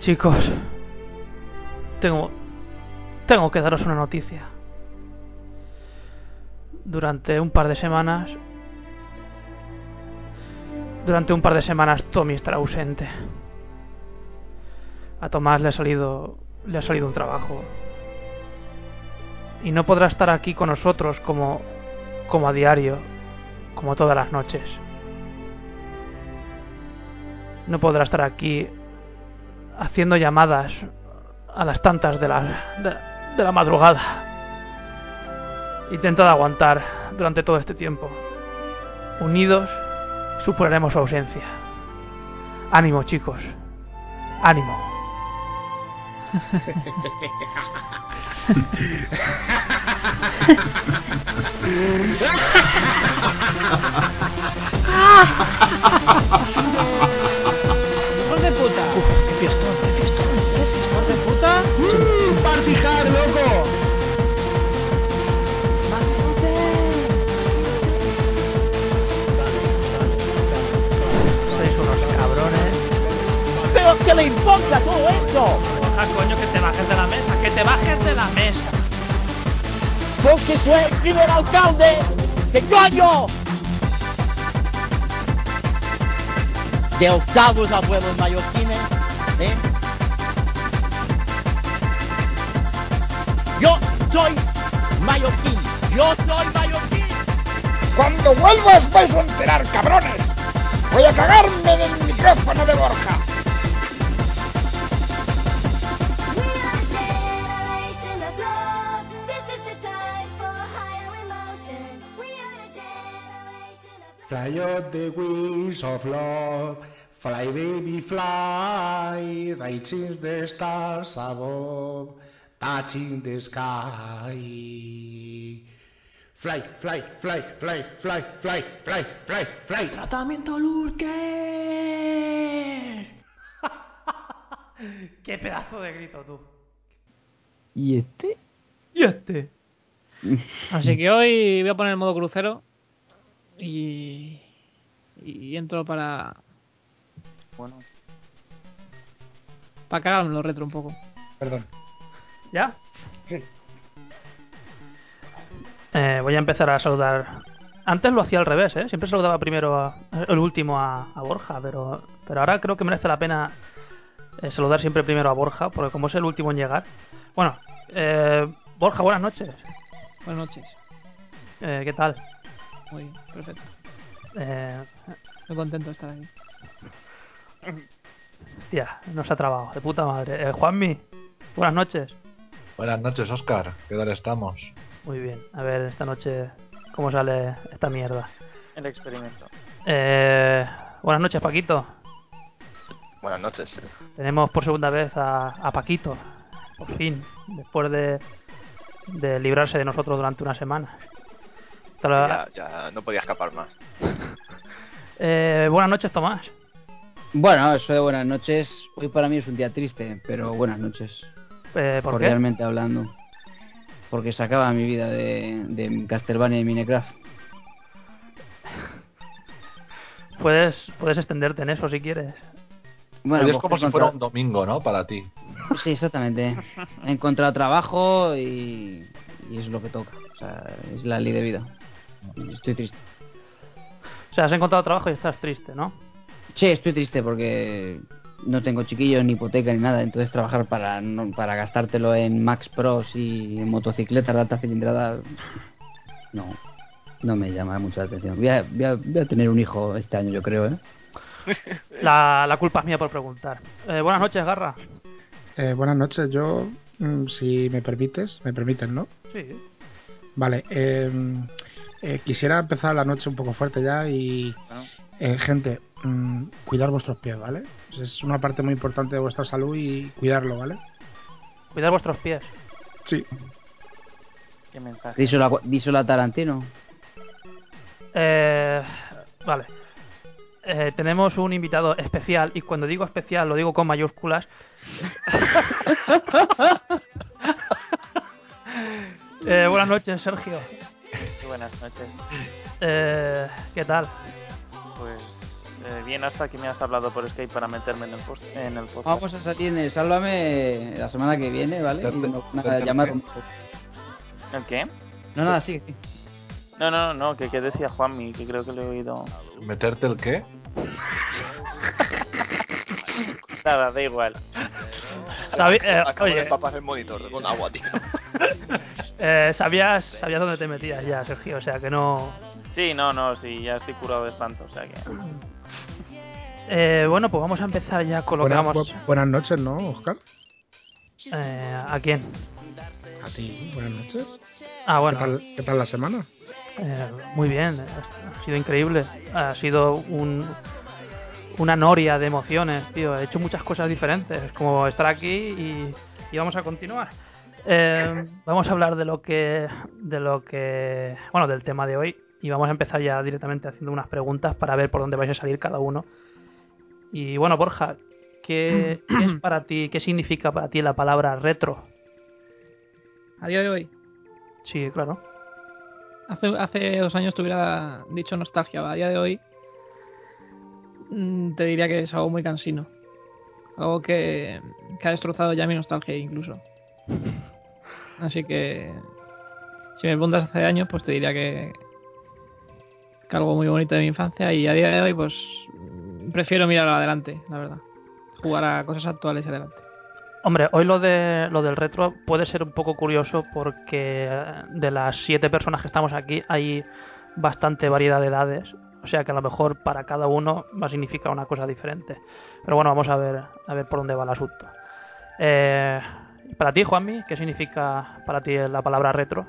Chicos, tengo tengo que daros una noticia. Durante un par de semanas durante un par de semanas Tommy estará ausente. A Tomás le ha salido le ha salido un trabajo y no podrá estar aquí con nosotros como como a diario, como todas las noches. No podrá estar aquí haciendo llamadas a las tantas de la, de, de la madrugada. Intentad aguantar durante todo este tiempo. Unidos superaremos su ausencia. Ánimo, chicos. Ánimo. ¿Pero qué le importa todo esto? Borja, coño, que te bajes de la mesa, que te bajes de la mesa. Porque soy el primer alcalde. ¿Qué coño? De octavos abuelos mallorquines, ¿eh? Yo soy mallorquín. Yo soy mallorquín. Cuando vuelvas vais a enterar, cabrones. Voy a cagarme en el micrófono de Borja. Fly out the wings of love, fly baby fly, reaching the stars above, touching the sky. Fly, fly, fly, fly, fly, fly, fly, fly, fly. Tratamiento Lurker. Qué pedazo de grito tú. ¿Y este? Y este. Así que hoy voy a poner el modo crucero y, y entro para Bueno, para cagarme los retro un poco. Perdón. ¿Ya? Sí. Eh, voy a empezar a saludar. Antes lo hacía al revés, ¿eh? Siempre saludaba primero a, el último a, a Borja, pero, pero ahora creo que merece la pena eh, saludar siempre primero a Borja, porque como es el último en llegar. Bueno, eh, Borja, buenas noches. Buenas noches. Eh, ¿Qué tal? Muy bien, perfecto. Eh, Estoy contento de estar aquí. tía, nos ha trabado, de puta madre. Eh, Juanmi, buenas noches. Buenas noches, Oscar. ¿Qué tal estamos? Muy bien, a ver esta noche cómo sale esta mierda. el experimento. Eh, buenas noches, Paquito. Buenas noches. Tenemos por segunda vez a, a Paquito, por fin, después de, de librarse de nosotros durante una semana. Ya, ya no podía escapar más. Eh, buenas noches, Tomás. Bueno, eso de buenas noches. Hoy para mí es un día triste, pero buenas noches. Eh, ¿Por qué? cordialmente hablando. Porque se acaba mi vida de, de Castlevania y Minecraft. Puedes, puedes extenderte en eso si quieres. Bueno, Hoy es pues como si fuera un domingo, ¿no? Para ti. Sí, exactamente. He encontrado trabajo y, y es lo que toca. O sea, es la ley de vida. Estoy triste. O sea, has encontrado trabajo y estás triste, ¿no? Sí, estoy triste porque no tengo chiquillos ni hipoteca ni nada. Entonces trabajar para no- para gastártelo en Max Pros y en motocicletas de alta cilindrada no no me llama mucho la atención. Voy a, voy a- voy a tener un hijo este año, yo creo, ¿eh? La, la culpa es mía por preguntar. Eh, buenas noches, Garra. Eh, buenas noches. Yo, mm, si me permites, me permiten, ¿no? Sí. Vale. eh, eh, quisiera empezar la noche un poco fuerte ya y, eh, gente, mm, cuidar vuestros pies, ¿vale? Es una parte muy importante de vuestra salud y cuidarlo, ¿vale? Cuidar vuestros pies. Sí. ¿Qué mensaje? Díselo a, díselo a Tarantino. Eh, vale. Eh, tenemos un invitado especial y cuando digo especial lo digo con mayúsculas. Eh, buenas noches, Sergio. Buenas noches. Eh, ¿Qué tal? Pues eh, bien hasta que me has hablado por Skype para meterme en el, post, en el podcast. Vamos a salir en el Sálvame la semana que viene, ¿vale? Y no, nada, llamar un poco. ¿El qué? No, nada, sigue. No, no, no, que, que decía Juanmi, que creo que lo he oído. ¿Meterte el qué? Nada, da igual. Sabi- eh, oye, empapar el monitor con agua, tío. eh, sabías, sabías dónde te metías ya, Sergio, o sea que no... Sí, no, no, sí, ya estoy curado de espanto, o sea que... Eh, bueno, pues vamos a empezar ya con lo que Buenas, vamos... bu- buenas noches, ¿no, Oscar? Eh, ¿A quién? A ti, buenas noches. Ah, bueno. ¿Qué tal, qué tal la semana? Eh, muy bien, ha sido increíble. Ha sido un, una noria de emociones, tío. He hecho muchas cosas diferentes, como estar aquí y, y vamos a continuar. Eh, vamos a hablar de lo que, de lo que, bueno, del tema de hoy y vamos a empezar ya directamente haciendo unas preguntas para ver por dónde vais a salir cada uno. Y bueno, Borja, ¿qué, qué es para ti, qué significa para ti la palabra retro? A día de hoy. Sí, claro. Hace, hace dos años te hubiera dicho nostalgia. A día de hoy te diría que es algo muy cansino. Algo que, que ha destrozado ya mi nostalgia incluso. Así que si me preguntas hace años, pues te diría que, que algo muy bonito de mi infancia y a día de hoy pues mm, prefiero mirar adelante, la verdad. Jugar a cosas actuales adelante. Hombre, hoy lo de lo del retro puede ser un poco curioso porque eh, de las siete personas que estamos aquí hay bastante variedad de edades, o sea que a lo mejor para cada uno va a significar una cosa diferente. Pero bueno, vamos a ver a ver por dónde va el asunto. Eh, para ti, Juanmi, ¿qué significa para ti la palabra retro?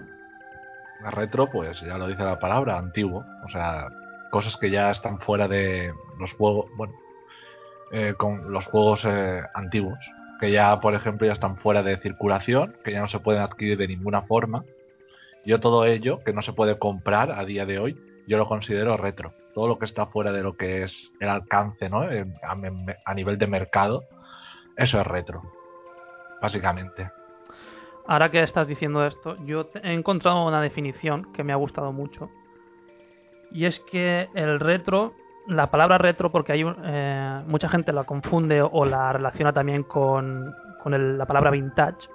Retro, pues ya lo dice la palabra, antiguo. O sea, cosas que ya están fuera de los juegos, bueno, eh, con los juegos eh, antiguos, que ya, por ejemplo, ya están fuera de circulación, que ya no se pueden adquirir de ninguna forma. Yo todo ello, que no se puede comprar a día de hoy, yo lo considero retro. Todo lo que está fuera de lo que es el alcance, ¿no? A, nivel de mercado, eso es retro, básicamente. Ahora que estás diciendo esto, yo he encontrado una definición que me ha gustado mucho. Y es que el retro, la palabra retro, porque hay eh, mucha gente la confunde o la relaciona también con, con el- la palabra vintage.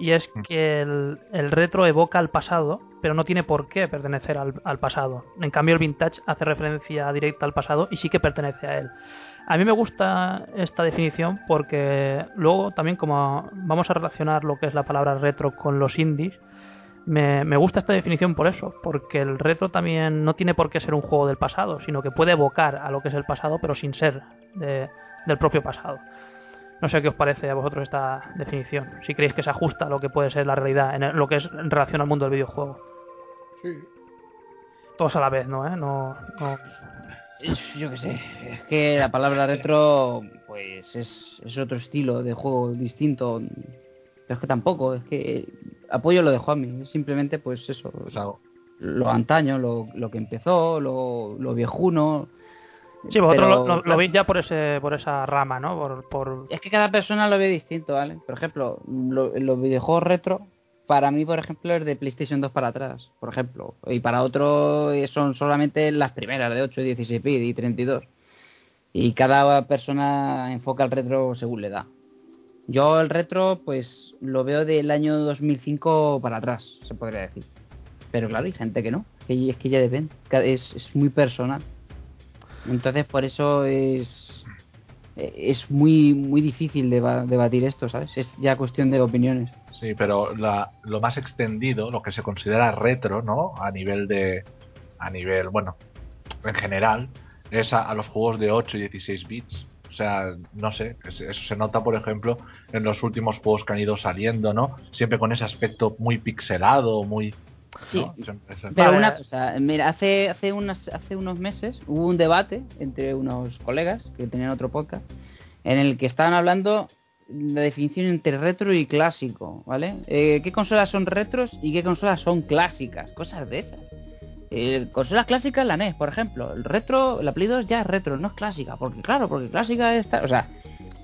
Y es que el, el retro evoca al pasado, pero no tiene por qué pertenecer al, al pasado. En cambio, el vintage hace referencia directa al pasado y sí que pertenece a él. A mí me gusta esta definición porque luego también como vamos a relacionar lo que es la palabra retro con los indies, me, me gusta esta definición por eso, porque el retro también no tiene por qué ser un juego del pasado, sino que puede evocar a lo que es el pasado, pero sin ser de- del propio pasado. No sé qué os parece a vosotros esta definición, si creéis que se ajusta a lo que puede ser la realidad, en el- lo que es en relación al mundo del videojuego. Sí. Todos a la vez, ¿no? ¿Eh? No, no- Yo qué sé, es que la palabra retro, pues es, es otro estilo de juego distinto. Pero es que tampoco, es que apoyo lo de Juanmi, simplemente pues eso, Es algo- lo antaño, lo, lo que empezó, lo, lo viejuno. Sí, vosotros Pero, lo, lo- veis ya por ese por esa rama, ¿no? Por, por... Es que cada persona lo ve distinto, ¿vale? Por ejemplo, lo- los videojuegos retro, para mí, por ejemplo, es de PlayStation 2 para atrás, por ejemplo. Y para otro eh, son solamente las primeras de 8, 16 bits y 32. Y cada persona enfoca el retro según le da. Yo el retro, pues lo veo del año 2005 para atrás, se podría decir. Pero claro, hay gente que no. Que es que ya depende. Es, es muy personal. Entonces, por eso es es muy muy difícil deba- debatir esto, ¿sabes? Es ya cuestión de opiniones. Sí, pero la, lo más extendido, lo que se considera retro, ¿no? A nivel de. A nivel, bueno, en general, es a, a los juegos de 8 y 16 bits. O sea, no sé, es- eso se nota, por ejemplo, en los últimos juegos que han ido saliendo, ¿no? Siempre con ese aspecto muy pixelado, muy. Sí, Pero una cosa, mira, hace hace unas hace unos meses hubo un debate entre unos colegas que tenían otro podcast en el que estaban hablando la definición entre retro y clásico, ¿vale? Eh, ¿Qué consolas son retros y qué consolas son clásicas? Cosas de esas. Eh, consolas clásicas, la NES, por ejemplo. El retro, la Play 2 ya es retro, no es clásica. Porque, claro, porque clásica está. O sea,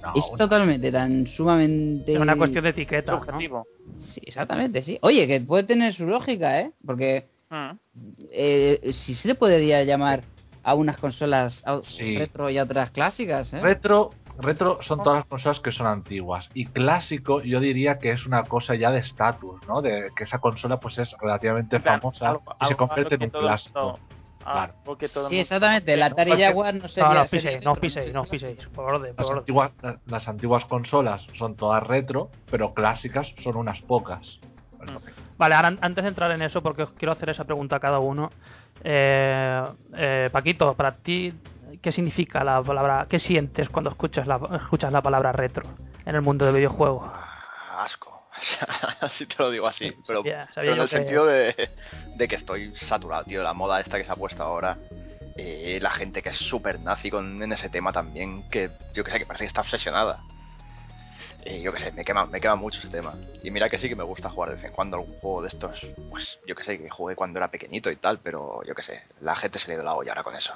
no, es totalmente tan sumamente. Es una cuestión de etiqueta, ¿no? Subjetivo. Sí, exactamente, sí. Oye, que puede tener su lógica, ¿eh? Porque Mm. eh, si se le podría llamar a unas consolas a- Sí. retro y a otras clásicas, ¿eh? Retro, retro son todas las consolas que son antiguas. Y clásico, yo diría que es una cosa ya de estatus, ¿no? De que esa consola pues es relativamente Claro, famosa algo- y se convierte en un todo el todo el Sí, exactamente. ¿no? Atari Porque- Jaguar no sería. No, no os piséis, no os retro, piséis, no os piséis. Por orden, por Las orden. antiguas, la- las antiguas consolas son todas retro, pero clásicas son unas pocas. Vale, ahora an- antes de entrar en eso, porque os quiero hacer esa pregunta a cada uno. Eh, eh, Paquito, para ti, ¿qué significa la palabra, qué sientes cuando escuchas la, escuchas la palabra retro en el mundo del videojuego? Asco. Así te lo digo así. Pero, sabía pero en el que- sentido de, de que estoy saturado, tío. La moda esta que se ha puesto ahora. eh, la gente que es súper nazi con, en ese tema también. Que yo que sé, que parece que está obsesionada. Eh, yo que sé, me quema, me quema mucho ese tema. Y mira que sí que me gusta jugar de vez en cuando algún juego de estos. Pues yo que sé, que jugué cuando era pequeñito y tal. Pero yo que sé, la gente se le ha ido la olla ahora con eso.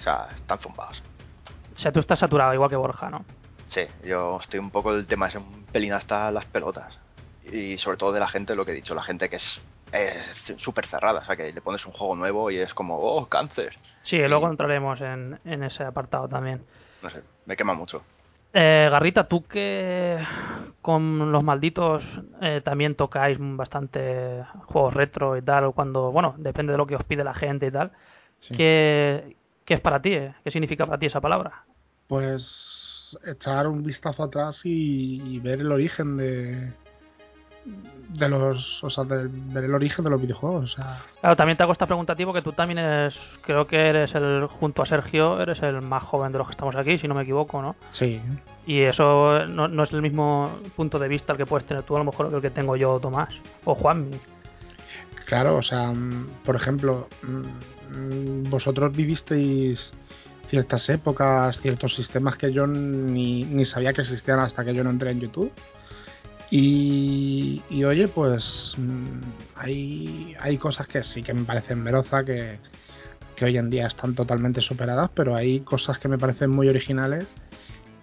O sea, están zumbados. O sea, tú estás saturado igual que Borja, ¿no? Sí, yo estoy un poco el tema es un pelín hasta las pelotas. Y sobre todo de la gente, lo que he dicho, la gente que es súper cerrada, o sea, que le pones un juego nuevo y es como, oh, cáncer. Sí, luego entraremos en, en ese apartado también. No sé, me quema mucho. Eh, Garrita, tú que con los malditos eh, también tocáis bastante juegos retro y tal, cuando, bueno, depende de lo que os pide la gente y tal. Sí. ¿Qué, qué es para ti? eh? ¿Qué significa para ti esa palabra? Pues echar un vistazo atrás y, y ver el origen de de los, o sea, de- ver el origen de los videojuegos, o sea, Claro, también te hago esta pregunta a ti porque tú también eres, creo que eres el, junto a Sergio, eres el más joven de los que estamos aquí, si no me equivoco, ¿no? sí, Y eso no, no es el mismo punto de vista el que puedes tener tú, a lo mejor, que el que tengo yo, Tomás, o Juanmi. Claro, o sea, mm, por ejemplo, mm, mm, vosotros vivisteis ciertas épocas, ciertos sistemas que yo ni, sabía que existían hasta que yo no entré en YouTube. Y, y, oye, pues mm, hay, hay cosas que sí que me parecen veroza, que, que hoy en día están totalmente superadas, pero hay cosas que me parecen muy originales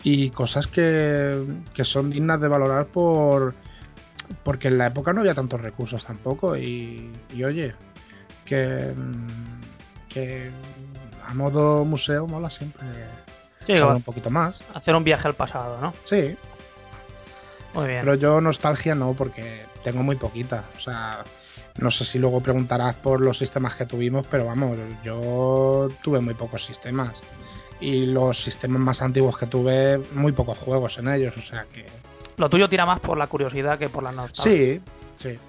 y cosas que, que son dignas de valorar por, porque en la época no había tantos recursos tampoco y, y oye que, mm, que a modo museo mola siempre Sí, un poquito más hacer un viaje al pasado, ¿no? sí Muy bien. pero yo nostalgia no porque tengo muy poquita o sea no sé si luego preguntarás por los sistemas que tuvimos pero vamos yo tuve muy pocos sistemas y los sistemas más antiguos que tuve muy pocos juegos en ellos o sea que Lo tuyo tira más por la curiosidad que por la nostalgia. sí sí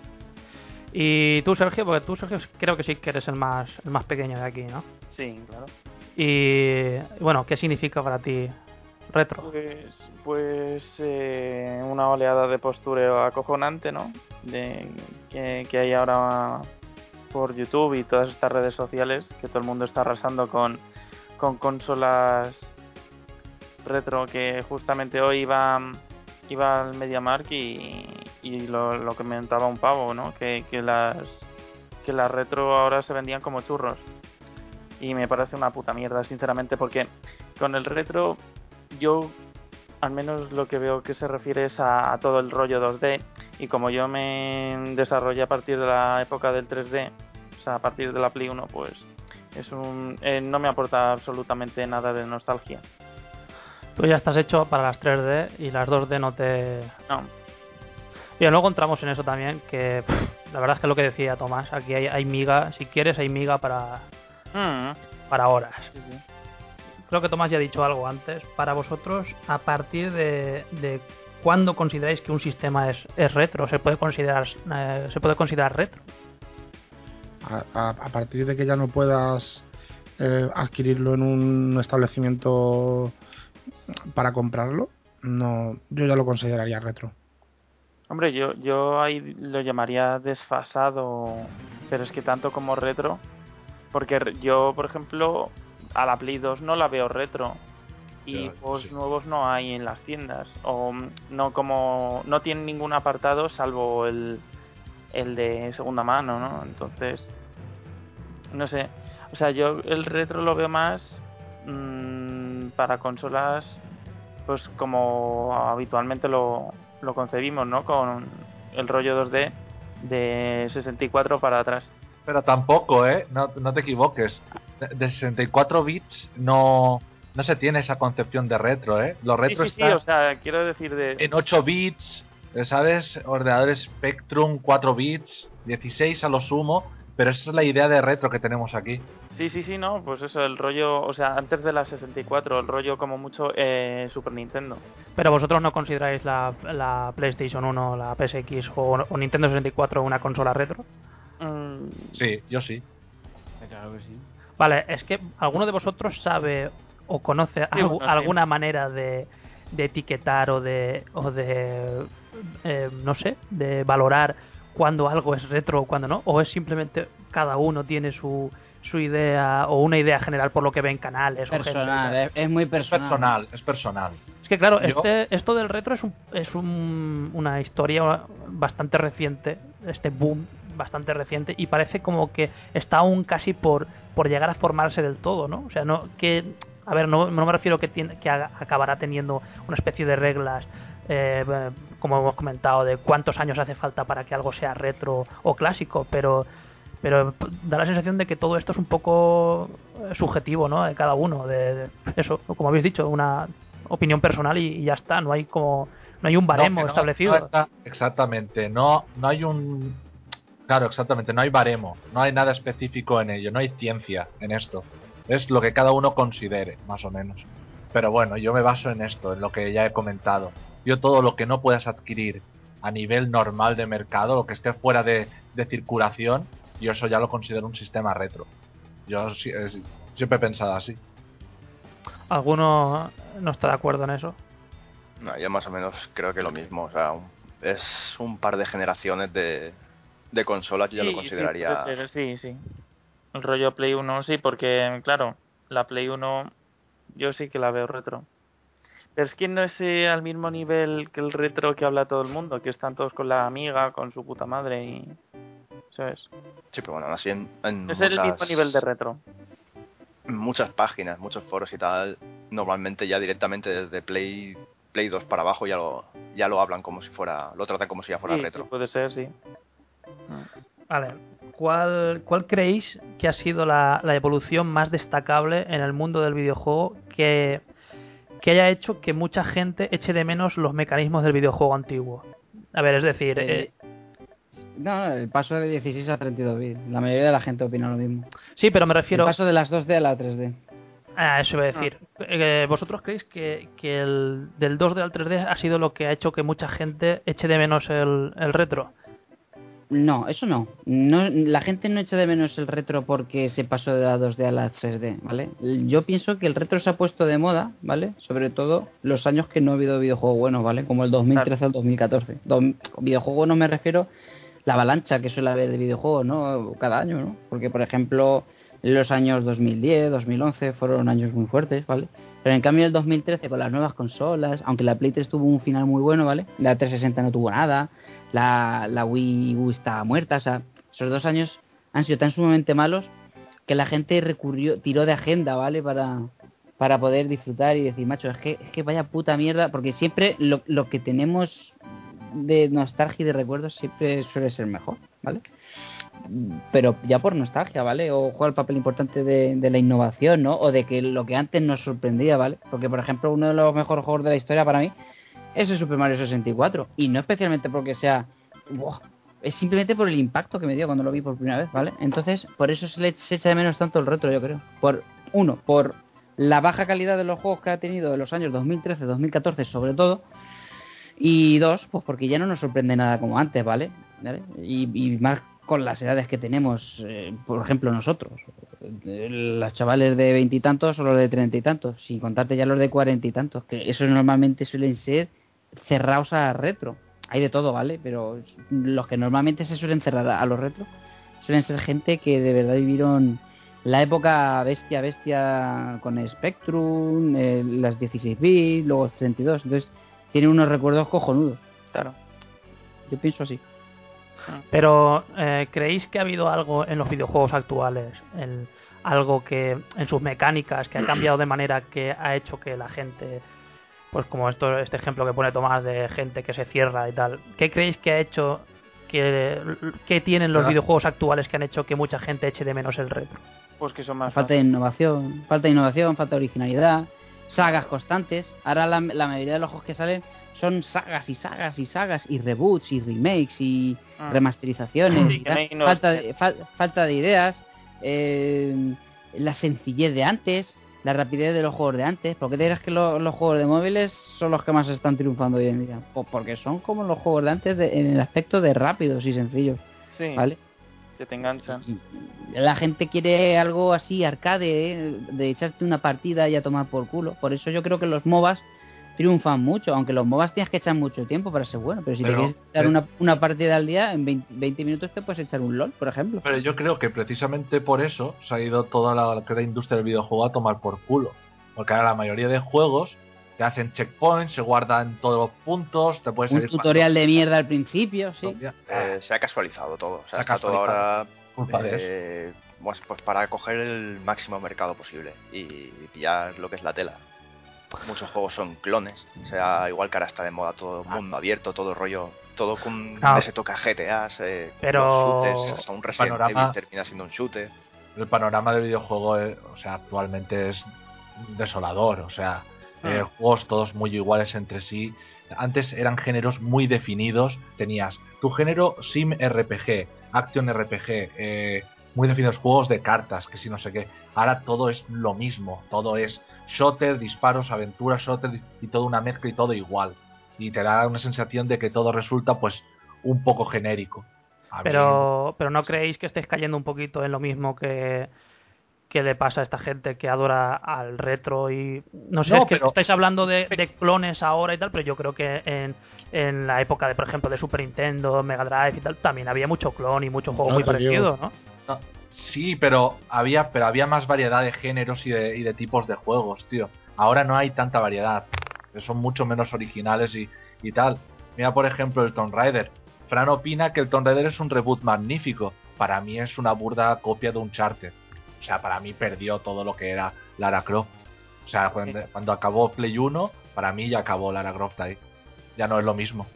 Y tú, Sergio, porque tú, Sergio, creo que sí que eres el más, el más pequeño de aquí, ¿no? Sí, claro. Y bueno, ¿qué significa para ti retro? Pues, pues eh, una oleada de postureo acojonante, ¿no? De, que, que hay ahora por YouTube y todas estas redes sociales, que todo el mundo está arrasando con, con consolas retro, que justamente hoy iba, iba al MediaMark y, y lo, lo que me comentaba un pavo, ¿no? Que, que las que las retro ahora se vendían como churros. Y me parece una puta mierda, sinceramente, porque con el retro yo al menos lo que veo que se refiere es a, a todo el rollo 2D y como yo me desarrollé a partir de la época del 3D, o sea, a partir de la Play 1, pues es un eh, no me aporta absolutamente nada de nostalgia. Tú ya estás hecho para las 3D y las 2D no te... No. Bien, luego entramos en eso también, que pff, la verdad es que es lo que decía Tomás, aquí hay, hay miga, si quieres hay miga para, Mm, para horas. sí, sí. Creo que Tomás ya ha dicho algo antes. Para vosotros, ¿a partir de, de cuándo consideráis que un sistema es, es retro? ¿Se puede considerar, eh, ¿Se puede considerar retro? a, a- a partir de que ya no puedas eh, adquirirlo en un establecimiento para comprarlo, no, yo ya lo consideraría retro. Hombre, yo, yo ahí lo llamaría desfasado, pero es que tanto como retro, porque yo, por ejemplo, a la Play 2 no la veo retro y Ya, juegos sí. nuevos no hay en las tiendas o no como no tienen ningún apartado salvo el, el de segunda mano, ¿no? Entonces, no sé, o sea, yo el retro lo veo más mm, para consolas pues como habitualmente lo, lo concebimos, ¿no? Con el rollo 2D de 64 para atrás. Pero tampoco, ¿eh? No, no te equivoques. de- de 64 bits no, no se tiene esa concepción de retro, ¿eh? Los Sí, retro sí, sí, están o sea, quiero decir de... en 8 bits, ¿sabes? Ordenadores Spectrum 4 bits, 16 a lo sumo, pero esa es la idea de retro que tenemos aquí. Sí, sí, sí, no, pues eso, el rollo, o sea, antes de la 64, el rollo como mucho eh, Super Nintendo. Pero vosotros no consideráis la, la PlayStation 1, la PSX o, o Nintendo 64 una consola retro? Mm, Sí, yo sí. Claro que sí. Vale, es que alguno de vosotros sabe o conoce Sí, algu- bueno, sí. alguna manera de, de etiquetar o de, o de eh, no sé, de valorar cuando algo es retro o cuando no, o es simplemente cada uno tiene su, su idea o una idea general por lo que ve en canales o Personal, tal. es, es muy Es personal. personal, es personal. Es que claro, Yo- este, esto del retro es, un, es un- una historia bastante reciente, este boom bastante reciente y parece como que está aún casi por, por llegar a formarse del todo, ¿no? O sea, no que a ver, no, no me refiero que tiene, que haga- acabará teniendo una especie de reglas eh, como hemos comentado de cuántos años hace falta para que algo sea retro o clásico, pero pero da la sensación de que todo esto es un poco eh, subjetivo, ¿no? De cada uno, de, de- eso, como habéis dicho, una opinión personal y, y ya está, no hay como no hay un baremo No, que no- establecido. no está- exactamente, no, no hay un... Claro, exactamente, no hay baremo, no hay nada específico en ello, no hay ciencia en esto. Es lo que cada uno considere, más o menos. Pero bueno, yo me baso en esto, en lo que ya he comentado. Yo todo lo que no puedas adquirir a nivel normal de mercado, lo que esté fuera de, de circulación, yo eso ya lo considero un sistema retro. Yo es- siempre he pensado así. ¿Alguno no está de acuerdo en eso? No, yo más o menos creo que lo mismo. O sea, un- es un par de generaciones de, de consolas que yo sí, lo consideraría. Sí, ser, sí, sí. El rollo Play 1, sí, porque, claro, la Play 1 yo sí que la veo retro. Pero es que no es eh, al mismo nivel que el retro que habla todo el mundo, que están todos con la amiga, con su puta madre y... ¿Sabes? Sí, pero bueno, así en, en No es el mismo muchas- nivel de retro. en muchas páginas, muchos foros y tal, normalmente ya directamente desde Play Play 2 para abajo ya lo, ya lo hablan como si fuera, lo tratan como si ya fuera Sí, retro. sí, puede ser, sí. Vale, ¿cuál, cuál creéis que ha sido la, la evolución más destacable en el mundo del videojuego que, que haya hecho que mucha gente eche de menos los mecanismos del videojuego antiguo? A ver, es decir, Eh, eh, No, el paso de 16 a 32 bits. La mayoría de la gente opina lo mismo. sí, pero me El refiero paso de las 2D a la 3D. a eso iba a decir. Eh, ¿Vosotros creéis que, que el del 2D al 3D ha sido lo que ha hecho que mucha gente eche de menos el, el retro? No, eso no. no. La gente no echa de menos el retro porque se pasó de la 2D a la 3D, ¿vale? Yo pienso que el retro se ha puesto de moda, ¿vale? Sobre todo los años que no ha habido videojuegos buenos, ¿vale? Como el 2013 al 2014. Do- videojuego no me refiero la avalancha que suele haber de videojuegos, ¿no? Cada año, ¿no? Porque, por ejemplo, los años 2010, 2011 fueron años muy fuertes, ¿vale? Pero en cambio el 2013 con las nuevas consolas, aunque la Play 3 tuvo un final muy bueno, ¿vale? La 360 no tuvo nada, la, Wii U está muerta, o sea, esos dos años han sido tan sumamente malos que la gente recurrió, tiró de agenda, ¿vale? Para, para poder disfrutar y decir, macho, es que, es que vaya puta mierda, porque siempre lo, lo que tenemos de nostalgia y de recuerdos siempre suele ser mejor, ¿vale? Pero ya por nostalgia, ¿vale? O juega el papel importante de, de la innovación, ¿no? O de que lo que antes nos sorprendía, ¿vale? Porque, por ejemplo, uno de los mejores juegos de la historia para mí es Super Mario 64. Y no especialmente porque sea... es simplemente por el impacto que me dio cuando lo vi por primera vez, ¿vale? Entonces, por eso se le echa de menos tanto el retro, yo creo. Por uno, por la baja calidad de los juegos que ha tenido en los años 2013, 2014, sobre todo. Y dos, pues porque ya no nos sorprende nada como antes, ¿vale? ¿Vale? Y, y más con las edades que tenemos, eh, por ejemplo, nosotros. Los chavales de veintitantos o los de treinta y tantos, sin contarte ya los de cuarenta y tantos, que esos normalmente suelen ser cerrados a retro. Hay de todo, ¿vale? Pero los que normalmente se suelen cerrar a los retro suelen ser gente que de verdad vivieron la época bestia, bestia con el Spectrum, eh, las 16 bits, luego los 32. Entonces, tienen unos recuerdos cojonudos. Claro. Yo pienso así. Pero, eh, ¿creéis que ha habido algo en los videojuegos actuales? en algo que en sus mecánicas que ha cambiado de manera que ha hecho que la gente, pues como esto, este ejemplo que pone Tomás de gente que se cierra y tal, ¿qué creéis que ha hecho que, que tienen los Ah. videojuegos actuales que han hecho que mucha gente eche de menos el retro? Pues que son más Falta de innovación, falta de innovación, falta de originalidad, sagas constantes. Ahora la, la mayoría de los juegos que salen son sagas y sagas y sagas y reboots y remakes y Ah. remasterizaciones. Sí, y no falta, de, fal- falta de ideas, eh, la sencillez de antes, la rapidez de los juegos de antes. ¿Por qué te crees que lo- los juegos de móviles son los que más están triunfando hoy en día? Pues porque son como los juegos de antes de- en el aspecto de rápidos y sencillos. Sí, ¿Vale? que te enganchan. La gente quiere algo así arcade, ¿eh? de echarte una partida y a tomar por culo. Por eso yo creo que los MOBAs triunfan mucho, aunque los MOBAs tienes que echar mucho tiempo para ser bueno. Pero si Pero, te quieres echar eh, una, una partida al día, en 20, 20 minutos te puedes echar un LOL, por ejemplo. Pero yo creo que precisamente por eso se ha ido toda la, industria del videojuego a tomar por culo. Porque ahora la mayoría de juegos te hacen checkpoints, se guardan todos los puntos, te puedes Un tutorial de mierda al principio, sí. Eh, se ha casualizado todo. O sea, Se ha está todo casualizado. ahora Culpa de eh, pues, pues para coger el máximo mercado posible y pillar lo que es la tela. Muchos juegos son clones. O sea, igual que ahora está de moda todo mundo abierto, todo rollo, todo con Ah. ese toque a GTA, eh, Pero- shooters, hasta un Resident Panorama- Evil termina siendo un shooter. el panorama del videojuego, eh, o sea, actualmente es desolador. O sea, eh, Ah. juegos todos muy iguales entre sí. Antes eran géneros muy definidos. Tenías tu género Sim RPG, Action RPG, eh, muy definidos juegos de cartas, que si no sé qué. Ahora todo es lo mismo. Todo es shooter, disparos, aventuras, shooter y todo una mezcla y todo igual. Y te da una sensación de que todo resulta pues un poco genérico. A mí- Pero, pero no creéis que estéis cayendo un poquito en lo mismo que, que le pasa a esta gente que adora al retro y no sé, No, es que pero- estáis hablando de, de clones ahora y tal, pero yo creo que en, en la época de, por ejemplo, de Super Nintendo, Mega Drive y tal, también había mucho clon y mucho juego No, muy digo. parecido, ¿no? No, sí, pero había, pero había más variedad de géneros y de, y de tipos de juegos, tío. Ahora no hay tanta variedad. Son mucho menos originales y, y tal. Mira, por ejemplo, el Tomb Raider. Fran opina que el Tomb Raider es un reboot magnífico. Para mí es una burda copia de Uncharted. O sea, para mí perdió todo lo que era Lara Croft. O sea, cuando, cuando acabó Play 1, para mí ya acabó Lara Croft ahí. Ya no es lo mismo.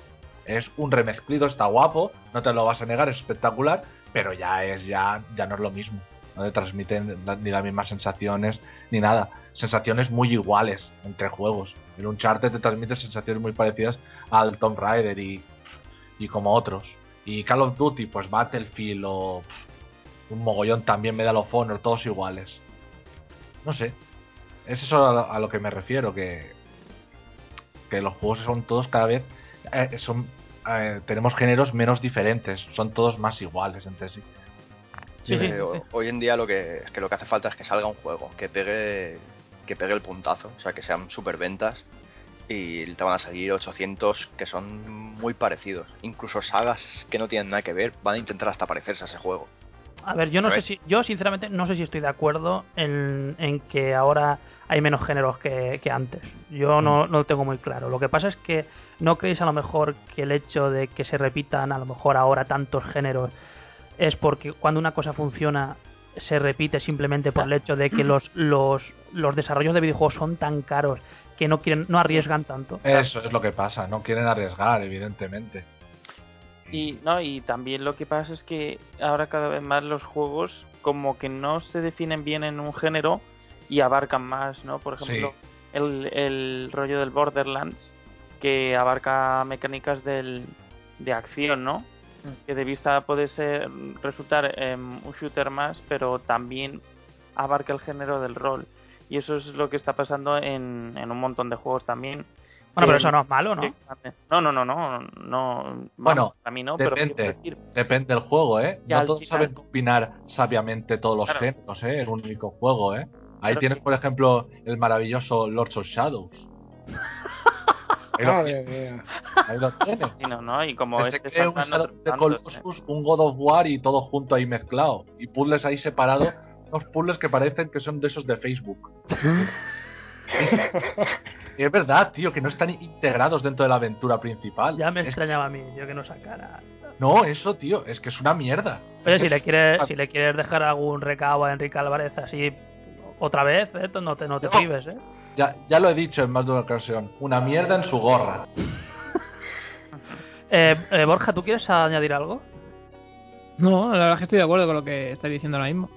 Es un remezclido, está guapo, no te lo vas a negar, es espectacular, pero ya es ya ya no es lo mismo. No te transmiten ni las mismas sensaciones ni nada. Sensaciones muy iguales entre juegos. El Uncharted te transmite sensaciones muy parecidas al Tomb Raider y, y como otros. Y Call of Duty, pues Battlefield o un mogollón también Medal of Honor, todos iguales. No sé. Es eso a lo, a lo que me refiero, que, que los juegos son todos cada vez... eh, son eh, tenemos géneros menos diferentes, son todos más iguales entre sí. Sí, sí, Eh, ho- sí. Hoy en día lo que es que lo que hace falta es que salga un juego, que pegue que pegue el puntazo, o sea, que sean super ventas y te van a salir 800 que son muy parecidos. Incluso sagas que no tienen nada que ver van a intentar hasta parecerse a ese juego. A ver, yo no sé si, yo sinceramente no sé si estoy de acuerdo en, en que ahora hay menos géneros que, que antes. Yo no, no lo tengo muy claro. Lo que pasa es que no creéis a lo mejor que el hecho de que se repitan a lo mejor ahora tantos géneros es porque cuando una cosa funciona se repite simplemente por el hecho de que los, los, los desarrollos de videojuegos son tan caros que no quieren, no arriesgan tanto. Eso es lo que pasa, no quieren arriesgar, evidentemente. Y no, y también lo que pasa es que ahora cada vez más los juegos como que no se definen bien en un género y abarcan más, ¿no? Por ejemplo, el, el rollo del Borderlands que abarca mecánicas del, de acción, ¿no? Que de vista puede ser resultar em, un shooter más, pero también abarca el género del rol. Y eso es lo que está pasando en, en un montón de juegos también. Bueno, pero que- eso no es malo, ¿no? que. No, no, no, no, no. Bueno, a mí no, pero depende, decir, depende del juego, ¿eh? Que No todos final- saben combinar sabiamente todos los Claro. géneros, ¿eh? Es un único juego, ¿eh? Ahí tienes, que- por ejemplo, el maravilloso Lords of Shadows. Ahí lo, mía. ahí lo tienes. sí, no, no, y como Que este cree un Shadow de ¿eh? Un God of War y todo junto ahí mezclado. Y puzzles ahí separados, unos puzzles que parecen que son de esos de Facebook. Es verdad, tío, que no están integrados dentro de la aventura principal. Ya me Es- extrañaba a mí, yo que no sacara. No, eso, tío, es que es una mierda. Oye, Es si le es- quieres, si le quieres dejar algún recado a Enrique Álvarez así otra vez, ¿eh? no te, no te prives, ¿eh? Ya, ya lo he dicho en más de una ocasión. Una mierda en su gorra. Eh, eh, Borja, ¿tú quieres añadir algo? No, la verdad es que estoy de acuerdo con lo que estáis diciendo ahora mismo.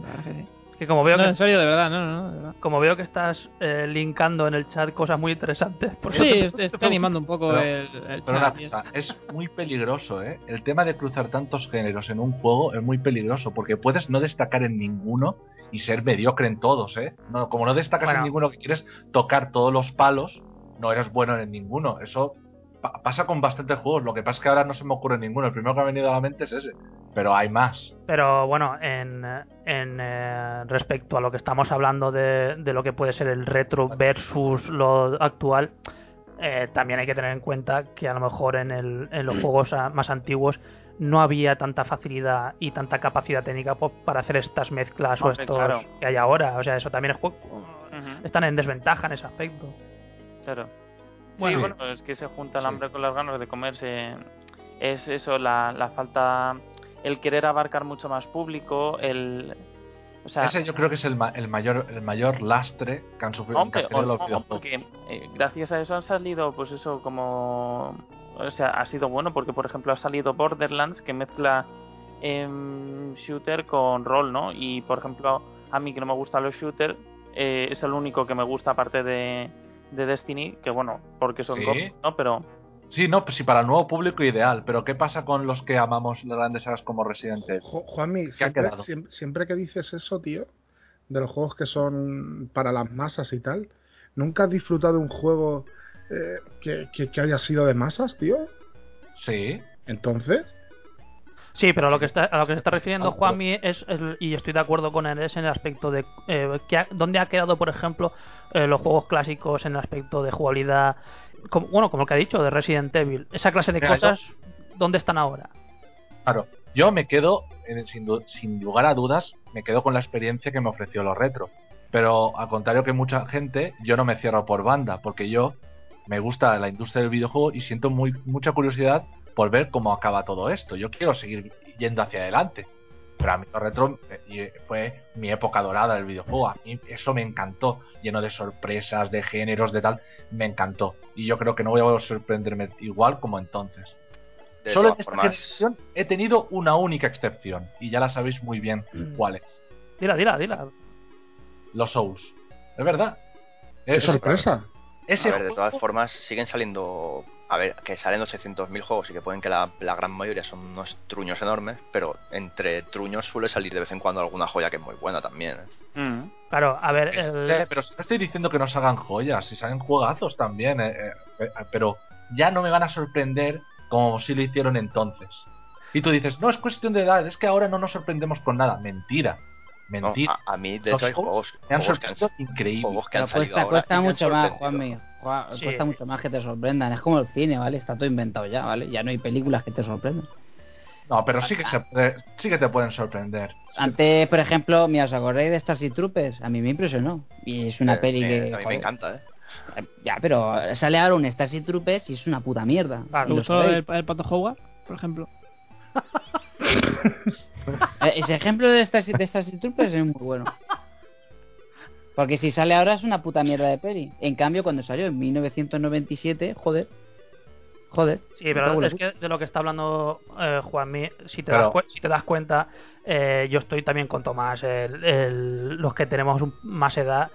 La verdad es que sí. Que como veo No, que en serio, de verdad, no, no, no, de verdad. como veo que estás eh, linkando en el chat cosas muy interesantes. Por Sí, te- est- te estoy pregunto. animando un poco Pero- el, el Pero una chat. cosa, es muy peligroso, ¿eh? El tema de cruzar tantos géneros en un juego es muy peligroso porque puedes no destacar en ninguno y ser mediocre en todos, ¿eh? No, como no destacas Bueno. en ninguno que quieres tocar todos los palos, no eres bueno en ninguno. Eso pa- pasa con bastantes juegos. Lo que pasa es que ahora no se me ocurre ninguno. El primero que me ha venido a la mente es ese. Pero hay más. Pero bueno, en, en eh, respecto a lo que estamos hablando de, de lo que puede ser el retro versus lo actual, eh, también hay que tener en cuenta que a lo mejor en, el, en los juegos más antiguos no había tanta facilidad y tanta capacidad técnica po- para hacer estas mezclas o estos claro. que hay ahora. O sea, eso también es, están en desventaja en ese aspecto. Claro. Bueno, sí, bueno, es que se junta el Sí. hambre con las ganas de comerse. Es eso, la, la falta. El querer abarcar mucho más público, el. O sea, ese yo creo que es el, ma- el mayor el mayor lastre que han sufrido Hombre, que han los videojuegos. porque eh, gracias a eso han salido, pues eso, como. O sea, ha sido bueno porque, por ejemplo, ha salido Borderlands que mezcla em, shooter con rol, ¿no? Y, por ejemplo, a mí que no me gustan los shooters, eh, es el único que me gusta aparte de, de Destiny, que bueno, porque son Sí. ¿no? Pero. Sí, no, pues sí, para el nuevo público ideal. Pero ¿qué pasa con los que amamos las grandes sagas como Resident Evil? Ju- Juanmi, ha siempre, quedado? siem- siempre que dices eso, tío, de los juegos que son para las masas y tal, ¿nunca has disfrutado de un juego eh, que, que- que haya sido de masas, tío? Sí. Entonces, Sí, pero a lo que está, a lo que se está refiriendo Ah, Juanmi es, el- y estoy de acuerdo con él, es en el aspecto de eh, que ha- dónde ha quedado, por ejemplo, eh, los juegos clásicos en el aspecto de jugabilidad, como, bueno, como el que ha dicho, de Resident Evil. Esa clase de Mira, cosas, ¿dónde están ahora? Claro, yo me quedo, sin, lugar a dudas, me quedo con la experiencia que me ofreció lo retro. Pero al contrario que mucha gente, yo no me cierro por banda, porque yo me gusta la industria del videojuego y siento muy, mucha curiosidad por ver cómo acaba todo esto. Yo quiero seguir yendo hacia adelante. Pero a mí lo retro eh, y fue mi época dorada del videojuego. A mí eso me encantó, lleno de sorpresas, de géneros, de tal. Me encantó. Y yo creo que no voy a sorprenderme igual como entonces. De Solo en esta formas, generación he tenido una única excepción y ya la sabéis muy bien Mm. cuál es. Dila, dila, dila. Los Souls. Es verdad. qué Es- sorpresa. Ese a ver, de todas formas, siguen saliendo. A ver, que salen 800.000 juegos y que pueden que la, la gran mayoría son unos truños enormes, pero entre truños suele salir de vez en cuando alguna joya que es muy buena también. ¿eh? mm, Claro, a ver, el- Sí, pero no estoy diciendo que no salgan joyas, si salen juegazos también, eh, eh, eh, pero ya no me van a sorprender como si lo hicieron entonces. Y tú dices, no es cuestión de edad, es que ahora no nos sorprendemos con nada. Mentira, No, mentira. a, a mí, de Los hecho, hay juegos, me han juegos que han, sorprendido increíble. juegos que han salido cuesta, ahora mucho más, sorprendido. Juanmi. Sí. Cuesta mucho más que te sorprendan. Es como el cine, ¿vale? Está todo inventado ya, ¿vale? Ya no hay películas que te sorprendan. No, pero sí que, se puede- sí que te pueden sorprender. Antes, por ejemplo, mira, ¿os acordáis de Starship Troopers? A mí me impresionó. Y es una Eh, peli que... A mí me encanta, ¿eh? Ya, pero sale ahora un Starship Troopers y es una puta mierda. Claro, Y ¿Te gustó el Pato Howard, por ejemplo? Eh, Ese ejemplo de Starship, de Starship Troopers es muy bueno. Porque si sale ahora es una puta mierda de peli. En cambio, cuando salió en 1997, joder. Joder. Sí, pero es que de lo que está hablando eh, Juanmi, si te, Pero- das, si te das cuenta, eh, yo estoy también con Tomás. el- el- los que tenemos un- más edad,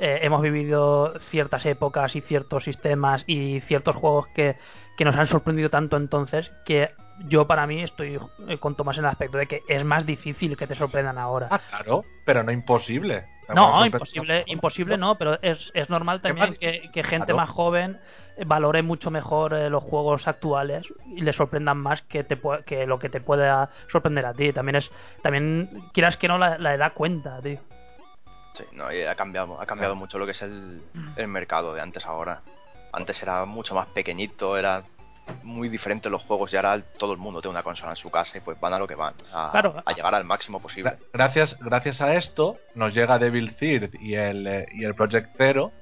eh, hemos vivido ciertas épocas y ciertos sistemas y ciertos juegos que, que nos han sorprendido tanto entonces que yo para mí estoy eh, con Tomás en el aspecto de que es más difícil que te sorprendan ahora. Ah, claro, pero no imposible. No, imposible, imposible no, pero es, es normal también que, que gente Claro. más joven valore mucho mejor eh, los juegos actuales y le sorprendan más que te que lo que te pueda sorprender a ti. También es, también quieras que no la, la edad cuenta, tío. Sí, no, y ha cambiado, ha cambiado mucho lo que es el, el mercado de antes a ahora. Antes era mucho más pequeñito, era muy diferente los juegos y ahora todo el mundo tiene una consola en su casa y pues van a lo que van, a, Claro. a llegar al máximo posible. Gra- Gracias, gracias a esto nos llega Devil Third y el, eh, y el Project Zero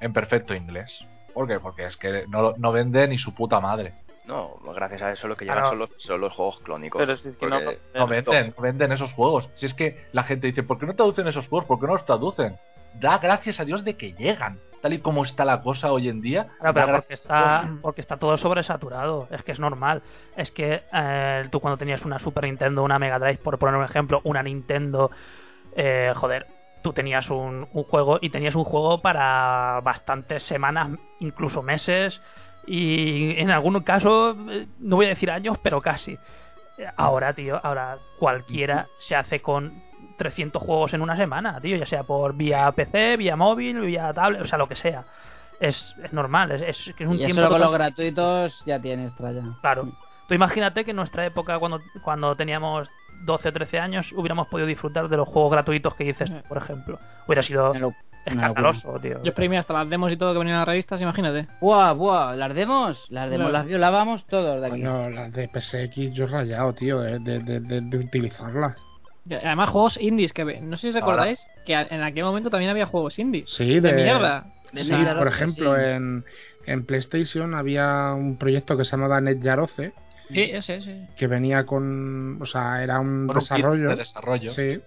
en perfecto inglés. ¿Por qué? Porque es que no, no vende ni su puta madre. No, gracias a eso lo que llegan Claro. son, los, son los juegos clónicos. Pero si es que No venden, no venden esos juegos. Si es que la gente dice, ¿por qué no traducen esos juegos? ¿Por qué no los traducen? Da gracias a Dios de que llegan. Tal y como está la cosa hoy en día. Claro, da pero porque está, porque está todo sobresaturado. Es que es normal. Es que eh, tú cuando tenías una Super Nintendo, una Mega Drive, por poner un ejemplo, una Nintendo, eh, joder, tú tenías un, un juego y tenías un juego para bastantes semanas, incluso meses, y en algún caso, eh, no voy a decir años, pero casi. Ahora, tío, ahora cualquiera se hace con 300 juegos en una semana, tío, ya sea por vía PC, vía móvil, vía tablet, o sea, lo que sea. Es, es normal, es, es que es un Y tiempo solo con los gratuitos ya tienes tralla. Claro. Tú imagínate que en nuestra época, cuando, cuando teníamos 12 o 13 años, hubiéramos podido disfrutar de los juegos gratuitos que dices, por ejemplo. Hubiera sido escandaloso, tío. Yo exprimí hasta las demos y todo que venían en las revistas, imagínate. Buah, buah, las demos, las demos Claro. las violábamos todos de aquí. Coño, las de PSX yo he rayado, tío, de, de, de- de utilizarlas. Además, juegos indies que ve- no sé si os Ahora. recordáis que en aquel momento también había juegos indies. Sí, de, de, mierda. De Sí, mierda, por sí. ejemplo, en, en PlayStation había un proyecto que se llamaba NetJaroce, Sí, ese, ese. que venía con. O sea, era un Con un kit desarrollo. de desarrollo. Sí.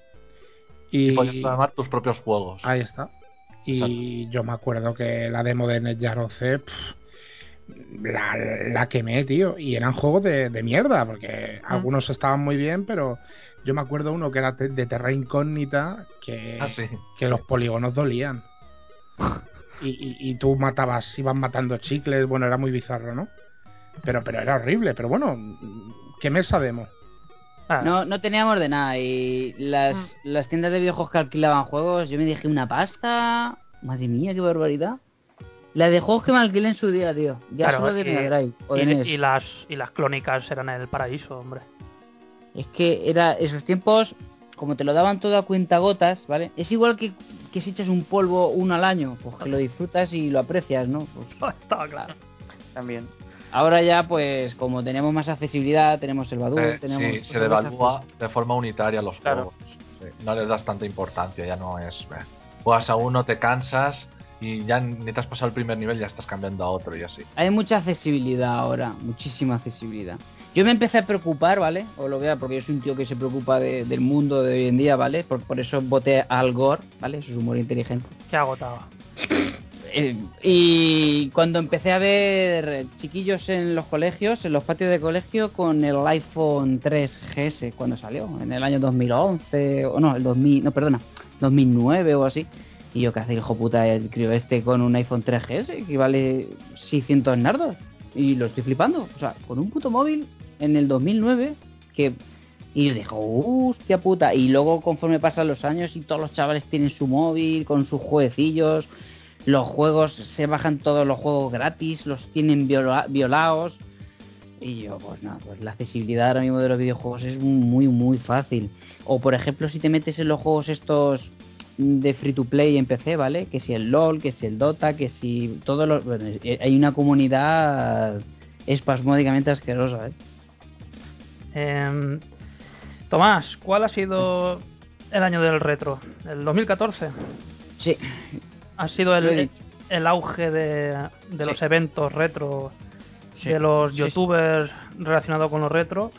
Y Y. podías programar tus propios juegos. Ahí está. Y yo me acuerdo que la demo de NetJaroce. La, la quemé, tío. Y eran juegos de, de mierda, porque algunos estaban muy bien, pero yo me acuerdo uno que era de Terra Incógnita, que, Ah, sí. que los polígonos dolían. Y, y, y tú matabas, ibas matando chicles, bueno, era muy bizarro, ¿no? Pero, pero era horrible, pero bueno, quemé esa demo. Ah, No, no teníamos de nada y las, las tiendas de videojuegos que alquilaban juegos, yo me dejé una pasta. Madre mía, qué barbaridad. La de juegos que me alquilé en su día, tío. Ya Claro, solo de y- Mega Drive o de y, NES. y las, y las clónicas eran el paraíso, hombre. Es que era esos tiempos, como te lo daban todo a cuentagotas, ¿vale? Es igual que, que si echas un polvo uno al año, pues que lo disfrutas y lo aprecias, ¿no? Pues Estaba claro. También. ahora ya, pues como tenemos más accesibilidad, tenemos el Badoo, Eh, tenemos... sí, se otras cosas, devalúa de forma unitaria los Claro. juegos. Sí, No les das tanta importancia, ya no es. eh, Juegas a uno, te cansas y ya ni te has pasado el primer nivel, ya estás cambiando a otro y así. Hay mucha accesibilidad ahora, muchísima accesibilidad. Yo me empecé a preocupar, ¿vale? O lo vea, porque yo soy un tío que se preocupa de- del mundo de hoy en día, ¿vale? Por, por eso voté a Al Gore, ¿vale? Eso es humor inteligente. Qué agotado. Eh, y cuando empecé a ver chiquillos en los colegios, en los patios de colegio, con el iPhone 3GS cuando salió, en el año 2011, o no, el 2000, no, perdona, 2009 o así. Y yo, ¿qué hace el hijo puta el crío este con un iPhone 3GS que vale 600 nardos? Y lo estoy flipando. O sea, con un puto móvil en el 2009 que... Y yo dije, hostia puta. Y luego conforme pasan los años y todos los chavales tienen su móvil con sus jueguecillos, los juegos, se bajan todos los juegos gratis, los tienen viola- violados. Y yo, pues nada, pues la accesibilidad ahora mismo de los videojuegos es muy, muy fácil. O por ejemplo, si te metes en los juegos estos de free to play en PC, ¿vale? Que si el LOL, que si el Dota, que si todos los... bueno, eh, hay una comunidad espasmódicamente asquerosa, ¿eh? Em, Tomás, ¿cuál ha sido el año del retro? ¿El 2014? Sí, Ha sido el, el auge de, de los Sí. eventos retro, Sí. de los Sí, youtubers relacionados con los retro.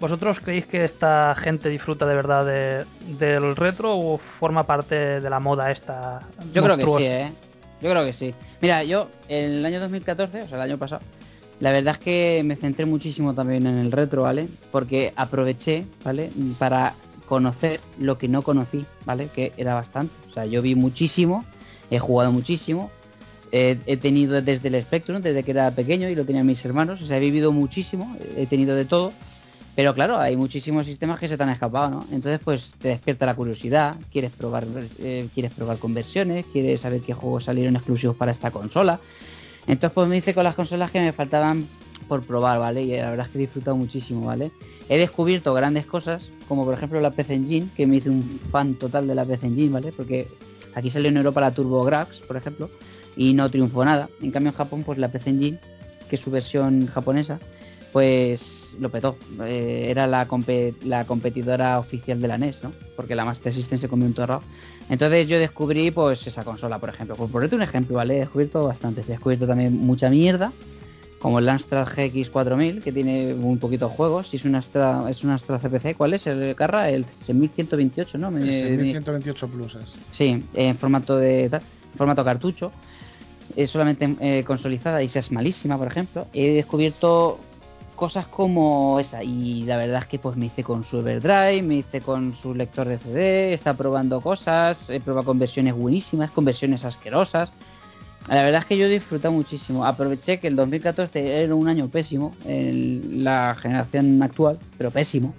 ¿Vosotros creéis que esta gente disfruta de verdad de, del retro o forma parte de la moda esta? Yo creo que sí, ¿eh? Yo creo que sí. Mira, yo el año 2014, o sea, el año pasado, la verdad es que me centré muchísimo también en el retro, ¿vale? Porque aproveché, ¿vale? Para conocer lo que no conocí, ¿vale? Que era bastante. O sea, yo vi muchísimo, he jugado muchísimo, he, tenido desde el Spectrum, desde que era pequeño y lo tenían mis hermanos, o sea, he vivido muchísimo, he tenido de todo. Pero claro, hay muchísimos sistemas que se te han escapado, ¿no? Entonces, pues te despierta la curiosidad, quieres probar, eh, quieres probar conversiones, quieres saber qué juegos salieron exclusivos para esta consola. Entonces, pues me hice con las consolas que me faltaban por probar, ¿vale? Y la verdad es que he disfrutado muchísimo, ¿vale? He descubierto grandes cosas, como por ejemplo la PC Engine, que me hice un fan total de la PC Engine, ¿vale? Porque aquí salió en Europa la TurboGrafx, por ejemplo, y no triunfó nada. En cambio, en Japón, pues la PC Engine, que es su versión japonesa, pues lo petó. Eh, era la, la competidora oficial de la NES, ¿no? Porque la Master System se comió un torrado. Entonces yo descubrí pues esa consola, por ejemplo. Por ponerte un ejemplo, ¿vale? He descubierto bastantes. He descubierto también mucha mierda, como el Amstrad GX 4000, que tiene muy poquitos juegos. Y es una Astra, es Astra CPC. ¿Cuál es el Carra? El 6128, ¿no? El me- 1128 pluses. Sí, en formato de tal, formato cartucho. Es solamente eh, consolidada y es malísima, por ejemplo. He descubierto cosas como esa. Y la verdad es que pues me hice con su Everdrive, me hice con su lector de CD, está probando cosas, he probado con versiones buenísimas, con versiones asquerosas. La verdad es que yo he muchísimo. Aproveché que el 2014 era un año pésimo en la generación actual, pero pésimo.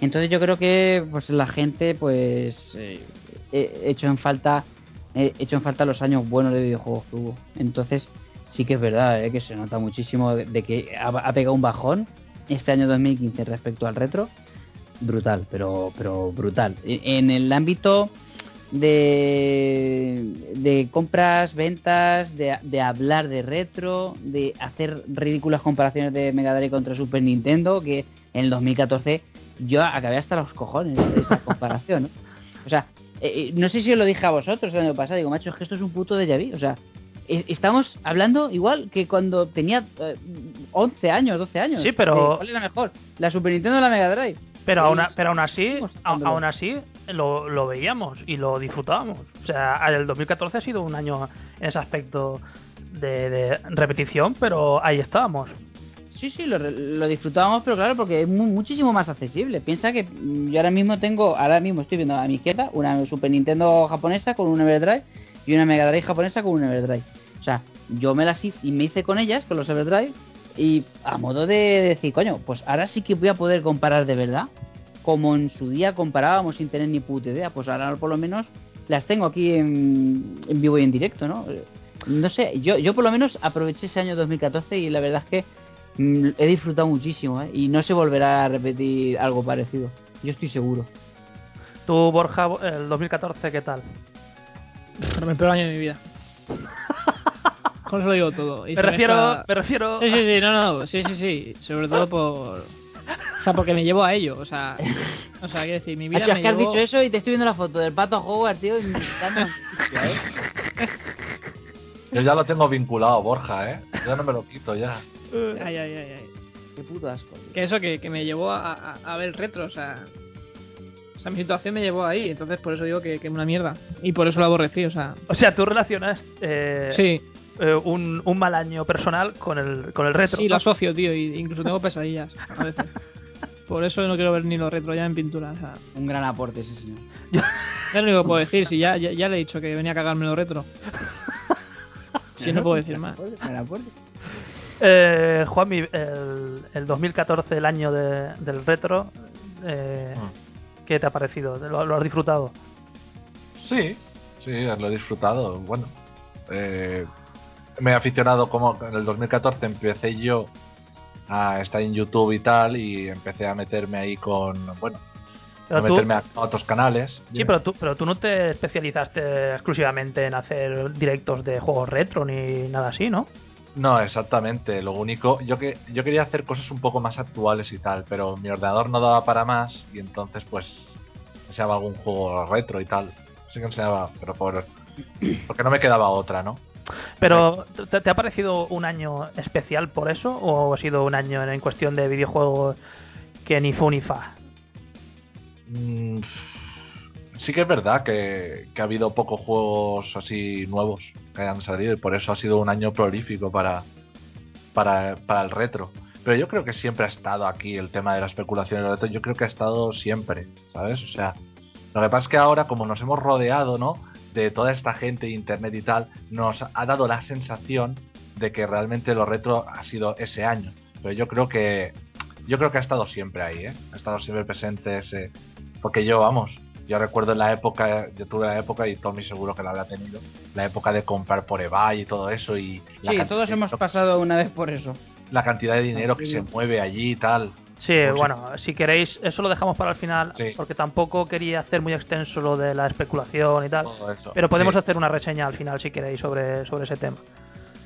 Entonces yo creo que pues la gente pues eh, he hecho en falta he hecho en falta los años buenos de videojuegos que. Entonces sí que es verdad eh, que se nota muchísimo de, de que ha, ha pegado un bajón este año 2015 respecto al retro. Brutal, pero pero brutal. E- En el ámbito de, de compras, ventas, de, de hablar de retro, de hacer ridículas comparaciones de Mega Drive contra Super Nintendo, que en el 2014 yo acabé hasta los cojones de esa comparación. ¿no? O sea, eh, eh, no sé si os lo dije a vosotros el año pasado, digo, macho, es que esto es un puto déjà vu. O sea, estamos hablando igual que cuando tenía eh, 11 años, 12 años. Sí, pero- Eh, ¿Cuál era mejor? ¿La Super Nintendo o la Mega Drive? Pero aún, Es- pero aún así, aún así lo, lo veíamos y lo disfrutábamos. O sea, el 2014 ha sido un año en ese aspecto de, de repetición, pero ahí estábamos. Sí, sí, lo, lo disfrutábamos, pero claro, porque es mu- muchísimo más accesible. Piensa que mm, yo ahora mismo tengo, ahora mismo estoy viendo a mi izquierda una Super Nintendo japonesa con un Everdrive y una Mega Drive japonesa con un Everdrive. O sea, yo me las hice y me hice con ellas, con los Everdrive, y a modo de decir, coño, pues ahora sí que voy a poder comparar de verdad, como en su día comparábamos sin tener ni puta idea. Pues ahora por lo menos las tengo aquí en, vivo y en directo, ¿no? No sé, yo, yo por lo menos aproveché ese año 2014 y la verdad es que mm, he disfrutado muchísimo, ¿eh? Y no se volverá a repetir algo parecido. Yo estoy seguro. Tú, Borja, el 2014, ¿qué tal? El peor año de mi vida. Con eso lo digo todo. Y Me refiero, mezcla- me refiero... Sí, sí, sí, no, no, sí, sí, sí. Sobre todo por. O sea, porque me llevo a ello. O sea, o sea, quiero decir, mi vida me es que has dicho eso y te estoy viendo la foto del pato Howard, tío, y me ¿eh? Yo ya lo tengo vinculado, Borja, ¿eh? Ya no me lo quito ya. Ay, ay, ay, ay. Qué puto asco. tío. Que eso que, que me llevó a, a, a ver el retro, o sea. O sea, mi situación me llevó ahí, entonces por eso digo que, que es una mierda. Y por eso lo aborrecí, o sea. O sea, tú relacionas eh, Sí, eh, un, un mal año personal con el, con el retro. sí, lo asocio, tío, y incluso tengo pesadillas a veces. Por eso no quiero ver ni los retro ya en pintura, o sea. Un gran aporte, ese señor. Es lo único que puedo decir, si ya, ya, ya le he dicho que venía a cagarme lo retro. Si no puedo decir más. Gran aporte. Eh, Juanmi, el, el 2014, el año de- del retro, eh, Mm. ¿Qué te ha parecido? ¿Lo, lo has disfrutado? Sí, sí, lo he disfrutado. Bueno, eh, me he aficionado como en el 2014 empecé yo a estar en YouTube y tal y empecé a meterme ahí con, bueno, a tú, meterme a otros canales. sí, pero tú, pero tú no te especializaste exclusivamente en hacer directos de juegos retro ni nada así, ¿no? No, exactamente. Lo único, yo que yo quería hacer cosas un poco más actuales y tal, pero mi ordenador no daba para más y entonces pues enseñaba algún juego retro y tal. Sí que enseñaba, pero por porque no me quedaba otra, ¿no? Pero, ¿te, te ha parecido un año especial por eso? ¿O ha sido un año en cuestión de videojuegos que ni fu ni fa? Mm, sí que es verdad que, ha habido pocos juegos así nuevos que hayan salido y por eso ha sido un año prolífico para, para, para el retro. Pero yo creo que siempre ha estado aquí el tema de la especulación y el retro. Yo creo que ha estado siempre, ¿sabes? O sea, lo que pasa es que ahora, como nos hemos rodeado, ¿no? De toda esta gente de internet y tal, nos ha dado la sensación de que realmente lo retro ha sido ese año. Pero yo creo que yo creo que ha estado siempre ahí, ¿eh? Ha estado siempre presente ese... Porque yo, vamos, yo recuerdo en la época, yo tuve la época, y Tommy seguro que la habrá tenido, la época de comprar por eBay y todo eso, y la, Sí, todos hemos pasado una vez por eso. la cantidad de dinero que se mueve allí y tal. Sí, Pues sí. bueno, si queréis, eso lo dejamos para el final, Sí. porque tampoco quería hacer muy extenso lo de la especulación y tal. Todo eso. Pero podemos Sí. hacer una reseña al final si queréis sobre, sobre ese tema.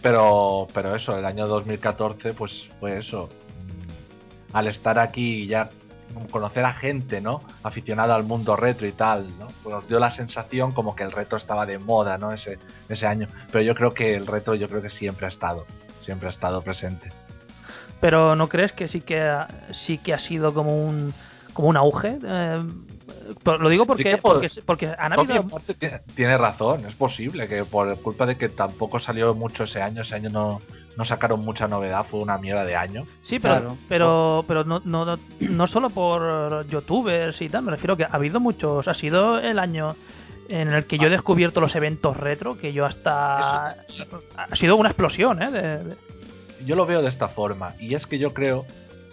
Pero, pero eso, el año 2014, pues fue eso. Mm, Al estar aquí ya conocer a gente, ¿no? Aficionada al mundo retro y tal, ¿no? Pues nos dio la sensación como que el retro estaba de moda, ¿no? Ese, ese año. Pero yo creo que el retro, yo creo que siempre ha estado, siempre ha estado presente. Pero ¿no crees que sí que ha, sí que ha sido como un como un auge? Eh, Lo digo Sí porque, porque, porque han habido... tiene, tiene razón, es posible que por culpa de que tampoco salió mucho ese año, ese año no, no sacaron mucha novedad, fue una mierda de año. Sí, pero, Claro. pero, pero no, no, no, no solo por youtubers y tal, me refiero que ha habido muchos, ha sido el año en el que yo he descubierto los eventos retro, que yo hasta... Ha sido una explosión, ¿eh? de- de- Yo lo veo de esta forma, y es que yo creo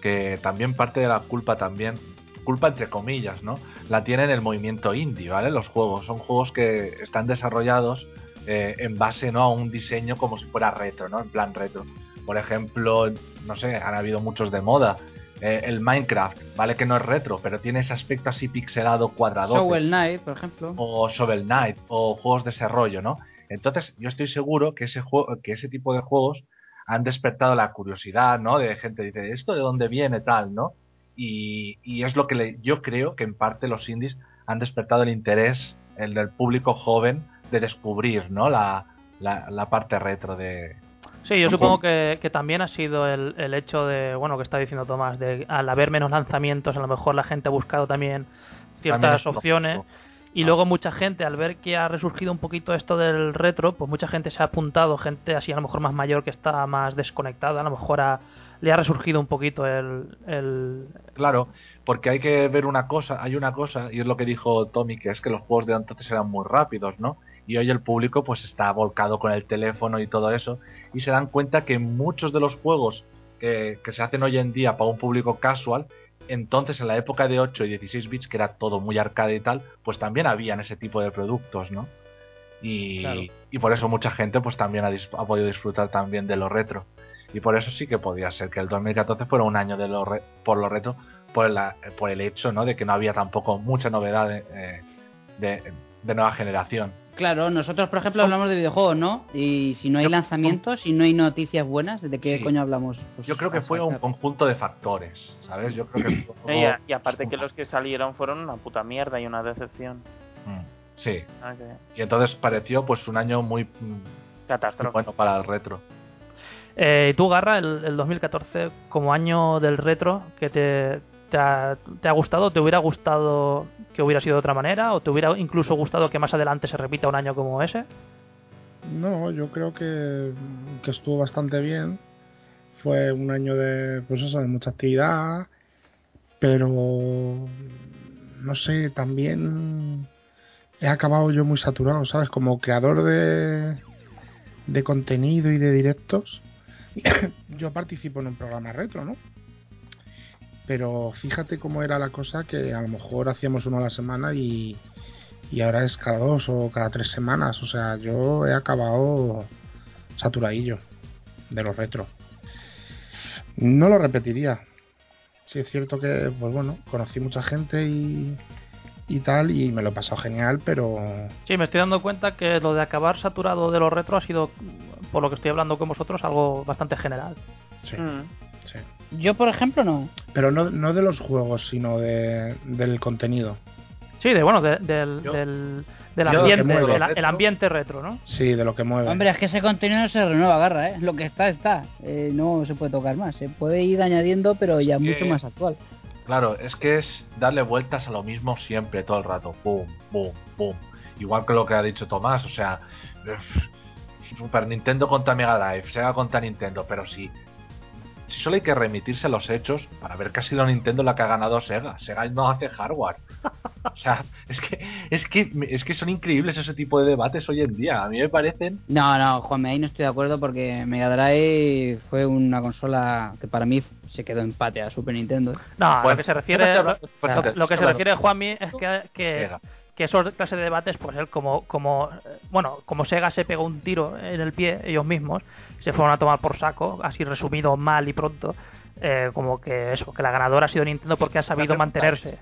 que también parte de la culpa también, culpa entre comillas, ¿no? La tiene en el movimiento indie, ¿vale? Los juegos, son juegos que están desarrollados eh, en base ¿no? a un diseño como si fuera retro, ¿no? En plan retro. Por ejemplo, no sé, han habido muchos de moda. Eh, el Minecraft, ¿vale? Que no es retro, pero tiene ese aspecto así pixelado, cuadrado. Shovel Knight, por ejemplo. o Shovel Knight o juegos de ese rollo, ¿no? Entonces, yo estoy seguro que ese juego, que ese tipo de juegos han despertado la curiosidad, ¿no? De gente dice, ¿esto de dónde viene tal, no? Y, y es lo que le- yo creo que en parte los indies han despertado el interés el del público joven de descubrir, ¿no? La, la, la parte retro de... Sí, yo supongo que, que también ha sido el, el hecho de, bueno, que está diciendo Tomás, de al haber menos lanzamientos, a lo mejor la gente ha buscado también ciertas También opciones. Y luego mucha gente, al ver que ha resurgido un poquito esto del retro, pues mucha gente se ha apuntado, gente así a lo mejor más mayor que está más desconectada, a lo mejor ha- le ha resurgido un poquito el... el... Claro, porque hay que ver una cosa, hay una cosa, y es lo que dijo Tommy, que es que los juegos de entonces eran muy rápidos, ¿no? Y hoy el público pues está volcado con el teléfono y todo eso, y se dan cuenta que muchos de los juegos que, que se hacen hoy en día para un público casual, entonces en la época de 8 y 16 bits, que era todo muy arcade y tal, pues también habían ese tipo de productos, ¿no? Y, Claro. y por eso mucha gente pues también ha, ha podido disfrutar también de lo retro. Y por eso sí que podía ser que el 2014 fuera un año de lo re- por lo retro, por, la- por el hecho ¿no? de que no había tampoco mucha novedad de, eh, de, de nueva generación. Claro, nosotros, por ejemplo, hablamos de videojuegos, ¿no? Y si no hay Yo- lanzamientos y no hay noticias buenas, ¿de qué Sí. coño hablamos? Pues Yo creo que fue un conjunto de factores, ¿sabes? Yo creo que fue Y, a- y aparte que los que salieron fueron una puta mierda y una decepción. Mm, Sí, Ah, y entonces pareció pues un año muy, mm, Catástrofe. bueno para el retro. Eh, ¿y tú, Garra, el, el 2014 como año del retro, que te, te, ha, te ha gustado? ¿Te hubiera gustado que hubiera sido de otra manera? ¿O te hubiera incluso gustado que más adelante se repita un año como ese? No, yo creo que, que estuvo bastante bien. Fue un año de, pues eso, de mucha actividad, pero no sé, también he acabado yo muy saturado, ¿sabes? Como creador de, de contenido y de directos, yo participo en un programa retro, ¿no? Pero fíjate cómo era la cosa que a lo mejor hacíamos uno a la semana y, y ahora es cada dos o cada tres semanas. O sea, yo he acabado saturadillo de los retro. No lo repetiría. Sí, es cierto que, pues bueno, conocí mucha gente y, y tal, y me lo he pasado genial, pero Sí, me estoy dando cuenta que lo de acabar saturado de los retro ha sido, por lo que estoy hablando con vosotros, algo bastante general. sí, Mm. sí. Yo, por ejemplo, no. Pero no, no de los juegos, sino de, del contenido. Sí, de bueno, de- del, Yo- del, ambiente, el, ambiente retro, ¿no? Sí, de lo que mueve. Hombre, es que ese contenido no se renueva, agarra, ¿eh? Lo que está, está. Eh, no se puede tocar más. Se puede ir añadiendo, pero ya que- mucho más actual. Claro, es que es darle vueltas a lo mismo siempre, todo el rato. Boom, boom, boom. Igual que lo que ha dicho Tomás, o sea, Super Nintendo contra Mega Drive, Sega contra Nintendo, pero si, si solo hay que remitirse a los hechos para ver que ha sido Nintendo la que ha ganado Sega. Sega no hace hardware. O sea, es que, es que, es que son increíbles ese tipo de debates hoy en día. A mí me parecen No, no, Juanme, ahí no estoy de acuerdo porque Mega Drive fue una consola que para mí se quedó empate a Super Nintendo. No, a lo que se no refiere, lo, hablando lo- lo que se refiere Juanmi es que, que, Sega. Que esos clases de debates, pues él como, como, eh, bueno, como Sega se pegó un tiro en el pie ellos mismos, se fueron a tomar por saco, así resumido mal y pronto, eh, como que eso, que la ganadora ha sido Nintendo porque ha sabido mantenerse.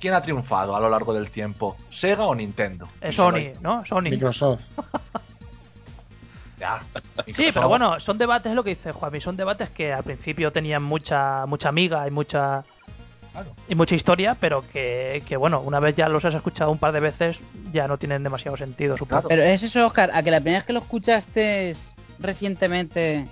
¿Quién ha triunfado a lo largo del tiempo? ¿Sega o Nintendo? Solo Sony, ¿no? Sony. Microsoft. Ya. Sí, pero bueno, son debates, es lo que dice Juanmi, son debates que al principio tenían mucha mucha amiga y mucha Claro. y mucha historia, pero que, que bueno, una vez ya los has escuchado un par de veces, ya no tienen demasiado sentido, supongo. Pero es eso, Oscar, a que la primera vez que lo escuchaste recientemente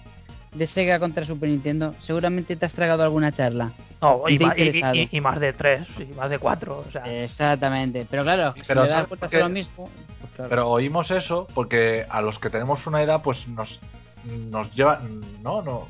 de Sega contra Super Nintendo, seguramente te has tragado alguna charla. No, y, más de tres, y más de cuatro. O sea, Exactamente. Pero claro, Sí, si pero le das ¿sabes vueltas por a qué? lo mismo. pues claro. Pero oímos eso porque a los que tenemos una edad, pues nos, nos lleva, no, no,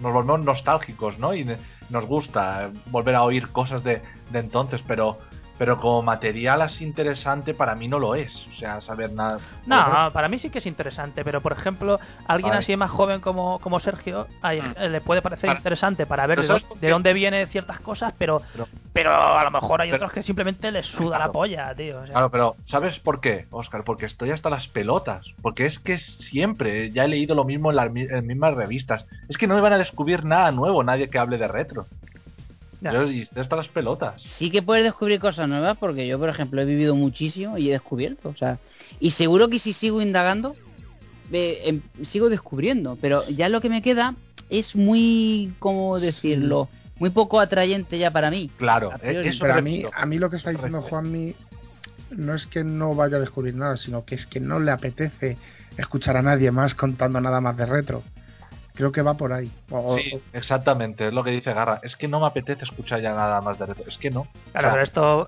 nos volvemos nostálgicos, ¿no? Y nos gusta volver a oír cosas de, de entonces, pero, pero como material así interesante para mí no lo es. O sea, saber nada. No, para mí sí que es interesante, pero por ejemplo, alguien así más joven como, como Sergio, Mm. eh, le puede parecer Para- interesante para ver de, dónde vienen ciertas cosas, pero, Pero- pero a lo mejor hay Pero- otros que simplemente les suda la polla, tío. o sea. Claro, pero ¿sabes por qué, Oscar? Porque estoy hasta las pelotas. Porque es que siempre ya he leído lo mismo en las mi- en mismas revistas. Es que no me van a descubrir nada nuevo, nadie que hable de retro. Yo y estoy hasta las pelotas. Sí que puedes descubrir cosas nuevas porque yo, por ejemplo, he vivido muchísimo y he descubierto. O sea, y seguro que si sigo indagando, eh, em, sigo descubriendo. Pero ya lo que me queda es muy, ¿cómo decirlo? Muy poco atrayente ya para mí. Claro, A eh, eso Pero a me mí, a mí lo que está diciendo. Juanmi no es que no vaya a descubrir nada, sino que es que no le apetece escuchar a nadie más contando nada más de retro. Creo que va por ahí. O- Sí, exactamente, es lo que dice Garra. Es que no me apetece escuchar ya nada más de retro. Es que no. Claro, O sea, pero esto,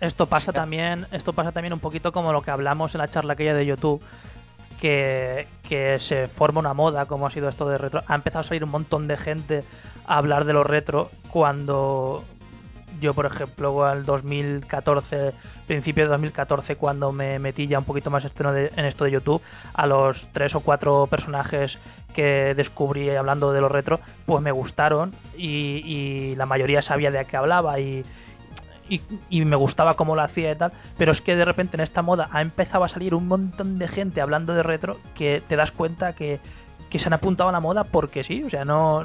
esto pasa también, esto pasa también un poquito como lo que hablamos en la charla aquella de YouTube, que, que se forma una moda, como ha sido esto de retro. Ha empezado a salir un montón de gente a hablar de los retro cuando yo, por ejemplo, al 2014, principio de 2014, cuando me metí ya un poquito más en esto de YouTube, a los tres o cuatro personajes que descubrí hablando de los retro, pues me gustaron y, y la mayoría sabía de qué hablaba y, y, y me gustaba cómo lo hacía y tal, pero es que de repente en esta moda ha empezado a salir un montón de gente hablando de retro que te das cuenta que, que se han apuntado a la moda porque sí, o sea, no,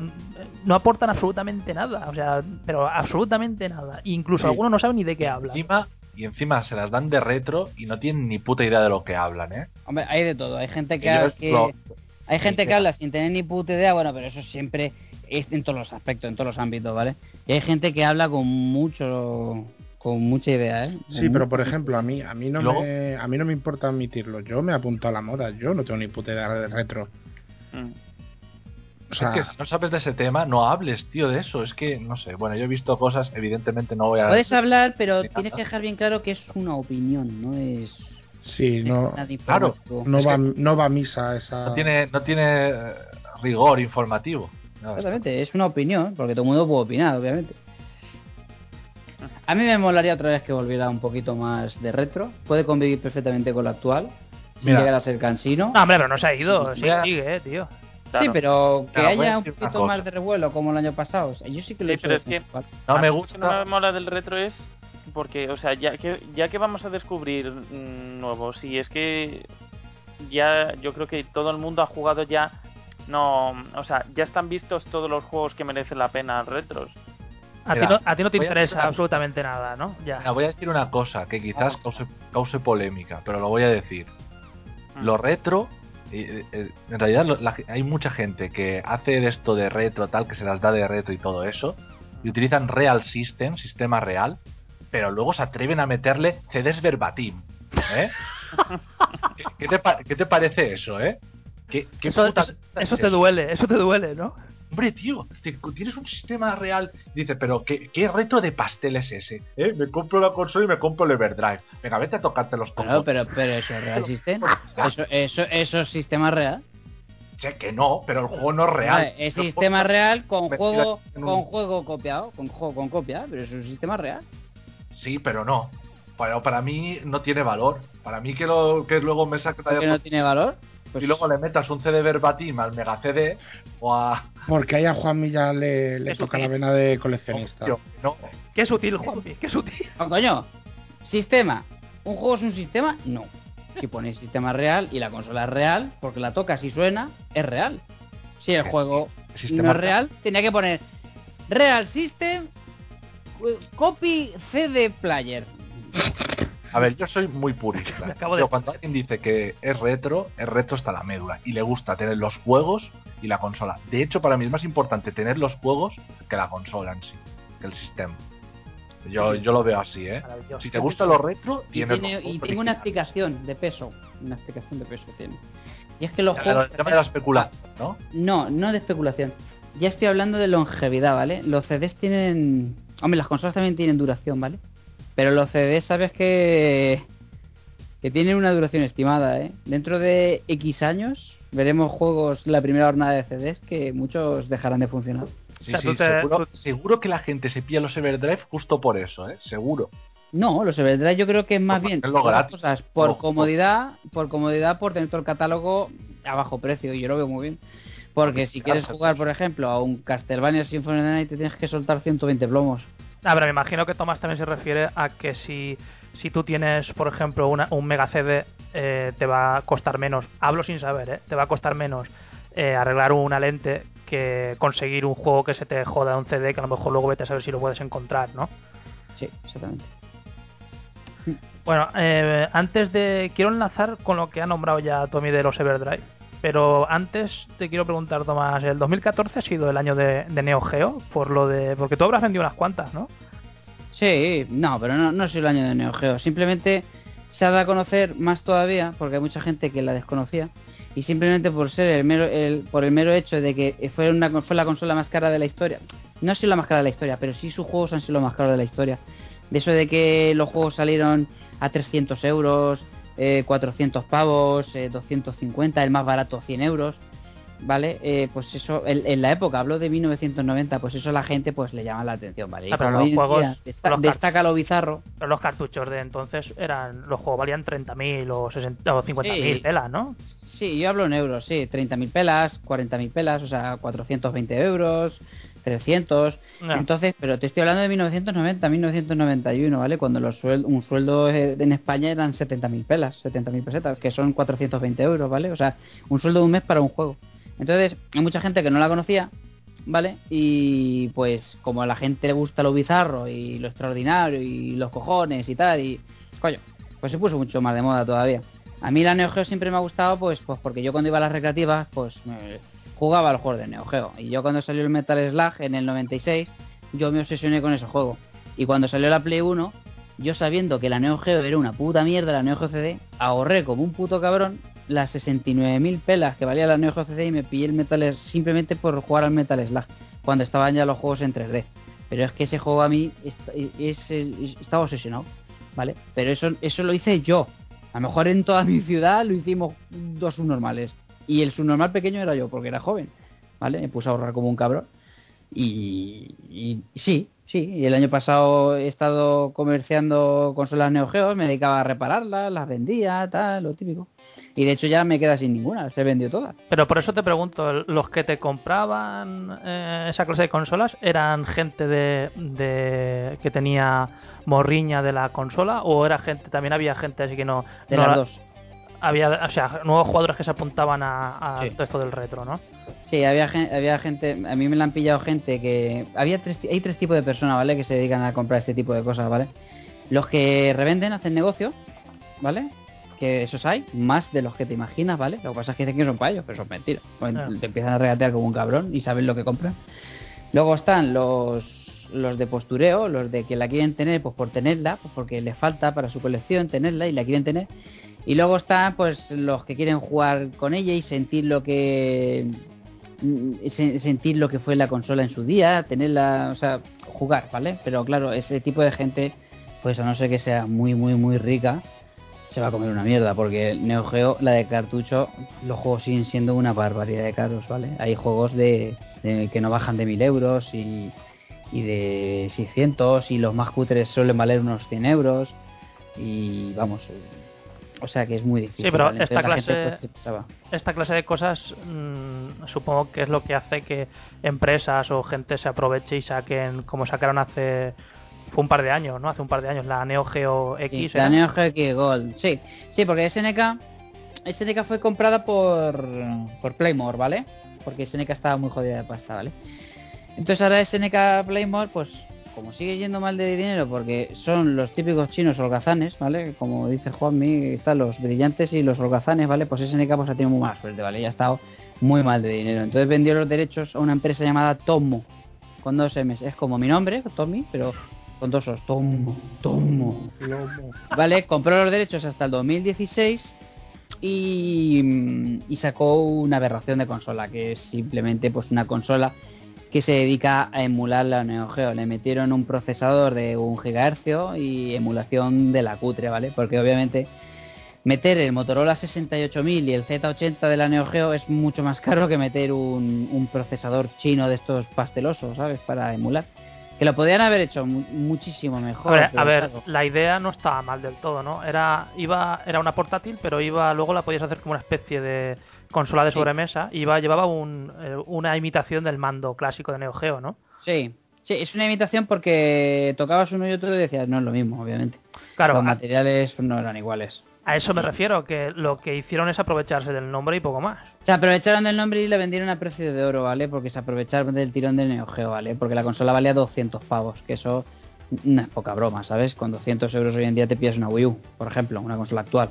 no aportan absolutamente nada, o sea, pero absolutamente nada. Incluso Sí. algunos no saben ni de qué hablan. encima, y encima se las dan de retro y no tienen ni puta idea de lo que hablan, ¿eh? Hombre, hay de todo. Hay gente que, es que- lo- hay gente que habla sin tener ni puta idea, bueno, pero eso siempre es en todos los aspectos, en todos los ámbitos, ¿vale? Y hay gente que habla con mucho, con mucha idea, ¿eh? Sí, pero mucho- por ejemplo, a mí, a mí no Luego- me, a mí no me importa admitirlo. Yo me apunto a la moda. Yo no tengo ni puta idea de retro. Mm. O sea, es que si no sabes de ese tema, no hables, tío, de eso. Es que, no sé, bueno, yo he visto cosas, evidentemente no voy a... Puedes hablar, pero tienes que dejar bien claro que es una opinión, no es, sí, no es claro. no Es va, que- no va a misa esa. No tiene, no tiene eh, rigor informativo. No, Exactamente, es una opinión, porque todo el mundo puede opinar, obviamente. A mí me molaría otra vez que volviera un poquito más de retro. Puede convivir perfectamente con lo actual, Mira. llegar a ser cansino. No, hombre, pero no se ha ido, Sí, sigue, eh, tío. Claro. Sí, pero que Claro, haya un poquito más de revuelo como el año pasado. O sea, yo sí que lo he Sí, hecho pero es que- ¿vale? No me mí lo gusta. que no me mola del retro es porque, o sea, ya que, ya que vamos a descubrir mm, nuevos, y es que ya yo creo que todo el mundo ha jugado ya, no, o sea, ya están vistos todos los juegos que merecen la pena retros. A ti, no, a ti no te interesa absolutamente nada, ¿no? Ya. Mira, voy a decir una cosa que quizás cause, cause polémica, pero lo voy a decir. Lo retro, eh, eh, en realidad lo- la- hay mucha gente que hace de esto de retro, tal, que se las da de retro y todo eso, y utilizan Real System, sistema real, pero luego se atreven a meterle CDs verbatim. ¿eh? ¿Qué, qué te, qué te parece eso, eh? ¿Qué, qué Eso, puta- eso- eso te duele, eso te duele, ¿no? Hombre, tío, te- tienes un sistema real. Dice, pero ¿qué, qué retro de pastel es ese? ¿Eh? Me compro la consola y me compro el Everdrive. Venga, vete a tocarte los Claro, cojones. pero, pero eso es real system. Eso, eso, eso es sistema real. Sé que no, pero el juego no es real. Vale, es sistema real con juego, un- con juego copiado, con juego con copia, pero es un sistema real. Sí, pero no. Para, para mí no tiene valor. Para mí que, lo, que luego me saque ¿Por qué no tiene valor? Pues y luego le metas un CD verbatim al Mega CD o a. Porque ahí a Juanmi ya le, toca la vena de coleccionista. Tío, no. Qué sutil, Juanpi, qué sutil. Oh, coño, sistema. ¿Un juego es un sistema? No. Si pones sistema real y la consola es real, porque la tocas y suena, es real. Si el juego Sistema no es real, tenía que poner Real System Copy CD Player. A ver, yo soy muy Me purista. acabo de- Pero cuando alguien dice que es retro, es retro hasta la médula. Y le gusta tener los juegos y la consola. De hecho, para mí es más importante tener los juegos que la consola en sí, que el sistema. Yo, yo lo veo así, ¿eh? Si te gusta lo retro, Y, tiene, los y tengo una explicación de peso. Una explicación de peso tiene. Y es que los juegos. El tema de la especulación, ¿no? No, no de especulación. ya estoy hablando de longevidad, ¿vale? Los CDs tienen... Hombre, las consolas también tienen duración, ¿vale? Pero los CDs sabes que... Que tienen una duración estimada, ¿eh? Dentro de X años veremos juegos, la primera jornada de CDs, que muchos dejarán de funcionar. Sí, O sea, sí, te- seguro, seguro que la gente se pilla los Everdrive justo por eso, ¿eh? Seguro. No, los Everdrive yo creo que es más Por bien las cosas, por Ojo. comodidad, por comodidad, por tener todo el catálogo a bajo precio, y yo lo veo muy bien. Porque si quieres jugar, por ejemplo, a un Castlevania Symphony of the Night, te tienes que soltar 120 plomos. Ah, pero me imagino que Tomás también se refiere a que si, si tú tienes, por ejemplo, una- un Mega CD, eh, te va a costar menos, hablo sin saber, ¿eh? te va a costar menos eh, arreglar una lente que conseguir un juego que se te joda un CD que a lo mejor luego vete a saber si lo puedes encontrar, ¿no? Sí, exactamente. Bueno, eh, antes de... Quiero enlazar con lo que ha nombrado ya Tommy de los Everdrive. Pero antes te quiero preguntar, Tomás, el 2014 ha sido el año de, Neo Geo, por lo de... Porque tú habrás vendido unas cuantas, ¿no? Sí, no, pero no, no es el año de Neo Geo. Simplemente se ha dado a conocer más todavía, porque hay mucha gente que la desconocía. Y simplemente por ser el mero, el, por el mero hecho de que fue, una, fue la consola más cara de la historia. No ha sido la más cara de la historia, pero sí sus juegos han sido los más caros de la historia. De eso de que los juegos salieron a 300 euros, eh, 400 pavos, eh, 250, el más barato 100 euros. ¿Vale? Eh, pues eso, en, en la época, hablo de 1990, pues eso a la gente pues le llama la atención, ¿vale? Y Ah, pero los juegos- día desta- los destaca lo bizarro, Pero los cartuchos de entonces eran... Los juegos valían 30.000 o, 60 o 50.000 Sí. pelas, ¿no? Sí, yo hablo en euros, sí, 30.000 pelas, 40.000 pelas, o sea, 420 euros, 300. Ya. Entonces, pero te estoy hablando de 1990, 1991, ¿vale? Cuando los suel- un sueldo eh, en España eran 70.000 pelas, 70.000 pesetas, que son 420 euros, ¿vale? O sea, un sueldo de un mes para un juego. Entonces, hay mucha gente que no la conocía, ¿vale? Y pues, como a la gente le gusta lo bizarro y lo extraordinario y los cojones y tal, y coño, pues se puso mucho más de moda todavía. A mí la Neo Geo siempre me ha gustado, pues, pues porque yo cuando iba a las recreativas, pues me jugaba al juego de Neo Geo. Y yo cuando salió el Metal Slug en el 96, yo me obsesioné con ese juego. Y cuando salió la Play 1, yo sabiendo que la Neo Geo era una puta mierda, la Neo Geo CD, ahorré como un puto cabrón las 69.000 pelas que valía la Neo Geo CD y me pillé el Metal simplemente por jugar al Metal Slug, cuando estaban ya los juegos en 3D. Pero es que ese juego a mí est- es, es- estaba obsesionado, ¿vale? Pero eso, eso lo hice yo. A lo mejor en toda mi ciudad lo hicimos dos subnormales. Y el subnormal pequeño era yo, porque era joven, ¿vale? Me puse a ahorrar como un cabrón. Y, y sí, sí. Y el año pasado he estado comerciando consolas Neo Geo, me dedicaba a repararlas, las vendía, tal, lo típico. Y de hecho ya me queda sin ninguna, se vendió todas. Pero por eso te pregunto, ¿los que te compraban eh, esa clase de consolas eran gente de, de que tenía morriña de la consola o era gente, también había gente así que no... De no las la- dos. Había, o sea, nuevos jugadores que se apuntaban a, a Sí. todo esto del retro, ¿no? Sí, había, había gente, a mí me la han pillado gente que... Había tres, ti- hay tres tipos de personas, ¿vale? Que se dedican a comprar este tipo de cosas, ¿vale? Los que revenden, hacen negocio, ¿vale? Que esos hay, más de los que te imaginas, ¿vale? Lo que pasa es que dicen que son para ellos, pero son mentiras. Pues Ah. Te empiezan a regatear como un cabrón y saben lo que compran. Luego están los, los de postureo, los de que la quieren tener pues por tenerla, pues porque les falta para su colección tenerla y la quieren tener. Y luego están pues los que quieren jugar con ella y sentir lo que mm, se- sentir lo que fue la consola en su día, tenerla, o sea, jugar, ¿vale? Pero claro, ese tipo de gente, pues a no ser que sea muy, muy, muy rica, se va a comer una mierda, porque Neo Geo, la de cartucho, los juegos siguen siendo una barbaridad de caros, ¿vale? Hay juegos de, que no bajan de 1000 euros y, y de 600 y los más cutres suelen valer unos 100 euros y vamos, o sea que es muy difícil. Sí, pero ¿vale? esta Entonces la gente, clase- pues. Esta clase de cosas mm, supongo que es lo que hace que empresas o gente se aproveche y saquen, como sacaron hace fue un par de años, ¿no? Hace un par de años la Neo Geo Sí, X. la. Neo Geo X Gold, sí. Sí, porque SNK, SNK fue comprada por, por Playmore, ¿vale? Porque SNK estaba muy jodida de pasta, ¿vale? Entonces ahora SNK Playmore, pues como sigue yendo mal de dinero, porque son los típicos chinos holgazanes, ¿vale? Como dice Juanmi, están los brillantes y los holgazanes, ¿vale? Pues SNK pues ha tenido muy mala suerte, ¿vale? Ya ha estado muy mal de dinero. Entonces vendió los derechos a una empresa llamada Tomo, con dos M's. Es como mi nombre, Tommy, pero con dos O's. Tomo, Tomo. Vale, compró los derechos hasta el 2016 y, y sacó una aberración de consola, que es simplemente pues una consola que se dedica a emular la Neo Geo. Le metieron un procesador de un gigahercio y emulación de la cutre, ¿vale? Porque obviamente meter el Motorola 68000 y el Z80 de la Neo Geo es mucho más caro que meter un, un procesador chino de estos pastelosos, ¿sabes? Para emular. Que lo podrían haber hecho mu- muchísimo A mejor. ver, pero a ver, la idea no estaba mal del todo, ¿no? Era iba era una portátil, pero iba luego la podías hacer como una especie de consola de Sí. sobremesa. Iba llevaba un, eh, una imitación del mando clásico de Neo Geo, ¿no? Sí, sí, es una imitación porque tocabas uno y otro y decías, no es lo mismo, obviamente. Claro, Los a, materiales no eran iguales. a eso me refiero, que lo que hicieron es aprovecharse del nombre y poco más. Se aprovecharon del nombre y le vendieron a precio de oro, ¿vale? Porque se aprovecharon del tirón del Neo Geo, ¿vale? Porque la consola valía 200 pavos, que eso no es poca broma, ¿sabes? Con 200 euros hoy en día te pillas una Wii U, por ejemplo, una consola actual,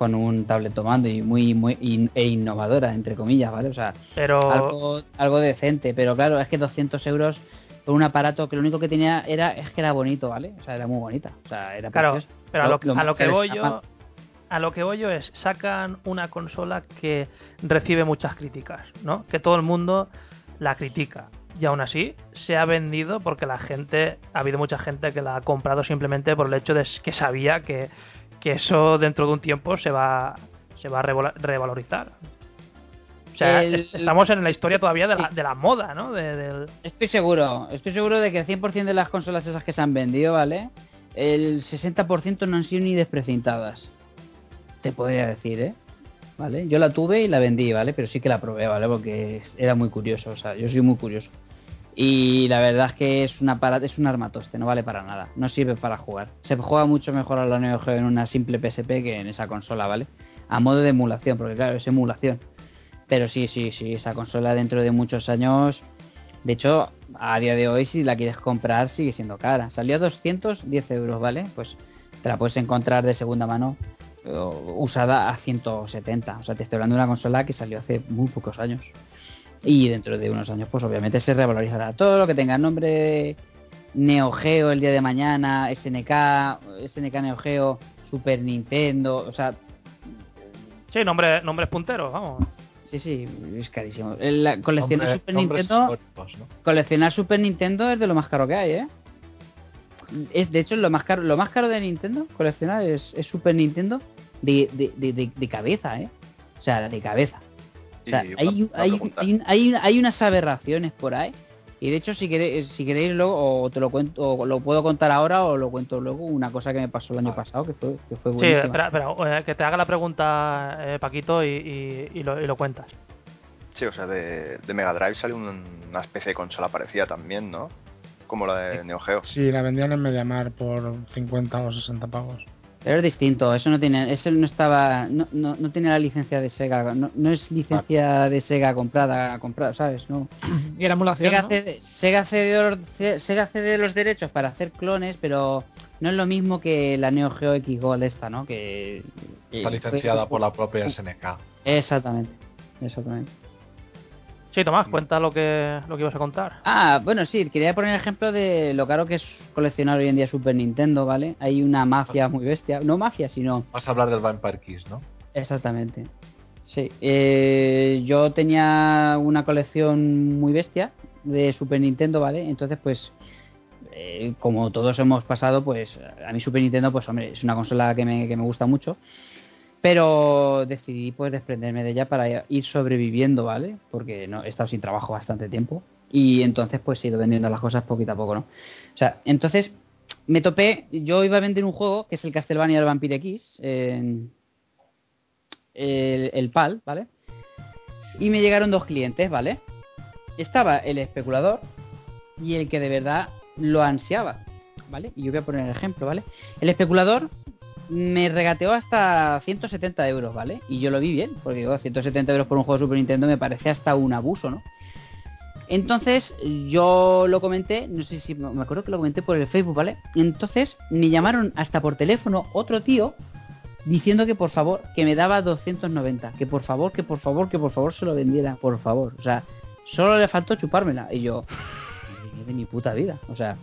con un tablet tomando y muy, muy in- e innovadora, entre comillas, ¿vale? O sea, Pero algo, algo decente, pero claro, es que 200 euros por un aparato que lo único que tenía era es que era bonito, ¿vale? O sea, era muy bonita, o sea, era Claro, preciosa. pero a lo, a más lo que voy yo, a lo que voy yo es sacan una consola que recibe muchas críticas, ¿no? Que todo el mundo la critica y aún así se ha vendido porque la gente ha habido mucha gente que la ha comprado simplemente por el hecho de que sabía que, que eso dentro de un tiempo se va se va a revalorizar. O sea, El- estamos en la historia todavía de la, de la moda, ¿no? De- del- Estoy seguro, estoy seguro de que el 100% de las consolas esas que se han vendido, ¿vale? El 60% no han sido ni desprecintadas. Te podría decir, ¿eh? ¿Vale? Yo la tuve y la vendí, ¿vale? Pero sí que la probé, ¿vale? Porque era muy curioso, o sea, yo soy muy curioso. Y la verdad es que es una para- es un armatoste, no vale para nada, no sirve para jugar. Se juega mucho mejor a la Neo Geo en una simple PSP que en esa consola, ¿vale? A modo de emulación, porque claro, es emulación. Pero sí, sí, sí, esa consola dentro de muchos años de hecho, a día de hoy, si la quieres comprar, sigue siendo cara. Salió a 210 euros, ¿vale? Pues te la puedes encontrar de segunda mano usada a 170. O sea, te estoy hablando de una consola que salió hace muy pocos años. Y dentro de unos años, pues obviamente se revalorizará. Todo lo que tenga nombre de Neo Geo el día de mañana, SNK, SNK Neo Geo, Super Nintendo, o sea, Sí, nombre, nombres punteros, vamos. sí, sí, es carísimo. La- coleccionar Super nombres Nintendo... históricos, ¿no? Coleccionar Super Nintendo es de lo más caro que hay, ¿eh? Es, de hecho, lo más caro, lo más caro de Nintendo, coleccionar, es, es Super Nintendo de, de, de, de- de cabeza, ¿eh? O sea, de cabeza. O sea, Y hay, una- hay, hay, hay, hay unas aberraciones por ahí. Y de hecho, si queréis, si queréis luego, o te lo cuento, o lo puedo contar ahora, o lo cuento luego, una cosa que me pasó el año pasado, que fue, que fue Sí, buenísima. espera, espera, eh, que te haga la pregunta eh, Paquito y, y- y lo, y lo cuentas. Sí, o sea, de, de Mega Drive sale un- una especie de consola parecida también, ¿no? Como la de Neo Geo. Sí, la vendían en Mediamar por 50 o 60 pavos. Pero es distinto, eso no tiene, eso no estaba, no, no, no tiene la licencia de Sega, no, no es licencia de Sega comprada, comprada, ¿sabes? No. Y era emulación, Sega, ¿no? cede, Sega, cede los, Sega cede los derechos para hacer clones, pero no es lo mismo que la Neo Geo X Gold esta, ¿no? Que, que Está fue- licenciada por la propia SNK. Exactamente, exactamente. Sí, Tomás, cuenta lo que, lo que ibas a contar. Ah, bueno, sí, quería poner el ejemplo de lo caro que es coleccionar hoy en día Super Nintendo, ¿vale? Hay una mafia muy bestia, no mafia, sino Vas a hablar del Vampire Kiss, ¿no? Exactamente. Sí. Eh, yo tenía una colección muy bestia de Super Nintendo, ¿vale? Entonces, pues, eh, como todos hemos pasado, pues, a mí Super Nintendo, pues, hombre, es una consola que me, que me gusta mucho. Pero decidí, pues, desprenderme de ella para ir sobreviviendo, ¿vale? Porque no, he estado sin trabajo bastante tiempo. Y entonces, pues, he ido vendiendo las cosas poquito a poco, ¿no? O sea, entonces, me topé, yo iba a vender un juego, que es el Castlevania del Vampire X, el, el PAL, ¿vale? Y me llegaron dos clientes, ¿vale? Estaba el especulador y el que de verdad lo ansiaba, ¿vale? Y yo voy a poner el ejemplo, ¿vale? El especulador me regateó hasta 170 euros, ¿vale? Y yo lo vi bien, porque digo, 170 euros por un juego de Super Nintendo me parece hasta un abuso, ¿no? Entonces yo lo comenté, no sé si me acuerdo que lo comenté por el Facebook, ¿vale? Entonces me llamaron hasta por teléfono otro tío diciendo que por favor, que me daba 290, que por favor, que por favor, que por favor se lo vendiera, por favor. O sea, solo le faltó chupármela. Y yo, "Ni de mi puta vida. O sea,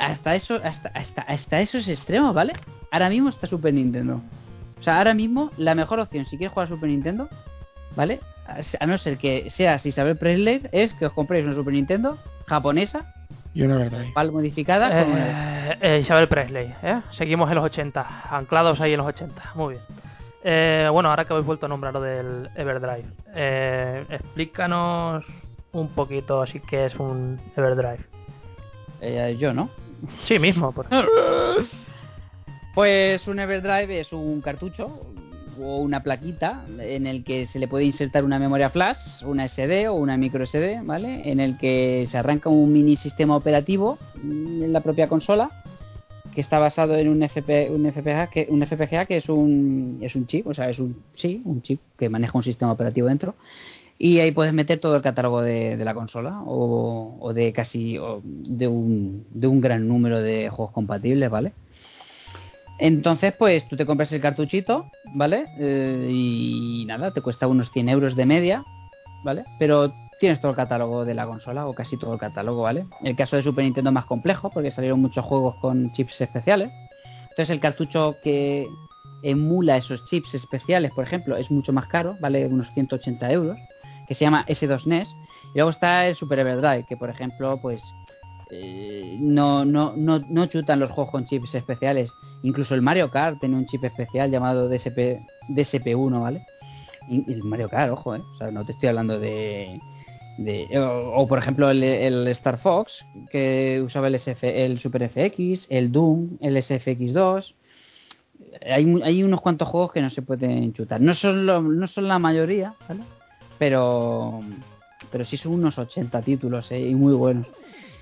hasta eso, hasta, hasta, hasta esos extremos, ¿vale? Ahora mismo está Super Nintendo. O sea, ahora mismo la mejor opción, si quieres jugar a Super Nintendo, ¿vale? a no ser que seas Isabel Presley, es que os compréis una Super Nintendo japonesa, Y una verdad. mal modificada, con una- Eh, eh, Isabel Presley, ¿eh? Seguimos en los 80, anclados ahí en los 80, muy bien. Eh, bueno, ahora que habéis vuelto a nombrar lo del Everdrive, eh, explícanos un poquito así que es un Everdrive. eh, yo, ¿no? Sí, mismo, por Pues un Everdrive es un cartucho o una plaquita en el que se le puede insertar una memoria flash, una SD o una micro SD, ¿vale? En el que se arranca un mini sistema operativo mm, en la propia consola que está basado en un FP, un FPGA que un FPGA que es un es un chip, o sea, es un sí, un chip que maneja un sistema operativo dentro. Y ahí puedes meter todo el catálogo de, la consola o, o de casi o de un, de un gran número de juegos compatibles, ¿vale? Entonces, pues tú te compras el cartuchito, ¿vale? Eh, y nada, te cuesta unos 100 euros de media, ¿vale? Pero tienes todo el catálogo de la consola, o casi todo el catálogo, ¿vale? El caso de Super Nintendo es más complejo, porque salieron muchos juegos con chips especiales. Entonces el cartucho que emula esos chips especiales, por ejemplo, es mucho más caro, vale unos 180 euros, que se llama S2 NES. Y luego está el Super Everdrive, que por ejemplo, pues eh, no, no, no, no chutan los juegos con chips especiales. Incluso el Mario Kart tiene un chip especial llamado DSP, DSP1, ¿vale? Y, el Mario Kart, ojo, ¿eh? O sea, no te estoy hablando de... o, por ejemplo el, Star Fox, que usaba el, SF, el Super FX, el Doom, el SFX2. Hay, hay unos cuantos juegos que no se pueden chutar. No son, no son la mayoría, ¿vale? Pero, pero sí son unos 80 títulos, ¿eh? Y muy buenos.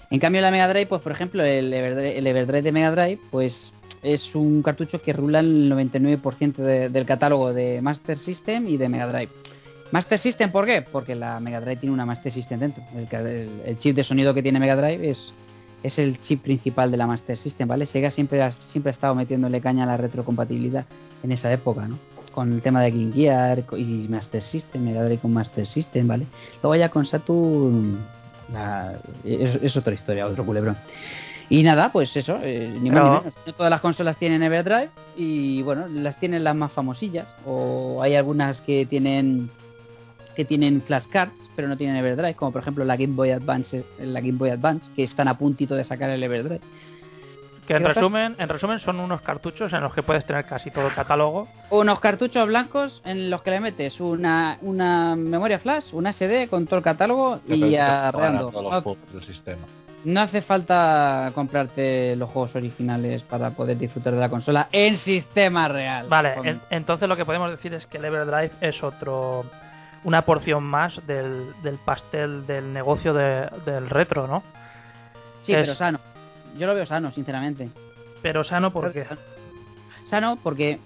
En cambio la Mega Drive, pues por ejemplo el Everdrive, el de Mega Drive, pues es un cartucho que rula el 99% de- del catálogo de Master System y de Mega Drive. Master System, ¿por qué? Porque la Mega Drive tiene una Master System dentro. El chip de sonido que tiene Mega Drive es, es el chip principal de la Master System, ¿vale? Sega siempre ha, siempre ha estado metiéndole caña a la retrocompatibilidad en esa época, ¿no? Con el tema de Game Gear y Master System, Mega Drive con Master System, ¿vale? Luego ya con Saturn la- es, es otra historia, otro culebrón. Y nada, pues eso, eh, ni más Pero- ni menos. No todas las consolas tienen Everdrive y bueno, las tienen las más famosillas. O hay algunas que tienen que tienen flashcards, pero no tienen Everdrive, como por ejemplo la Game Boy Advance, la Game Boy Advance, que están a puntito de sacar el Everdrive. Que en resumen, en resumen son unos cartuchos en los que puedes tener casi todo el catálogo. Unos cartuchos blancos en los que le metes una, una memoria flash, una SD con todo el catálogo y arreando. No, juegos del sistema. no hace falta comprarte los juegos originales para poder disfrutar de la consola en sistema real. Vale, Con- en- entonces lo que podemos decir es que el Everdrive es otro una porción más del, del pastel del negocio de- del retro, ¿no? sí, es- pero sano. Yo lo veo sano, sinceramente. Pero sano porque Sano porque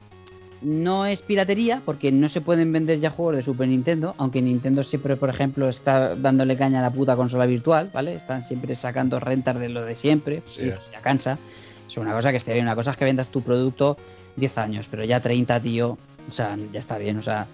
no es piratería, porque no se pueden vender ya juegos de Super Nintendo, aunque Nintendo siempre, por ejemplo, está dándole caña a la puta consola virtual, ¿vale? Están siempre sacando rentas de lo de siempre, Sí. ya cansa. Es una cosa que esté bien, una cosa es que vendas tu producto 10 años, pero ya 30, tío, o sea, ya está bien, o sea,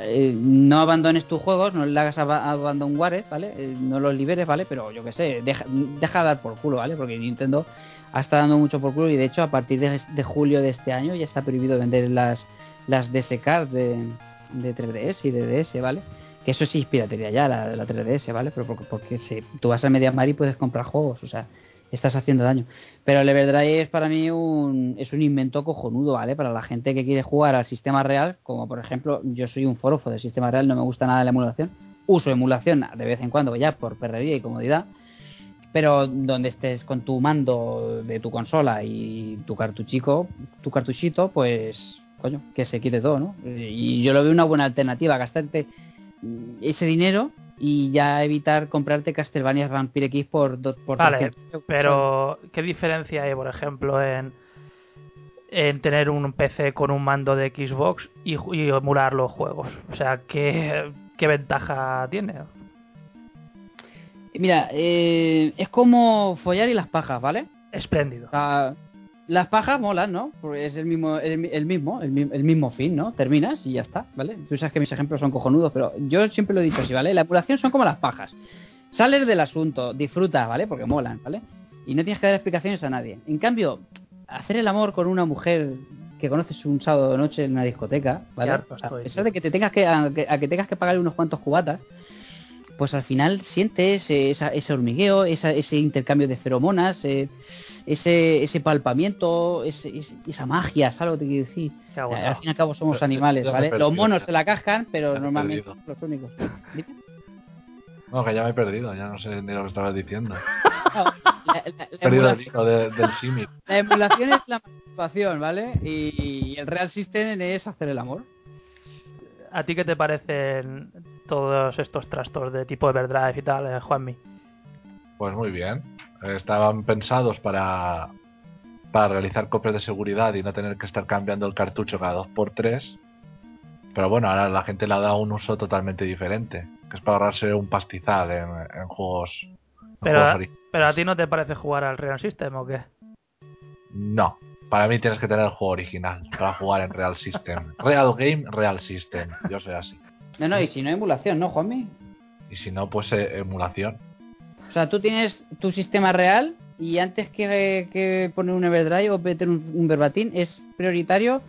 eh, no abandones tus juegos, no le hagas aba- abandonware, ¿vale? Eh, no los liberes, ¿vale? Pero yo qué sé, deja, deja de dar por culo, ¿vale? Porque Nintendo ha estado dando mucho por culo y de hecho a partir de, de julio de este año ya está prohibido vender las, las DS cards de, de 3DS y de DS, ¿vale? Que eso sí es piratería ya, la, la 3DS, ¿vale? Pero porque, porque si tú vas a MediaMar y puedes comprar juegos, o sea, estás haciendo daño. Pero el Everdrive es para mí un, es un invento cojonudo, ¿vale? Para la gente que quiere jugar al sistema real, como por ejemplo, yo soy un forofo del sistema real, no me gusta nada la emulación. Uso emulación de vez en cuando, ya por perrería y comodidad. Pero donde estés con tu mando de tu consola y tu cartuchico, tu cartuchito, pues, coño, que se quite todo, ¿no? Y yo lo veo una buena alternativa, gastarte ese dinero y ya evitar comprarte Castlevania Vampire X por, por Vale, 300 euros. pero ¿qué diferencia hay, por ejemplo, en en tener un PC con un mando de Xbox y, emular los juegos? O sea, ¿qué, qué ventaja tiene? Mira, eh, es como follar y las pajas, ¿vale? Espléndido. O sea, las pajas molan, ¿no? Porque es el mismo, el, el mismo, el, el mismo fin, ¿no? Terminas y ya está, ¿vale? Tú sabes que mis ejemplos son cojonudos, pero yo siempre lo he dicho así, ¿vale? La emulación son como las pajas. Sales del asunto, disfrutas, ¿vale? Porque molan, ¿vale? Y no tienes que dar explicaciones a nadie. En cambio, hacer el amor con una mujer que conoces un sábado de noche en una discoteca, ¿vale? Estoy, a pesar de que te tengas que a, que a que tengas que pagarle unos cuantos cubatas, pues al final sientes eh, esa- ese hormigueo, esa- ese intercambio de feromonas, eh, ese, ese palpamiento, ese- ese- esa magia, ¿sabes lo que te quiero decir? Qué Al fin y al cabo somos animales, ¿vale? perdido, Los monos se la cascan, pero normalmente perdido. son los únicos. Dime. No, que ya me he perdido, ya no sé ni lo que estabas diciendo. No, la, la- la He perdido el hilo de- del símil. la emulación es la masturbación, ¿vale? Y, y el real system es hacer el amor. ¿A ti qué te parecen todos estos trastos de tipo Everdrive y tal, eh, Juanmi? Pues muy bien. Estaban pensados para, para realizar copias de seguridad y no tener que estar cambiando el cartucho cada 2x3. Pero bueno, ahora la gente le ha dado un uso totalmente diferente. Que es para ahorrarse un pastizal en, en juegos. en Pero, juegos pero a ti no te parece jugar al Real System o qué? No. Para mí tienes que tener el juego original para jugar en Real System. Real Game, Real System. Yo soy así. No, no, y si no emulación, ¿no, Juanmi? Y si no, pues eh, emulación. O sea, tú tienes tu sistema real y antes que, que poner un Everdrive o meter un, un verbatim es prioritario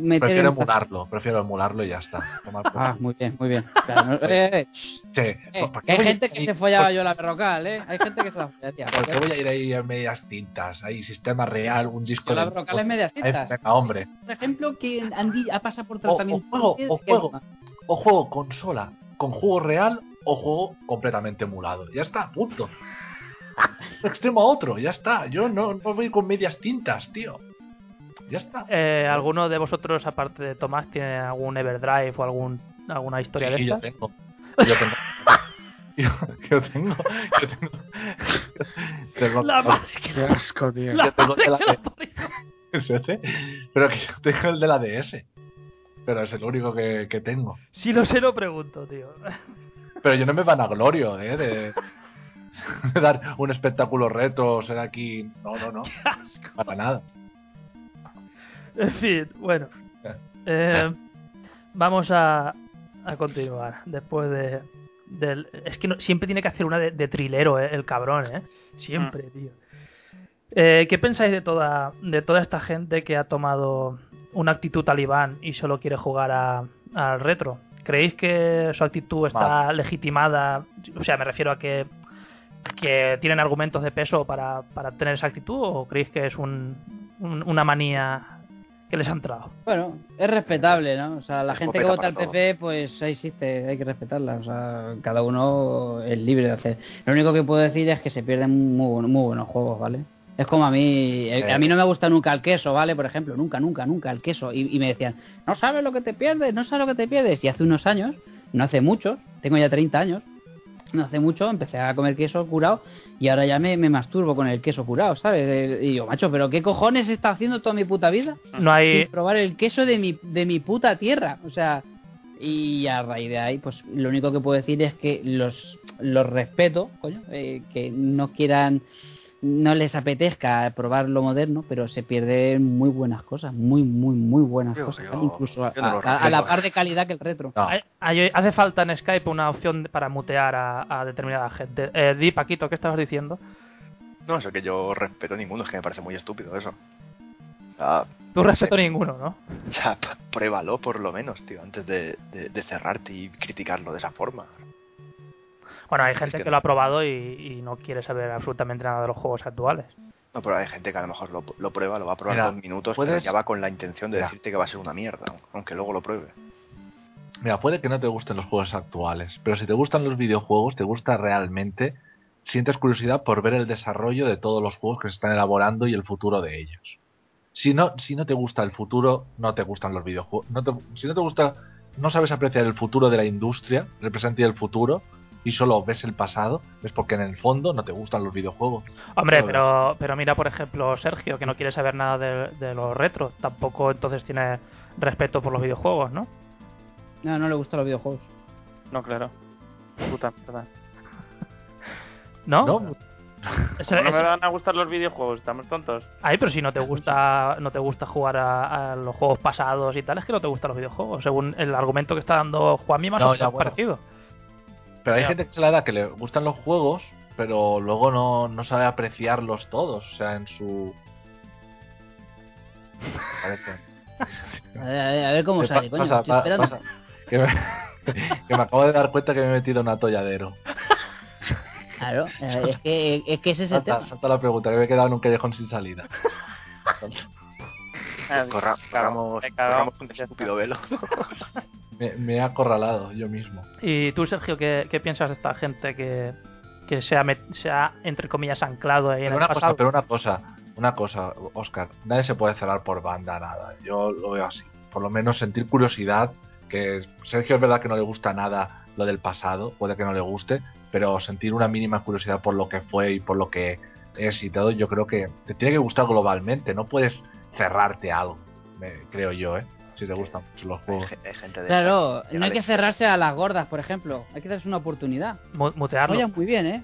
meter Prefiero emularlo, prefiero emularlo y ya está. Tomar por- Ah, muy bien, muy bien. Claro, no- eh, eh, Sí, eh, ¿para que hay gente que se follaba ¿Por- yo la berrocal, ¿eh? Hay gente que se la folla, tía. ¿Por qué voy a ir ahí a medias tintas? Ahí, sistema real, un disco Yo la de- berrocal es medias tintas. venga, hombre. Por ejemplo, que Andy ha pasado por O, o tratamiento. juego, ¿qué- o juego, o juego consola con juego real o juego completamente emulado. Ya está, punto. Extremo a otro, ya está. Yo no, no voy con medias tintas, tío. Ya está. Eh, ¿Alguno de vosotros, aparte de Tomás, tiene algún Everdrive o algún, alguna historia Sí, de yo estas? tengo. Yo tengo. Yo, yo tengo. Yo tengo. tengo- La madre que Qué asco, tío. yo tengo el de la ese, Pero que yo tengo el de la DS. Pero es el único que, que tengo. Si lo sé, lo pregunto, tío. Pero yo no me vanaglorio, ¿eh? De, de dar un espectáculo retro, ser aquí. No, no, no. Para nada. En fin, bueno. Eh, vamos a, a continuar. Después de. Del, es que no- siempre tiene que hacer una de, de trilero, eh, el cabrón, ¿eh? Siempre, tío. Eh, ¿Qué pensáis de toda, de toda esta gente que ha tomado una actitud talibán y solo quiere jugar a- al retro? ¿Creéis que su actitud está legitimada? O sea, me refiero a que, que tienen argumentos de peso para, para tener esa actitud o creéis que es un, un- una manía que les ha entrado? Bueno, es respetable, ¿no? O sea, la gente que vota al. PP, pues ahí existe, hay que respetarla. O sea, cada uno es libre de hacer. Lo único que puedo decir es que se pierden muy, muy buenos juegos, ¿vale? Es como a mí, eh, Sí. a mí no me gusta nunca el queso, ¿vale? Por ejemplo, nunca, nunca, nunca el queso. Y, y me decían, no sabes lo que te pierdes, no sabes lo que te pierdes. Y hace unos años, no hace mucho, tengo ya 30 años, no hace mucho empecé a comer queso curado y ahora ya me, me masturbo con el queso curado, ¿sabes? Eh, Y yo, macho, ¿pero qué cojones estado haciendo toda mi puta vida? No hay, sin probar el queso de mi, de mi puta tierra. O sea, y a raíz de ahí, pues lo único que puedo decir es que los, los respeto, coño, eh, que no quieran, no les apetezca probar lo moderno, pero se pierden muy buenas cosas, muy, muy, muy buenas Yo- cosas, incluso a, no a- a la par de calidad que el retro. No. Hay- hay- hace falta en Skype una opción para mutear a, a determinada gente. Eh, di, Paquito, ¿qué estabas diciendo? No, eso que yo respeto ninguno, es que me parece muy estúpido eso. Sea, Tú no respeto sé. ninguno, ¿no? O sea, pruébalo por lo menos, tío, antes de, de- de cerrarte y criticarlo de esa forma. Bueno, hay Es gente que que lo ha probado y, y no quiere saber absolutamente nada de los juegos actuales. No, pero hay gente que a lo mejor lo, lo prueba, lo va a probar Mira, dos minutos, pero puedes- ya va con la intención de Mira. decirte que va a ser una mierda, aunque luego lo pruebe. Mira, puede que no te gusten los juegos actuales, pero si te gustan los videojuegos, te gusta realmente, sientes curiosidad por ver el desarrollo de todos los juegos que se están elaborando y el futuro de ellos. Si no, si no te gusta el futuro, no te gustan los videojuegos. No te- si no te gusta, no sabes apreciar el futuro de la industria, el presente y el futuro, y solo ves el pasado, es porque en el fondo no te gustan los videojuegos. Hombre, pero, pero mira, por ejemplo, Sergio, que no quiere saber nada de, de los retros. Tampoco entonces tiene respeto por los videojuegos, ¿no? No, no le gustan los videojuegos. No, claro. Puta mierda. ¿No? ¿No? Ese- ¿Cómo no ese- me van a gustar los videojuegos? ¿Estamos tontos? Ay, pero si no te gusta no te gusta jugar a, a los juegos pasados y tal, es que no te gustan los videojuegos. Según el argumento que está dando Juanmi, más No, o menos bueno. parecido. Pero hay gente que se la da que le gustan los juegos, pero luego no, no sabe apreciarlos todos, o sea, en su... A ver, a ver, a ver cómo ¿Qué sale, coño. pasa, estoy esperando. pasa? Que me, que me acabo de dar cuenta que me he metido en un atolladero. Claro, eh, es que, es que ese es el Salta, tema. salta la pregunta, que me he quedado en un callejón sin salida. Corra- corramos, corramos un estúpido velo. Me, me he acorralado yo mismo. ¿Y tú, Sergio, qué, qué piensas de esta gente que, que se, ha se ha, entre comillas, anclado ahí en el una cosa, pasado? pero una cosa, una cosa, Oscar, nadie se puede cerrar por banda, nada. Yo lo veo así. Por lo menos sentir curiosidad, que Sergio es verdad que no le gusta nada lo del pasado, puede que no le guste, pero sentir una mínima curiosidad por lo que fue y por lo que es y todo, yo creo que te tiene que gustar globalmente, no puedes cerrarte a algo, creo yo, ¿eh? Si te gustan mucho los juegos. ge- hay gente de Claro, no hay que cerrarse a las gordas, por ejemplo. Hay que darse una oportunidad. Mu- mutearlo. Follan muy bien, ¿eh?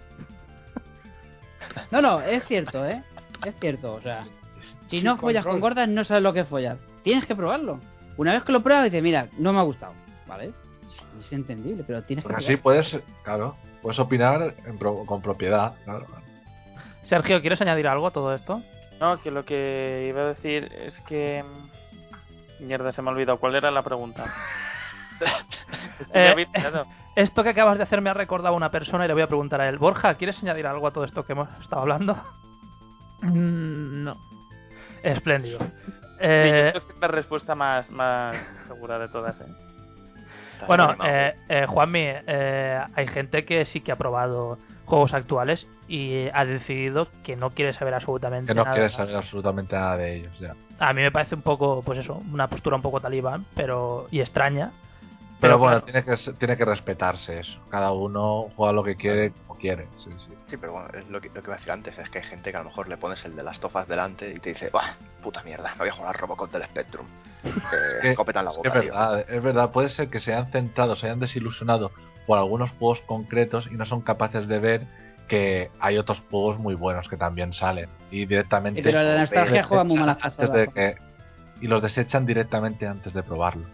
No, no, es cierto, ¿eh? Es cierto, o sea, si Sin no follas con gordas no sabes lo que es follar. Tienes que probarlo. Una vez que lo pruebas dices, mira, no me ha gustado, ¿vale? Es entendible, pero tienes que Porque así probarlo. puedes, claro, puedes opinar en pro- con propiedad, claro. Sergio, ¿quieres añadir algo a todo esto? No, que lo que iba a decir es que. Mierda, se me ha olvidado. ¿Cuál era la pregunta? Eh. Esto que acabas de hacer me ha recordado a una persona y le voy a preguntar a él. Borja, ¿quieres añadir algo a todo esto que hemos estado hablando? Mm, no. Espléndido. Sí, Eh, yo creo que es la respuesta más, más segura de todas, ¿eh? Está bueno, eh, eh, Juanmi, eh, hay gente que sí que ha probado juegos actuales y ha decidido que no quiere saber absolutamente Que no nada. quieres saber absolutamente nada de ellos, ya. A mí me parece un poco, pues eso, una postura un poco talibán, pero y extraña. Pero, bueno, claro, tiene que ser- tiene que respetarse eso. Cada uno juega lo que quiere como quiere. Sí, sí. Sí, pero bueno, es lo que, lo que iba a decir antes, es que hay gente que a lo mejor le pones el de las tofas delante y te dice, ¡buah! Puta mierda, no voy a jugar Robocop del Spectrum. Que que- escopeta en la Es que verdad, es verdad. Puede ser que se hayan centrado, se hayan desilusionado por algunos juegos concretos y no son capaces de ver que hay otros juegos muy buenos que también salen. Y directamente. Pero la nostalgia juega muy de y los desechan directamente antes de probarlos.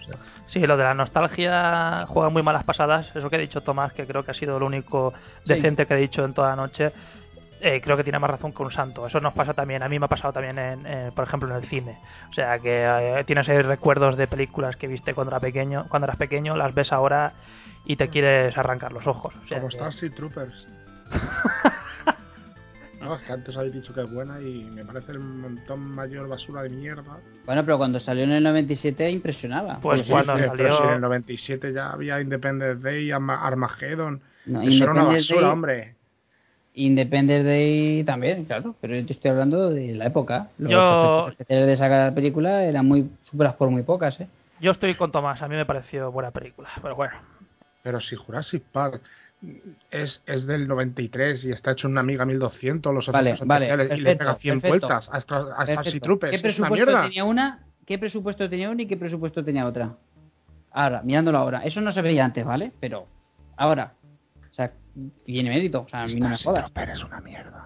O sea, Sí, lo de la nostalgia juega muy malas pasadas. Eso que ha dicho Tomás, que creo que ha sido lo único Sí. decente que ha dicho en toda la noche. Eh, creo que tiene más razón que un santo. Eso nos pasa también. A mí me ha pasado también, en, eh, por ejemplo, en el cine. O sea, que eh, tienes ahí recuerdos de películas que viste cuando, era pequeño, cuando eras pequeño, las ves ahora y te quieres arrancar los ojos. O sea, Como que- Starship Troopers. No, es que antes habéis dicho que es buena y me parece el montón mayor basura de mierda. Bueno, pero cuando salió en el 97 impresionaba. Pues Sí, cuando sí, salió- Pero si en el 97 ya había Independence Day, Arma- Armageddon. No, Eso era una basura, Day- hombre. Independence Day también, claro, pero yo estoy hablando de la época. Los Yo- especiales de esa película eran muy superados por muy pocas, ¿eh? Yo estoy con Tomás. A mí me pareció buena película. Pero bueno. Pero si Jurassic Park es, es del 93 y está hecho en una Amiga 1200, los Vale, efectos vale, especiales, y le perfecto, pega 100 perfecto. vueltas a, Starship Perfecto. Troopers. ¿Qué es una presupuesto mierda. tenía una? ¿Qué presupuesto tenía una y qué presupuesto tenía otra? Ahora, mirándolo ahora, eso no se veía antes, ¿vale? Pero ahora, o sea, tiene mérito, o sea, a mí no me jodas. Troopers es una mierda.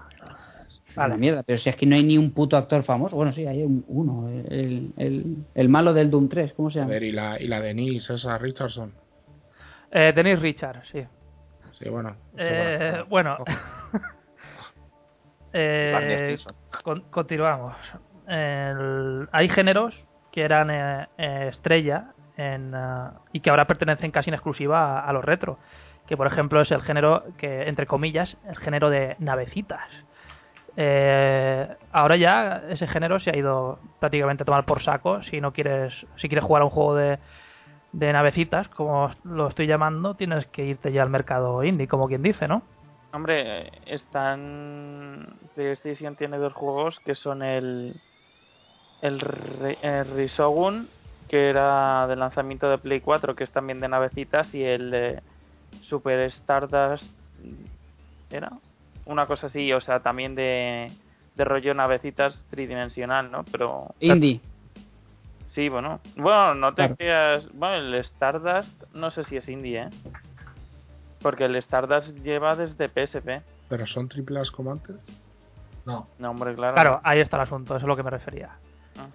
Vale, mierda, pero si es que no hay ni un puto actor famoso. Bueno, sí, hay un- uno, el, el, el malo del Doom 3, ¿cómo se llama? Joder, y la, y la Denise, esa Richardson. Eh, Dennis Richard, sí. Sí, bueno. Eh, bueno. Eh, con- continuamos. El- hay géneros que eran eh, eh, estrella en, eh, y que ahora pertenecen casi en exclusiva a, a los retro. Que por ejemplo es el género que, entre comillas, el género de navecitas. Eh, ahora ya ese género se ha ido prácticamente a tomar por saco. Si no quieres, si quieres jugar a un juego de, de navecitas, como lo estoy llamando, tienes que irte ya al mercado indie, como quien dice, ¿no? Hombre, están. PlayStation tiene dos juegos que son el. El, el Risogun, que era de lanzamiento de Play 4, que es también de navecitas, y el Super Stardust. ¿Era? Una cosa así, o sea, también de, de rollo navecitas tridimensional, ¿no? Pero. Indie. Sí, bueno. Bueno, no te Claro. creas. Bueno, el Stardust no sé si es indie, ¿eh? Porque el Stardust lleva desde PSP. Pero son triplas como antes. no. No, hombre, claro. Claro, ahí está el asunto, eso es a lo que me refería. Ah.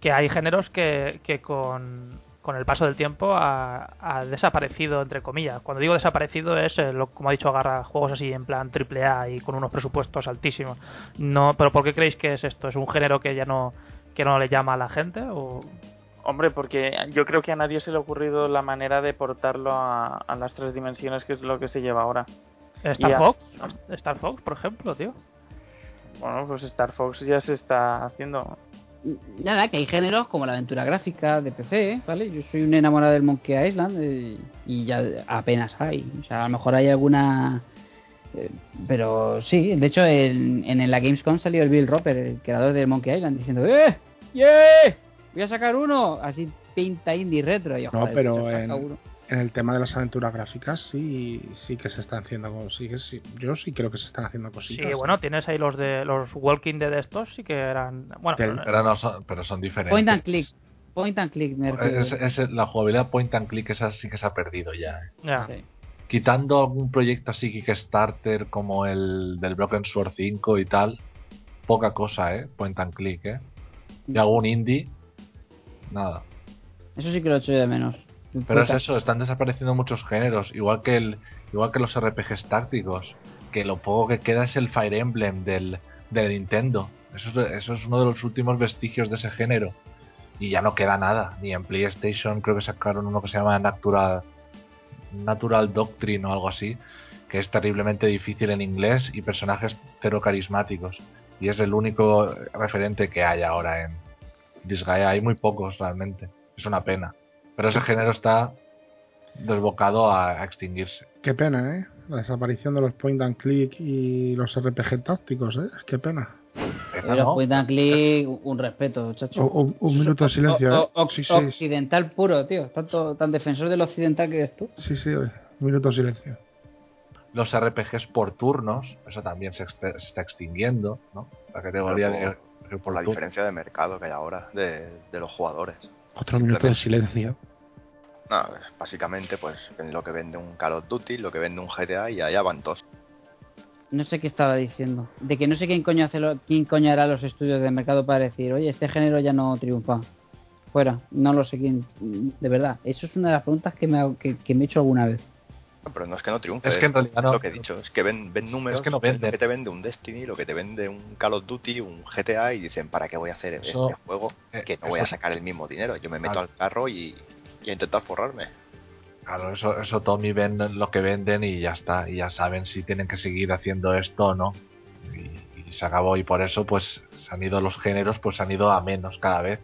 Que hay géneros que, que con, con el paso del tiempo ha, ha desaparecido, entre comillas. Cuando digo desaparecido es, eh, lo, como ha dicho Agarra, juegos así en plan triple A y con unos presupuestos altísimos. No, pero ¿por qué creéis que es esto? ¿Es un género que ya no que no le llama a la gente o Hombre, porque yo creo que a nadie se le ha ocurrido la manera de portarlo a, a las tres dimensiones, que es lo que se lleva ahora. Star a- Fox, Star Fox, por ejemplo, tío. Bueno, pues Star Fox ya se está haciendo. Nada, que hay géneros como la aventura gráfica de PC, ¿vale? Yo soy un enamorado del Monkey Island eh, y ya apenas hay. O sea, a lo mejor hay alguna... eh, pero sí, de hecho en, en la Gamescom salió el Bill Roper, el creador del Monkey Island, diciendo ¡Eh! ¡Yeah! Voy a sacar uno. Así pinta indie retro. Y No, pero en. En el tema de las aventuras gráficas sí, sí que se están haciendo. Sí, que sí, yo sí creo que se están haciendo Sí, cositas. bueno, tienes ahí los de los Walking Dead estos, sí que eran... Bueno, Del- eh, Pero, no son, pero son diferentes. Point and click. Point and click. Es- es- la jugabilidad point and click esa sí que se ha perdido ya. ¿eh? ya. Sí. Quitando algún proyecto así Kickstarter como el del Broken Sword 5 y tal, poca cosa, ¿eh? Point and click, ¿eh? Y algún indie, nada. Eso sí que lo echo de menos. Pero es eso, están desapareciendo muchos géneros, igual que el igual que los RPGs tácticos, que lo poco que queda es el Fire Emblem del, del Nintendo. Eso es, eso es uno de los últimos vestigios de ese género. Y ya no queda nada. Ni en PlayStation creo que sacaron uno que se llama Natural, Natural Doctrine o algo así, que es terriblemente difícil en inglés y personajes cero carismáticos. Y es el único referente que hay ahora en Disgaea. Hay muy pocos realmente. Es una pena. Pero ese género está desbocado a, a extinguirse. Qué pena, ¿eh? La desaparición de los point and click y los RPG tácticos, ¿eh? Qué pena. Pero ¿no? point and click, un respeto, chacho. O- un- un minuto de silencio, O- ¿eh? o- Sí, sí. Occidental puro, tío. Tanto, tan defensor del occidental que eres tú. Sí, sí, un minuto de silencio. Los RPGs por turnos, eso también se, está extinguiendo, ¿no? La categoría de... Por la diferencia de mercado que hay ahora de, de los jugadores. Otro minuto de silencio. No, básicamente pues lo que vende un Call of Duty, lo que vende un GTA y allá van todos. No sé qué estaba diciendo. De que no sé quién coño, hace lo- quién coño hará los estudios de mercado para decir, oye, este género ya no triunfa. Fuera. No lo sé quién. De verdad. Eso es una de las preguntas que me, que me he hecho alguna vez. Pero no es que no triunfe, Es que en realidad no- lo que he dicho, es que ven, ven números, Es que no lo que te vende un Destiny, lo que te vende un Call of Duty, un GTA y dicen, ¿para qué voy a hacer Eso- este juego eh, que no voy a sacar el mismo dinero? Yo me meto Claro. al carro y, y a intentar forrarme. Claro, eso, eso Tommy ven lo que venden y ya está. Y ya saben si tienen que seguir haciendo esto o no. Y, y se acabó. Y por eso, pues, se han ido los géneros, pues se han ido a menos cada vez.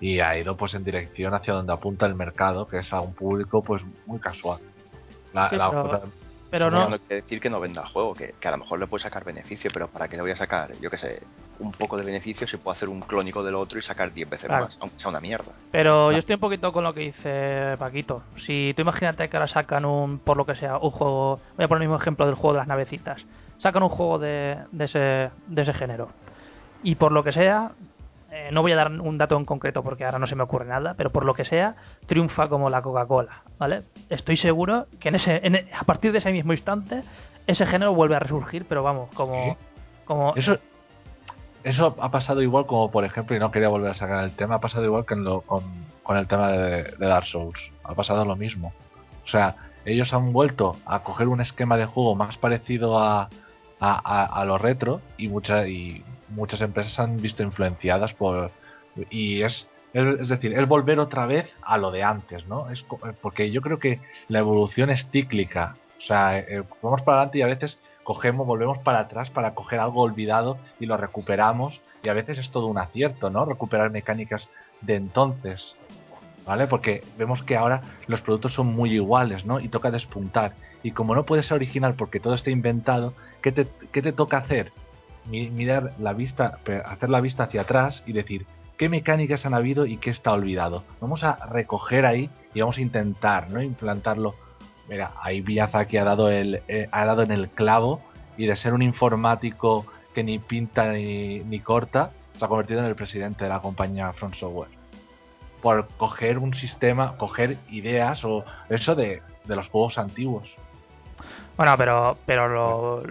Y ha ido, pues, en dirección hacia donde apunta el mercado, que es a un público, pues, muy casual. La- Sí, la- pero- No, no, quiere decir que no venda el juego, que, que a lo mejor le puede sacar beneficio, pero ¿para qué le voy a sacar, yo qué sé, un poco de beneficio si puedo hacer un clónico del otro y sacar 10 veces Claro. más, aunque sea una mierda? Pero yo estoy un poquito con lo que dice Paquito. Si tú imagínate que ahora sacan un, por lo que sea, un juego, voy a poner el mismo ejemplo del juego de las navecitas. Sacan un juego de, de, ese, de ese género. Y por lo que sea, eh, no voy a dar un dato en concreto porque ahora no se me ocurre nada, pero por lo que sea, triunfa como la Coca-Cola, ¿vale? Estoy seguro que en ese, en a partir de ese mismo instante, ese género vuelve a resurgir, pero vamos, como... Sí. como Eso, eso ha pasado igual como, por ejemplo, y no quería volver a sacar el tema, ha pasado igual que en lo- con, con el tema de, de Dark Souls. Ha pasado lo mismo. O sea, ellos han vuelto a coger un esquema de juego más parecido a, a, a- a lo retro y, muchas y muchas empresas han visto influenciadas por... Y es, es, decir, es volver otra vez a lo de antes, ¿no? Es co- porque yo creo que la evolución es cíclica. O sea, eh, vamos para adelante y a veces cogemos, volvemos para atrás para coger algo olvidado y lo recuperamos. Y a veces es todo un acierto, ¿no? Recuperar mecánicas de entonces. ¿Vale? Porque vemos que ahora los productos son muy iguales, ¿no? Y toca despuntar. Y como no puede ser original porque todo está inventado, ¿qué te, qué te toca hacer? Mi- Mirar la vista, hacer la vista hacia atrás y decir qué mecánicas han habido y qué está olvidado. Vamos a recoger ahí y vamos a intentar, ¿no? Implantarlo. Mira, ahí Miyazaki ha dado el, eh, ha dado en el clavo y de ser un informático que ni pinta ni, ni corta, se ha convertido en el presidente de la compañía Front Software. Por coger un sistema, coger ideas o eso de, de los juegos antiguos. Bueno, pero, pero lo,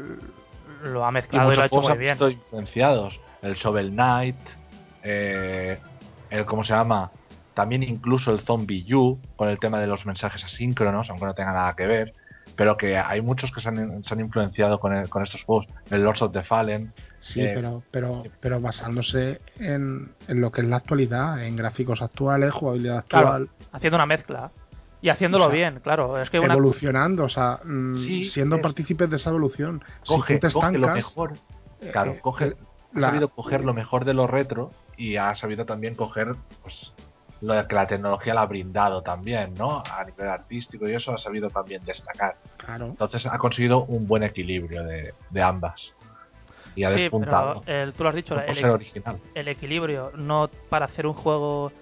lo ha Y mezclado y, lo ha muchos hecho juegos muy han bien. influenciados. El Shovel Knight, eh, el ¿cómo se llama? También incluso el Zombie U, con el tema de los mensajes asíncronos, aunque no tenga nada que ver. pero que hay muchos que se han, se han influenciado con, el- con estos juegos. El Lords of the Fallen. Sí, eh, pero, pero, pero basándose en, en lo que es la actualidad, en gráficos actuales, jugabilidad actual, Claro, haciendo una mezcla. Y haciéndolo O sea, bien, claro. Es que una... evolucionando, o sea, mm, Sí, siendo es- partícipes de esa evolución. coge, si tú te coge lo mejor. eh, Claro, eh, coge, eh, ha la- sabido coger lo mejor de lo retro y ha sabido también coger pues, lo que la tecnología le ha brindado también, ¿no? A nivel artístico y eso ha sabido también destacar. Claro. Entonces ha conseguido un buen equilibrio de, de ambas. Y ha Sí, despuntado. pero el- tú lo has dicho, original. el equilibrio. No para hacer un juego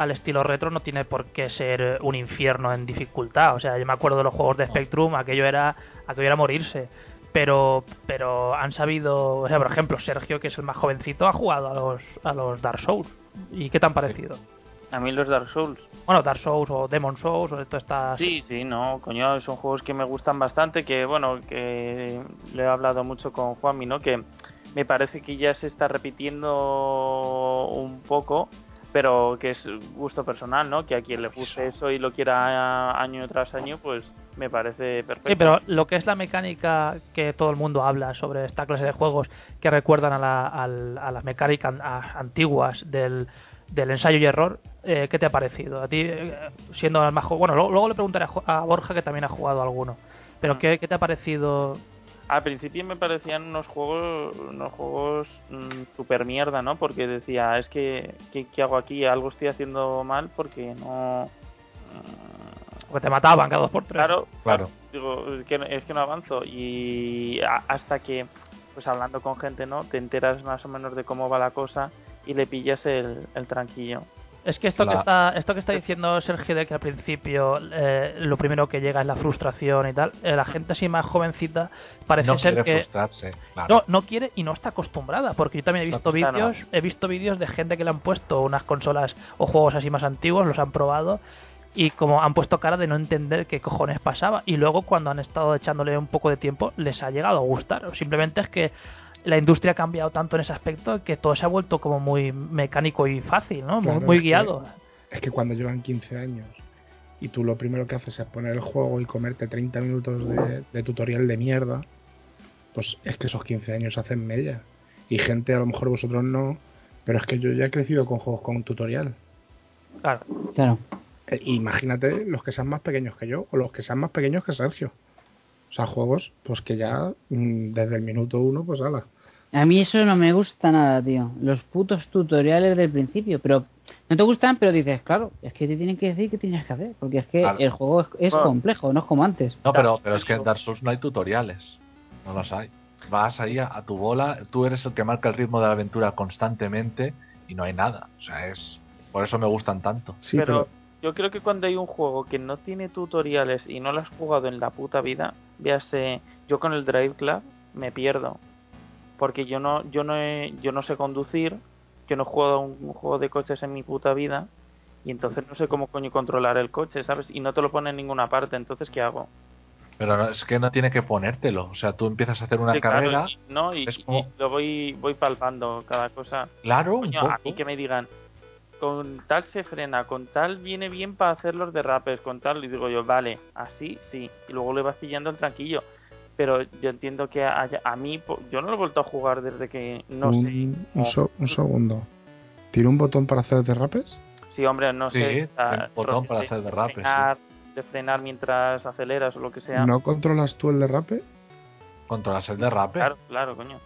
al estilo retro no tiene por qué ser eh, un infierno en dificultad. O sea, yo me acuerdo de los juegos de Spectrum, aquello era, aquello era morirse. Pero, pero han sabido, o sea, por ejemplo, Sergio, que es el más jovencito, ha jugado a los, a los Dark Souls. ¿Y qué te han parecido? A mí los Dark Souls. Bueno, Dark Souls o Demon Souls o esto está... Sí, sí, no, coño, son juegos que me gustan bastante, que bueno, que le he hablado mucho con Juanmi, ¿no? Que me parece que ya se está repitiendo un poco, pero que es gusto personal, ¿no? Que a quien le guste eso y lo quiera año tras año, pues me parece perfecto. Sí, pero lo que es la mecánica que todo el mundo habla sobre esta clase de juegos que recuerdan a, la- al- a las mecánicas antiguas del, del ensayo y error, eh, ¿qué te ha parecido? A ti, eh, siendo el más jo- Bueno, luego, luego le preguntaré a, Borja que también ha jugado alguno. Pero. ¿qué, qué te ha parecido? Al principio me parecían unos juegos, unos juegos mm, super mierda, ¿no? Porque decía, es que, ¿qué, qué hago aquí? Algo estoy haciendo mal porque no... Porque te mataban cada dos por tres. Claro, Claro. digo, es que, no- es que no avanzo. Y a- hasta que, pues hablando con gente, ¿no? Te enteras más o menos de cómo va la cosa y le pillas el, el tranquillo. Es que esto que está esto que está diciendo Sergio de que al principio eh, lo primero que llega es la frustración y tal, eh, la gente así más jovencita parece no ser quiere que frustrarse. claro. No, no quiere y no está acostumbrada, porque yo también he visto vídeos, he visto vídeos de gente que le han puesto unas consolas o juegos así más antiguos, los han probado y como han puesto cara de no entender qué cojones pasaba y luego cuando han estado echándole un poco de tiempo les ha llegado a gustar. O Simplemente es que la industria ha cambiado tanto en ese aspecto que todo se ha vuelto como muy mecánico y fácil, ¿no? Muy- Claro, muy es que- guiado. Es que cuando llevan 15 años y tú lo primero que haces es poner el juego y comerte 30 minutos de, de tutorial de mierda, pues es que esos 15 años hacen mella. Y gente, a lo mejor vosotros no, pero es que yo ya he crecido con juegos con tutorial. Claro. Claro. Eh, imagínate los que sean más pequeños que yo o los que sean más pequeños que Sergio. O sea, juegos pues que ya mm, desde el minuto uno, pues ala. A mí eso no me gusta nada, tío. Los putos tutoriales del principio. Pero no te gustan, pero dices, claro, es que te tienen que decir qué tienes que hacer. Porque es que Claro. el juego es, es Bueno. complejo, no es como antes. No, pero, pero es que en Dark Souls no hay tutoriales. No los hay. Vas ahí a, a tu bola, tú eres el que marca el ritmo de la aventura constantemente y no hay nada. O sea, es. Por eso me gustan tanto. Sí, pero, pero, yo creo que cuando hay un juego que no tiene tutoriales y no lo has jugado en la puta vida, véase, yo con el Drive Club me pierdo. Porque yo no, yo no he- yo no sé conducir, yo no he jugado a un, un juego de coches en mi puta vida, y entonces no sé cómo coño controlar el coche, ¿sabes? Y no te lo pone en ninguna parte, entonces ¿qué hago? Pero no- es que no tiene que ponértelo. O sea, tú empiezas a hacer una Sí, claro, carrera. y- ¿no? Y, lo voy, voy palpando cada cosa. Claro, un Coño, a poco. mí que me digan, con tal se frena, con tal viene bien para hacer los derrapes, con tal, y digo yo, vale, así sí, y luego le vas pillando el tranquillo. Pero yo entiendo que a, a mí, po- yo no lo he vuelto a jugar desde que no un, sé. un, cómo- so- un segundo. ¿Tiene un botón para hacer derrapes? Sí, hombre, no Sí, sé. tiene un botón para de- hacer de derrapes, sí. frenar, De frenar mientras aceleras o lo que sea. ¿No controlas tú el derrape? Controlas el derrape. Claro, claro, coño.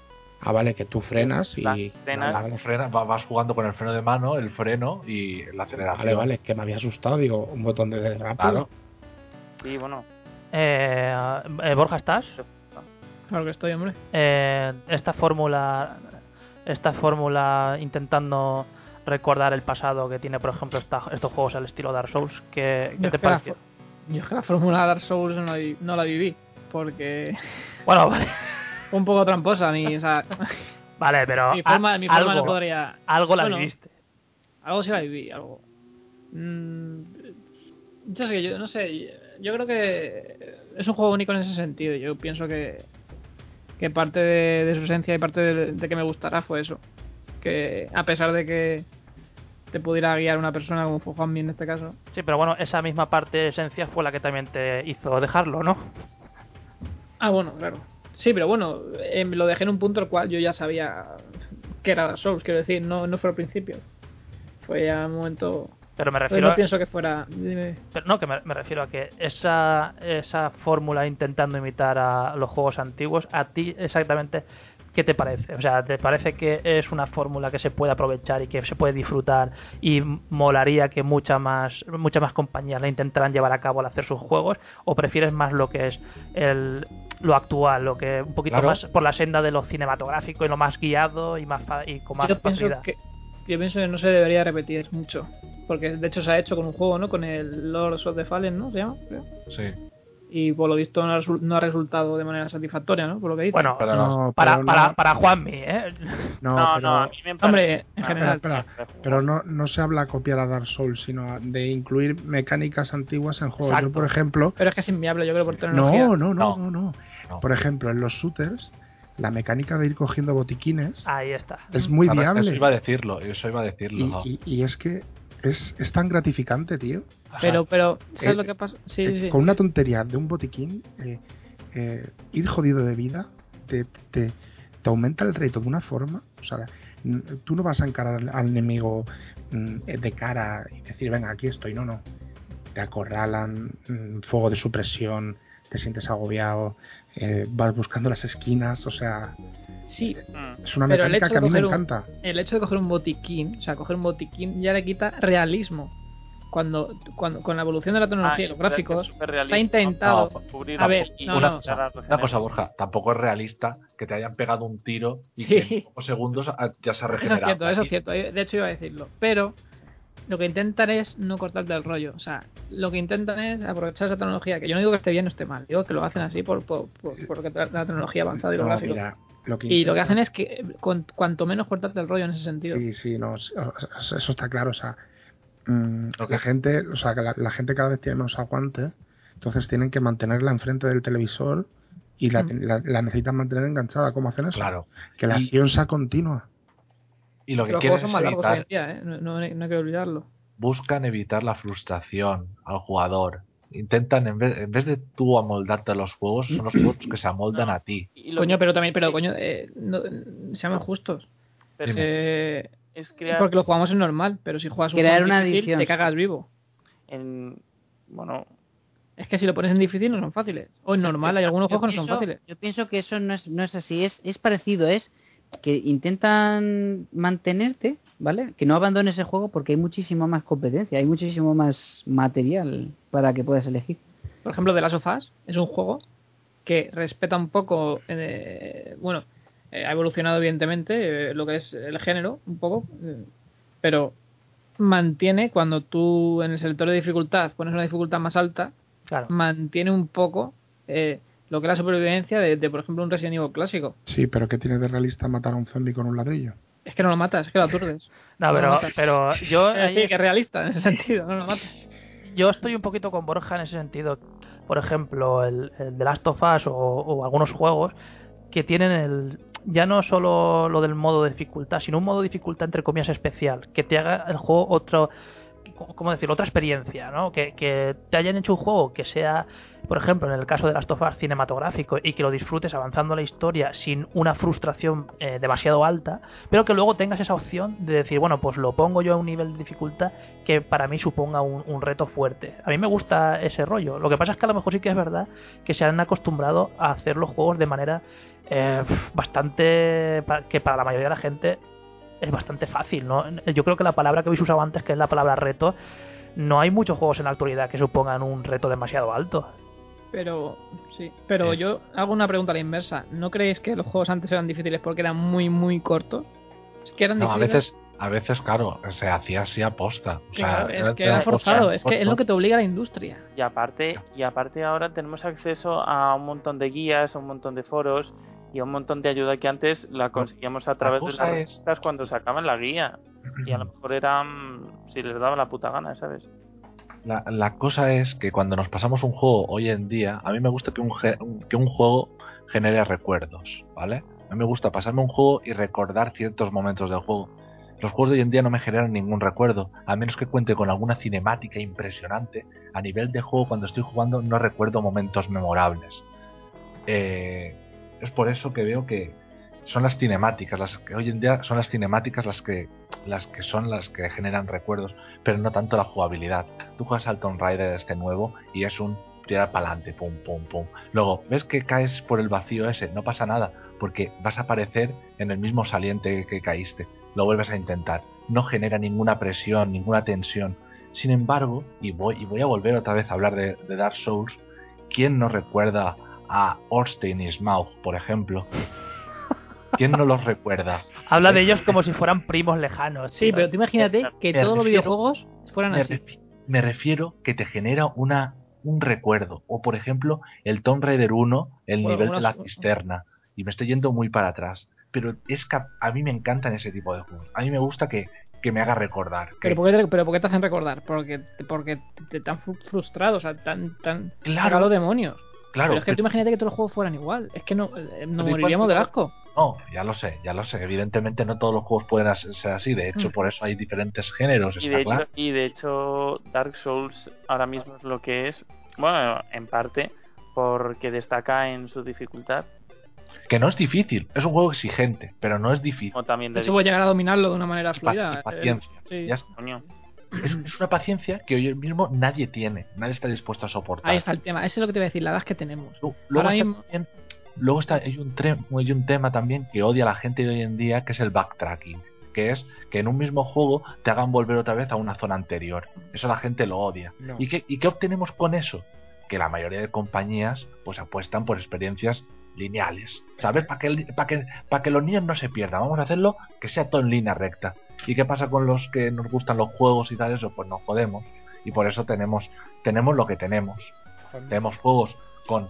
Ah, vale, que tú frenas y... Frenas. vale. Frena- va- vas jugando con el freno de mano, el freno y la aceleración. Vale, vale, que me había asustado, digo, un botón de derrape. Claro. Sí, bueno. Eh, eh, Borja, ¿estás? Claro que estoy, hombre. Eh, esta fórmula esta fórmula intentando recordar el pasado que tiene por ejemplo esta- estos juegos al estilo Dark Souls ¿qué, qué te fo- Yo es que la fórmula Dark Souls no la, no la viví. Porque bueno vale, un poco tramposa mi, o sea, vale pero mi forma, a- mi forma algo, no podría. algo la bueno, viviste Algo sí la viví, algo. Mm, yo sé, yo no sé. Yo creo que es un juego único en ese sentido. Yo pienso que, que parte de, de su esencia y parte de, de que me gustará fue eso. Que a pesar de que te pudiera guiar una persona como fue Juanmi en este caso, sí pero bueno esa misma parte de esencia fue la que también te hizo dejarlo ¿no? Ah, bueno, claro. Sí, pero bueno, eh, lo dejé en un punto al cual yo ya sabía que era Dark Souls, quiero decir, no, no fue al principio. Fue ya un momento... Pero me Entonces refiero no a- pienso que fuera... dime. Pero no, que me, me refiero a que esa, esa fórmula intentando imitar a los juegos antiguos, a ti exactamente, ¿qué te parece? O sea, ¿te parece que es una fórmula que se puede aprovechar y que se puede disfrutar y molaría que muchas más, muchas más compañías la intentaran llevar a cabo al hacer sus juegos? ¿O prefieres más lo que es el, lo actual, lo que un poquito Claro. más por la senda de lo cinematográfico y lo más guiado y, más fa- y con más Yo pienso facilidad? que yo pienso que no se debería repetir mucho. Porque de hecho se ha hecho con un juego, ¿no? Con el Lords of the Fallen, ¿no? Se llama, creo. Sí. Y por lo visto no ha, resu- no ha resultado de manera satisfactoria, ¿no? Por lo que dice. Bueno, Pero no. No, para, pero para, no- para Juanmi, ¿eh? no, No, pero, no, a mí me Hombre, en Ah, general. espera, espera. pero no, no se habla de copiar a Dark Souls, sino de incluir mecánicas antiguas en juegos. Exacto. Yo, por ejemplo, Pero es que es inviable, yo creo, por tecnología. no, no, no, No. no, no. No. Por ejemplo, en los shooters, la mecánica de ir cogiendo botiquines Ahí está. es muy Claro, viable. Eso iba a decirlo, eso iba a decirlo. Y, y- y es que es, es tan gratificante, tío. Pero, pero, ¿sabes Eh, lo que pasa? Sí, Eh, sí. Con una tontería de un botiquín, eh, eh, ir jodido de vida te, te, te aumenta el reto de una forma. O sea, tú no vas a encarar al, enemigo mm, de cara y decir, venga, aquí estoy. No, no. Te acorralan, mm, fuego de supresión, te sientes agobiado, eh, vas buscando las esquinas. O sea, Sí, es una mecánica que a mí me un- encanta. el hecho de coger un botiquín, o sea, coger un botiquín ya le quita realismo. Cuando, cuando con la evolución de la tecnología y Ah, los gráficos, se ha intentado. ¿no? Cubrir a ver, no, una, no. cosa, Borja, tampoco es realista que te hayan pegado un tiro y Sí. que en pocos segundos ya se ha Eso es regenerado. cierto, eso es cierto. De hecho, iba a decirlo. Pero lo que intentan es no cortarte el rollo. O sea, lo que intentan es aprovechar esa tecnología. Que yo no digo que esté bien o esté mal. Digo que lo hacen así por, por, por, la tecnología avanzada y los No, gráficos. mira, lo que Y lo que hacen es que eh, con- cuanto menos cortarte el rollo en ese sentido. Sí, sí, no, eso está claro. O sea, mm, la gente, o sea, que la, la gente cada vez tiene menos aguante, entonces tienen que mantenerla enfrente del televisor y la, Mm. la- la necesitan mantener enganchada. ¿Cómo hacen eso? Claro. Que la Y- acción sea continua. Y lo que los quieren son es más largos hoy en evitar, día, ¿eh? No, no- no hay que olvidarlo. buscan evitar la frustración al jugador. Intentan, en vez, en vez de tú amoldarte a los juegos, son los juegos que se amoldan No. a ti. Y lo Coño, que- pero también, pero coño, eh, no- seamos justos. pero. Eh, es crear porque lo jugamos en normal, pero si juegas un Crear juego en una difícil, edición. te cagas vivo. en bueno Es que si lo pones en difícil no son fáciles. O en normal, hay algunos juegos que no son fáciles. Yo pienso que eso no es, no es así, es, es parecido, es que intentan mantenerte, ¿vale? Que no abandones el juego porque hay muchísima más competencia, hay muchísimo más material para que puedas elegir. Por ejemplo, The Last of Us es un juego que respeta un poco, eh, bueno, ha evolucionado evidentemente eh, lo que es el género, un poco, eh, pero mantiene cuando tú en el selector de dificultad pones una dificultad más alta, Claro. mantiene un poco eh, lo que es la supervivencia de, de, por ejemplo, un Resident Evil clásico. Sí, pero ¿qué tiene de realista matar a un zombie con un ladrillo? Es que no lo matas, es que lo aturdes. No, No, pero, no, pero yo, Es decir, que es realista en ese sentido, no lo matas. yo estoy un poquito con Borja en ese sentido. Por ejemplo, el, el The Last of Us o, o algunos juegos que tienen el ya no solo lo del modo de dificultad, sino un modo de dificultad entre comillas especial, que te haga el juego otro, ¿cómo decirlo? Otra experiencia, ¿no? Que, te hayan hecho un juego que sea, por ejemplo, en el caso de Last of Us cinematográfico y que lo disfrutes avanzando la historia sin una frustración eh, demasiado alta, pero que luego tengas esa opción de decir, bueno, pues lo pongo yo a un nivel de dificultad que para mí suponga un, un reto fuerte. A mí me gusta ese rollo. Lo que pasa es que a lo mejor sí que es verdad que se han acostumbrado a hacer los juegos de manera eh, bastante que para la mayoría de la gente es bastante fácil, ¿no? Yo creo que la palabra que habéis usado antes, que es la palabra reto, no hay muchos juegos en la actualidad que supongan un reto demasiado alto. Pero, sí. Pero Eh. yo hago una pregunta a la inversa. ¿No creéis que los juegos antes eran difíciles porque eran muy, muy cortos? Es que eran No, a veces, a veces, claro, se hacía así. O sea, Claro, es que era forzado, es que es lo que te obliga a la industria. y aparte y aparte ahora tenemos acceso a un montón de guías a un montón de foros y a un montón de ayuda que antes la conseguíamos a través de las es- revistas cuando sacaban la guía y a lo mejor eran si les daba la puta gana sabes La, la cosa es que cuando nos pasamos un juego hoy en día, a mí me gusta que un, que un juego genere recuerdos, ¿vale? A mí me gusta pasarme un juego y recordar ciertos momentos del juego. Los juegos de hoy en día no me generan ningún recuerdo, a menos que cuente con alguna cinemática impresionante. A nivel de juego, cuando estoy jugando, no recuerdo momentos memorables. eh, es por eso que veo que son las cinemáticas, las que hoy en día son las cinemáticas las que las que son las que generan recuerdos, pero no tanto la jugabilidad. Tú juegas al Tomb Raider este nuevo y es un tirar para adelante, pum, pum, pum. Luego, ves que caes por el vacío ese, no pasa nada, porque vas a aparecer en el mismo saliente que caíste. Lo vuelves a intentar. No genera ninguna presión, ninguna tensión. Sin embargo, y voy, y voy a volver otra vez a hablar de, de Dark Souls, ¿quién no recuerda a Orstein y Smaug, por ejemplo? ¿Quién no los recuerda? Habla de ellos como si fueran primos lejanos. Sí, tío. pero tú imagínate que Me todos los videojuegos fueran me, así. refi- me refiero que te genera una un recuerdo. O por ejemplo, el Tomb Raider 1, el Bueno, nivel de la cisterna. Y me estoy yendo muy para atrás. Pero es que a mí me encantan ese tipo de juegos. A mí me gusta que, que me haga recordar. que- Pero ¿por, qué te, pero ¿por qué te hacen recordar? Porque, porque te están frustrados, o sea, tan, tan Claro. los demonios. claro, pero es que pero- tú imagínate que todos los juegos fueran igual. Es que no, eh, nos Pero igual- moriríamos del asco. No, ya lo sé, ya lo sé. Evidentemente no todos los juegos pueden ser así. De hecho, Mm. por eso hay diferentes géneros, Y está de, hecho, claro. y de hecho, Dark Souls ahora mismo es lo que es, bueno, en parte porque destaca en su dificultad, Que no es difícil. Es un juego exigente, pero no es difícil. como también De hecho, voy a llegar a dominarlo de una manera Y fluida. y paciencia. Eh, sí. Está. es, es una paciencia que hoy mismo nadie tiene. Nadie está dispuesto a soportar. Ahí está el tema. Ese es lo que te voy a decir, la edad que tenemos. Lu- Luego Ahora está, mismo- también- luego está hay un, tre- hay un tema también que odia a la gente de hoy en día, que es el backtracking. Que es que en un mismo juego te hagan volver otra vez a una zona anterior. Eso la gente lo odia. No. ¿Y, qué, ¿Y qué obtenemos con eso? Que la mayoría de compañías pues apuestan por experiencias lineales. ¿Sabes? Para que, el- pa' que, pa' que los niños no se pierdan. Vamos a hacerlo que sea todo en línea recta. ¿Y qué pasa con los que nos gustan los juegos y tal eso? Pues nos jodemos. Y por eso tenemos, tenemos lo que tenemos. Tenemos juegos con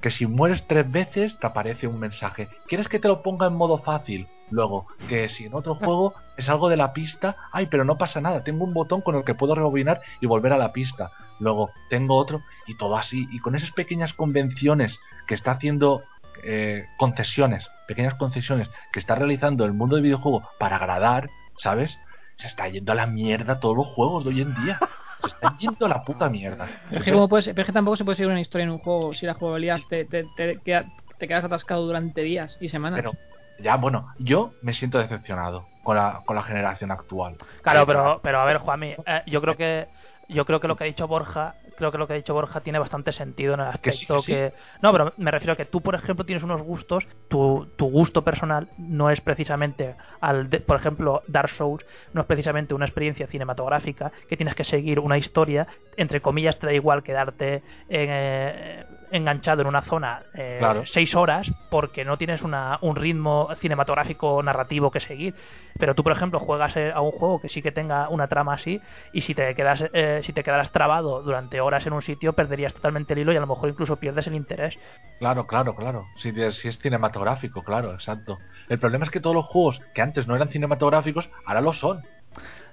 que si mueres tres veces te aparece un mensaje. ¿Quieres que te lo ponga en modo fácil? Luego, que si en otro juego es algo de la pista, ay, pero no pasa nada, tengo un botón con el que puedo rebobinar y volver a la pista. Luego, tengo otro y todo así. Y con esas pequeñas convenciones que está haciendo, eh, concesiones, pequeñas concesiones que está realizando el mundo del videojuego para agradar, ¿sabes? Se está yendo a la mierda todos los juegos de hoy en día. Se están yendo a la puta mierda. Pero es, que como puedes- pero es que tampoco se puede seguir una historia en un juego si la jugabilidad te, te, te, queda- te quedas atascado durante días y semanas. Pero ya, bueno, yo me siento decepcionado con la, con la generación actual. Claro, De pero, pero a ver, Juanmi, eh, yo creo que yo creo que lo que ha dicho Borja, creo que lo que ha dicho Borja tiene bastante sentido en el Que sí, aspecto que sí. que, no, pero me refiero a que tú, por ejemplo, tienes unos gustos, tu, tu gusto personal no es precisamente al, de- por ejemplo, Dark Souls no es precisamente una experiencia cinematográfica que tienes que seguir una historia, entre comillas te da igual quedarte eh, enganchado en una zona eh, Claro. seis horas porque no tienes una, un ritmo cinematográfico narrativo que seguir. Pero tú, por ejemplo, juegas eh, a un juego que sí que tenga una trama así y si te quedas eh, si te quedaras trabado durante horas en un sitio perderías totalmente el hilo y a lo mejor incluso pierdes el interés. Claro, claro, claro. Si es cinematográfico, claro, exacto. El problema es que todos los juegos que antes no eran cinematográficos, ahora lo son.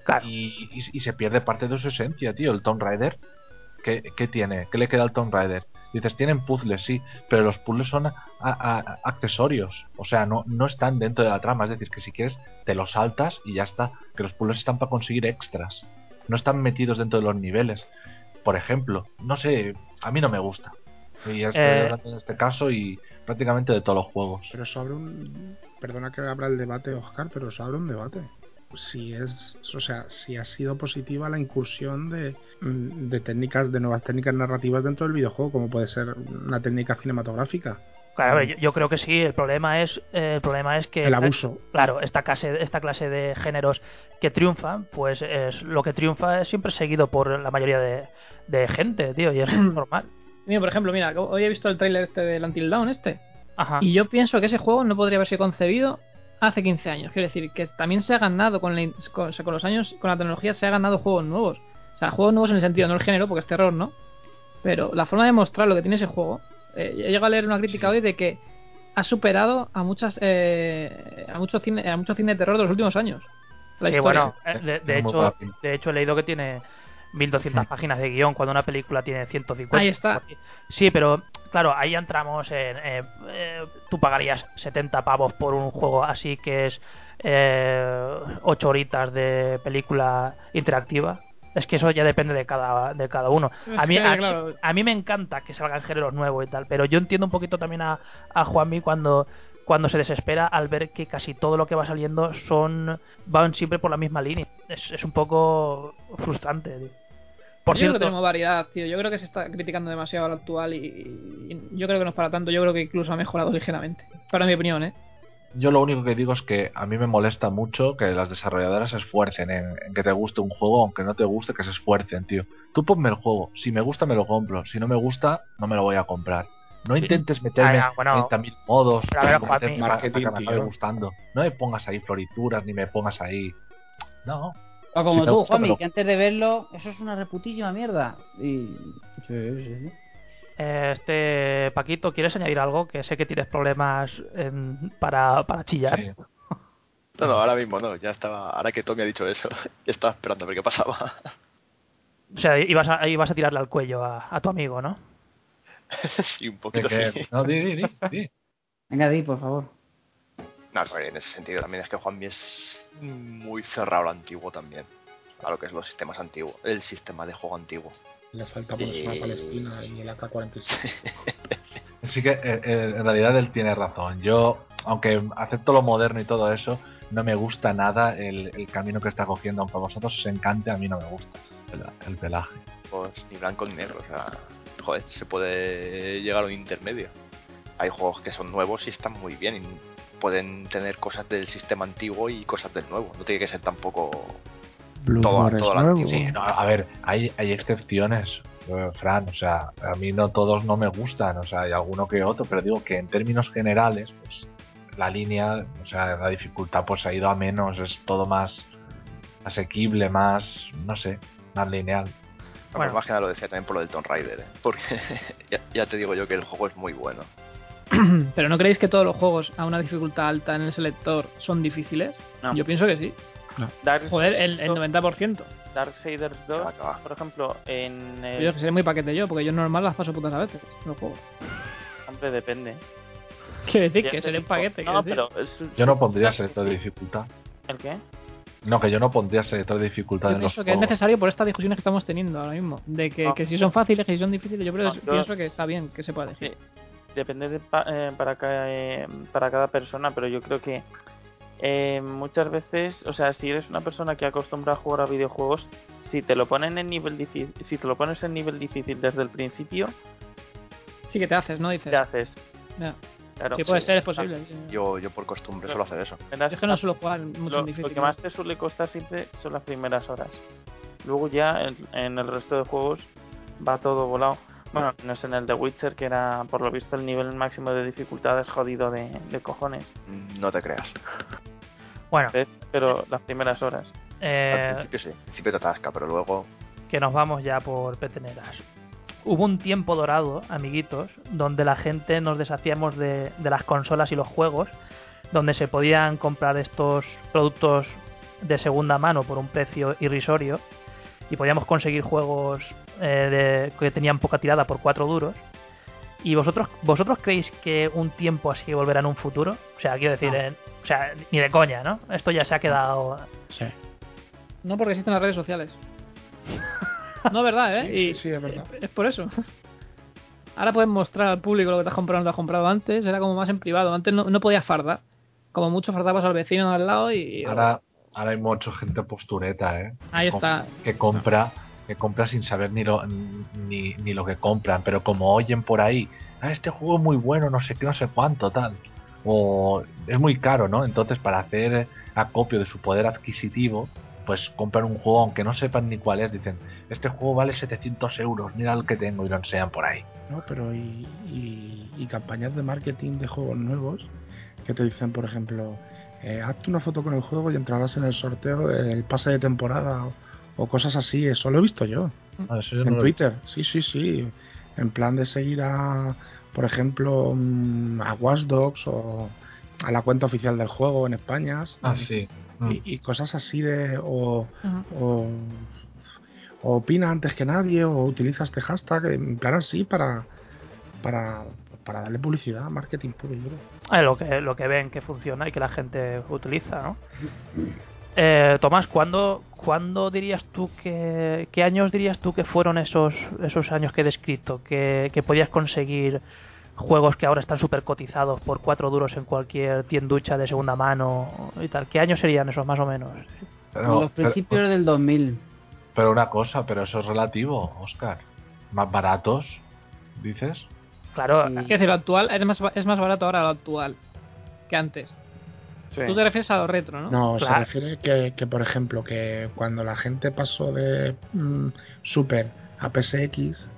Claro. Y, y- y se pierde parte de su esencia, tío. El Tomb Raider, ¿qué, qué tiene? ¿Qué le queda al Tomb Raider? Dices, tienen puzzles, sí, pero los puzzles son a- a- accesorios. O sea, no, no están dentro de la trama. Es decir, que si quieres, te los saltas y ya está. Que los puzzles están para conseguir extras. No están metidos dentro de los niveles. Por ejemplo, no sé, a mí no me gusta. Y ya estoy Eh. hablando en este caso y prácticamente de todos los juegos. Pero eso abre un. Perdona que abra el debate, Oscar, pero eso abre un debate. Si es. O sea, si ha sido positiva la incursión de, mm, de técnicas, de nuevas técnicas narrativas dentro del videojuego, como puede ser una técnica cinematográfica. Claro, yo, yo creo que sí. El problema es eh, el problema es que El abuso. Claro, esta clase esta clase de géneros que triunfan, pues es lo que triunfa es siempre seguido por la mayoría de, de gente, tío, y es normal. Mira, por ejemplo, mira, hoy he visto el tráiler este del Until Dawn este. Ajá. Y yo pienso que ese juego no podría haber sido concebido hace 15 años. Quiero decir, que también se ha ganado con, la con, o sea, con los años, con la tecnología, se ha ganado juegos nuevos. O sea, juegos nuevos en el sentido, no el género, porque es terror, ¿no? Pero la forma de mostrar lo que tiene ese juego. Eh, he llegado a leer una crítica hoy de que ha superado a muchas eh, a mucho cine a mucho cine de terror de los últimos años. La Sí, historia. bueno, eh, de, hecho, de hecho he leído que tiene 1200 páginas de guion cuando una película tiene 150. Ahí está. Sí, pero claro, ahí entramos en... eh, eh, tú pagarías 70 pavos por un juego así que es eh, 8 horitas de película interactiva. Es que eso ya depende de cada, de cada uno. A mí, a, mí- claro. a mí me encanta que salgan géneros nuevos y tal, pero yo entiendo un poquito también a, a Juanmi cuando, cuando se desespera al ver que casi todo lo que va saliendo son van siempre por la misma línea. Es, es un poco frustrante. tío. Por yo creo que cierto, tenemos variedad, tío. Yo creo que se está criticando demasiado al actual y, y yo creo que no es para tanto. Yo creo que incluso ha mejorado ligeramente. Para mi opinión, ¿eh? Yo lo único que digo es que a mí me molesta mucho que las desarrolladoras se esfuercen en, en que te guste un juego, aunque no te guste, que se esfuercen, tío. Tú ponme el juego, si me gusta me lo compro, si no me gusta no me lo voy a comprar. No intentes meterme Ah, bueno. 30.000 modos para que Marketing, me acabe gustando. No me pongas ahí florituras ni me pongas ahí... No. O como Si tú, gusta, Juanmi, que antes de verlo, eso es una reputísima mierda. Y. Sí, sí, sí. este Paquito, ¿quieres añadir algo? Que sé que tienes problemas en- para, para chillar. Sí. No, no, ahora mismo no. Ya estaba. Ahora que Tommy ha dicho eso, ya estaba esperando a ver qué pasaba. O sea, ibas a, ibas a tirarle al cuello a, a tu amigo, ¿no? sí, un poquito que- sí. no, di, di, di, di. Venga, di, por favor. No, en ese sentido también es que Juanmi es muy cerrado a lo antiguo también. A lo que es los sistemas antiguos. El sistema de juego antiguo. Le falta ponerse una Eh. Palestina y el AK-47. Sí que eh, eh, en realidad él tiene razón. Yo, aunque acepto lo moderno y todo eso, no me gusta nada el, el camino que está cogiendo. Aunque a vosotros os encante, a mí no me gusta el, el pelaje. Pues ni blanco ni negro. O sea, joder, se puede llegar a un intermedio. Hay juegos que son nuevos y están muy bien. Y pueden tener cosas del sistema antiguo y cosas del nuevo. No tiene que ser tampoco Blue todo, todo lo nuevo. antiguo. Sí, no, a ver, hay, hay excepciones, eh, Fran. O sea, a mí no todos no me gustan. O sea, hay alguno que otro, pero digo que en términos generales, pues la línea, o sea, la dificultad pues ha ido a menos. Es todo más asequible, más, no sé, más lineal. No, Bueno. más que nada lo decía también por lo del Tomb Raider, ¿eh? porque ya, ya te digo yo que el juego es muy bueno. Pero ¿no creéis que todos los juegos a una dificultad alta en el selector son difíciles? No. Yo pienso que sí. Dark, Joder, el, el 90%. Darksiders 2, Que va, que va. por ejemplo, en el... Yo que sé muy paquete yo, porque yo normal las paso putas a veces. Los juegos. Hombre, depende. Quiero decir que seré un paquete. No, decir. pero... es- Yo no pondría selector de dificultad. ¿El qué? No, que yo no pondría selector de dificultad Yo en los pienso que es necesario por estas discusiones que estamos teniendo ahora mismo. De que, No. que si son fáciles, que si son difíciles, yo, creo- No, yo- pienso que está bien que se pueda elegir. Sí, depende de pa- eh, para, ca- eh, para cada persona, pero yo creo que eh, muchas veces, o sea, si eres una persona que acostumbra a jugar a videojuegos, si te lo ponen en nivel difícil, si te lo pones en nivel difícil desde el principio, Sí que te haces, ¿no? Dices. te haces. Ya. Claro. Sí, puede sí. ser, es posible. Yo, yo por costumbre suelo hacer eso. Es que no suelo jugar mucho lo, en difícil. lo que más te suele costar siempre son las primeras horas. Luego ya en, en el resto de juegos va todo volado. Bueno, no es en el de Witcher, que era por lo visto el nivel máximo de dificultad es jodido de, de cojones. No te creas. Bueno, ¿ves? Pero las primeras horas. Al eh, principio sí, al principio te atasca, pero luego que nos vamos ya por peteneras. Hubo un tiempo dorado, amiguitos, donde la gente nos deshacíamos de, de las consolas y los juegos, donde se podían comprar estos productos de segunda mano por un precio irrisorio y podíamos conseguir juegos eh, de- que tenían poca tirada por 4 duros. ¿Y vosotros vosotros creéis que un tiempo así volverá en un futuro? O sea, quiero decir, No. en- o sea, ni de coña, ¿no? Esto ya se ha quedado... Sí, No porque existen las redes sociales. no, verdad, ¿eh? Sí, y sí, sí, es verdad. Es por eso. Ahora puedes mostrar al público lo que te has comprado o no te has comprado antes. Era como más en privado. Antes no, no podías fardar. Como mucho fardabas al vecino de al lado y. Ahora, ahora hay mucha gente postureta, ¿eh? Ahí está. Que compra, que compra sin saber ni lo, ni, ni lo que compran, pero como oyen por ahí, ah, este juego es muy bueno, no sé qué, no sé cuánto, tal. O es muy caro, ¿no? Entonces, para hacer acopio de su poder adquisitivo, pues compran un juego, aunque no sepan ni cuál es, dicen, este juego vale 700 euros, mira el que tengo, y lo enseñan por ahí. ¿no? Pero y, y- y campañas de marketing de juegos nuevos que te dicen, por ejemplo, eh, hazte una foto con el juego y entrarás en el sorteo del pase de temporada o, cosas así. Eso lo he visto yo Ah, eso yo en no Twitter. Sí, sí, sí. En plan de seguir a, por ejemplo, mm, a Watch Dogs o a la cuenta oficial del juego en España. Ah, sí. Mm. Y, y cosas así de... O, o, o opina antes que nadie o utiliza este hashtag en plan así para para, para darle publicidad, marketing puro y duro. Eh, lo que lo que ven que funciona y que la gente utiliza, ¿no? Eh, Tomás, ¿cuándo, ¿cuándo dirías tú que... ¿Qué años dirías tú que fueron esos, esos años que he descrito? Que, que podías conseguir juegos que ahora están súper cotizados por cuatro duros en cualquier tienducha de segunda mano y tal. ¿Qué años serían esos más o menos? Pero, los principios del 2000. pero una cosa, pero eso es relativo, Oscar. Más baratos, dices. Claro, Es decir, lo actual es más, es más barato ahora lo actual que antes. Sí. Tú te refieres a lo retro, ¿no? No, se refiere que, que, por ejemplo, que cuando la gente pasó de mm, Super a PSX,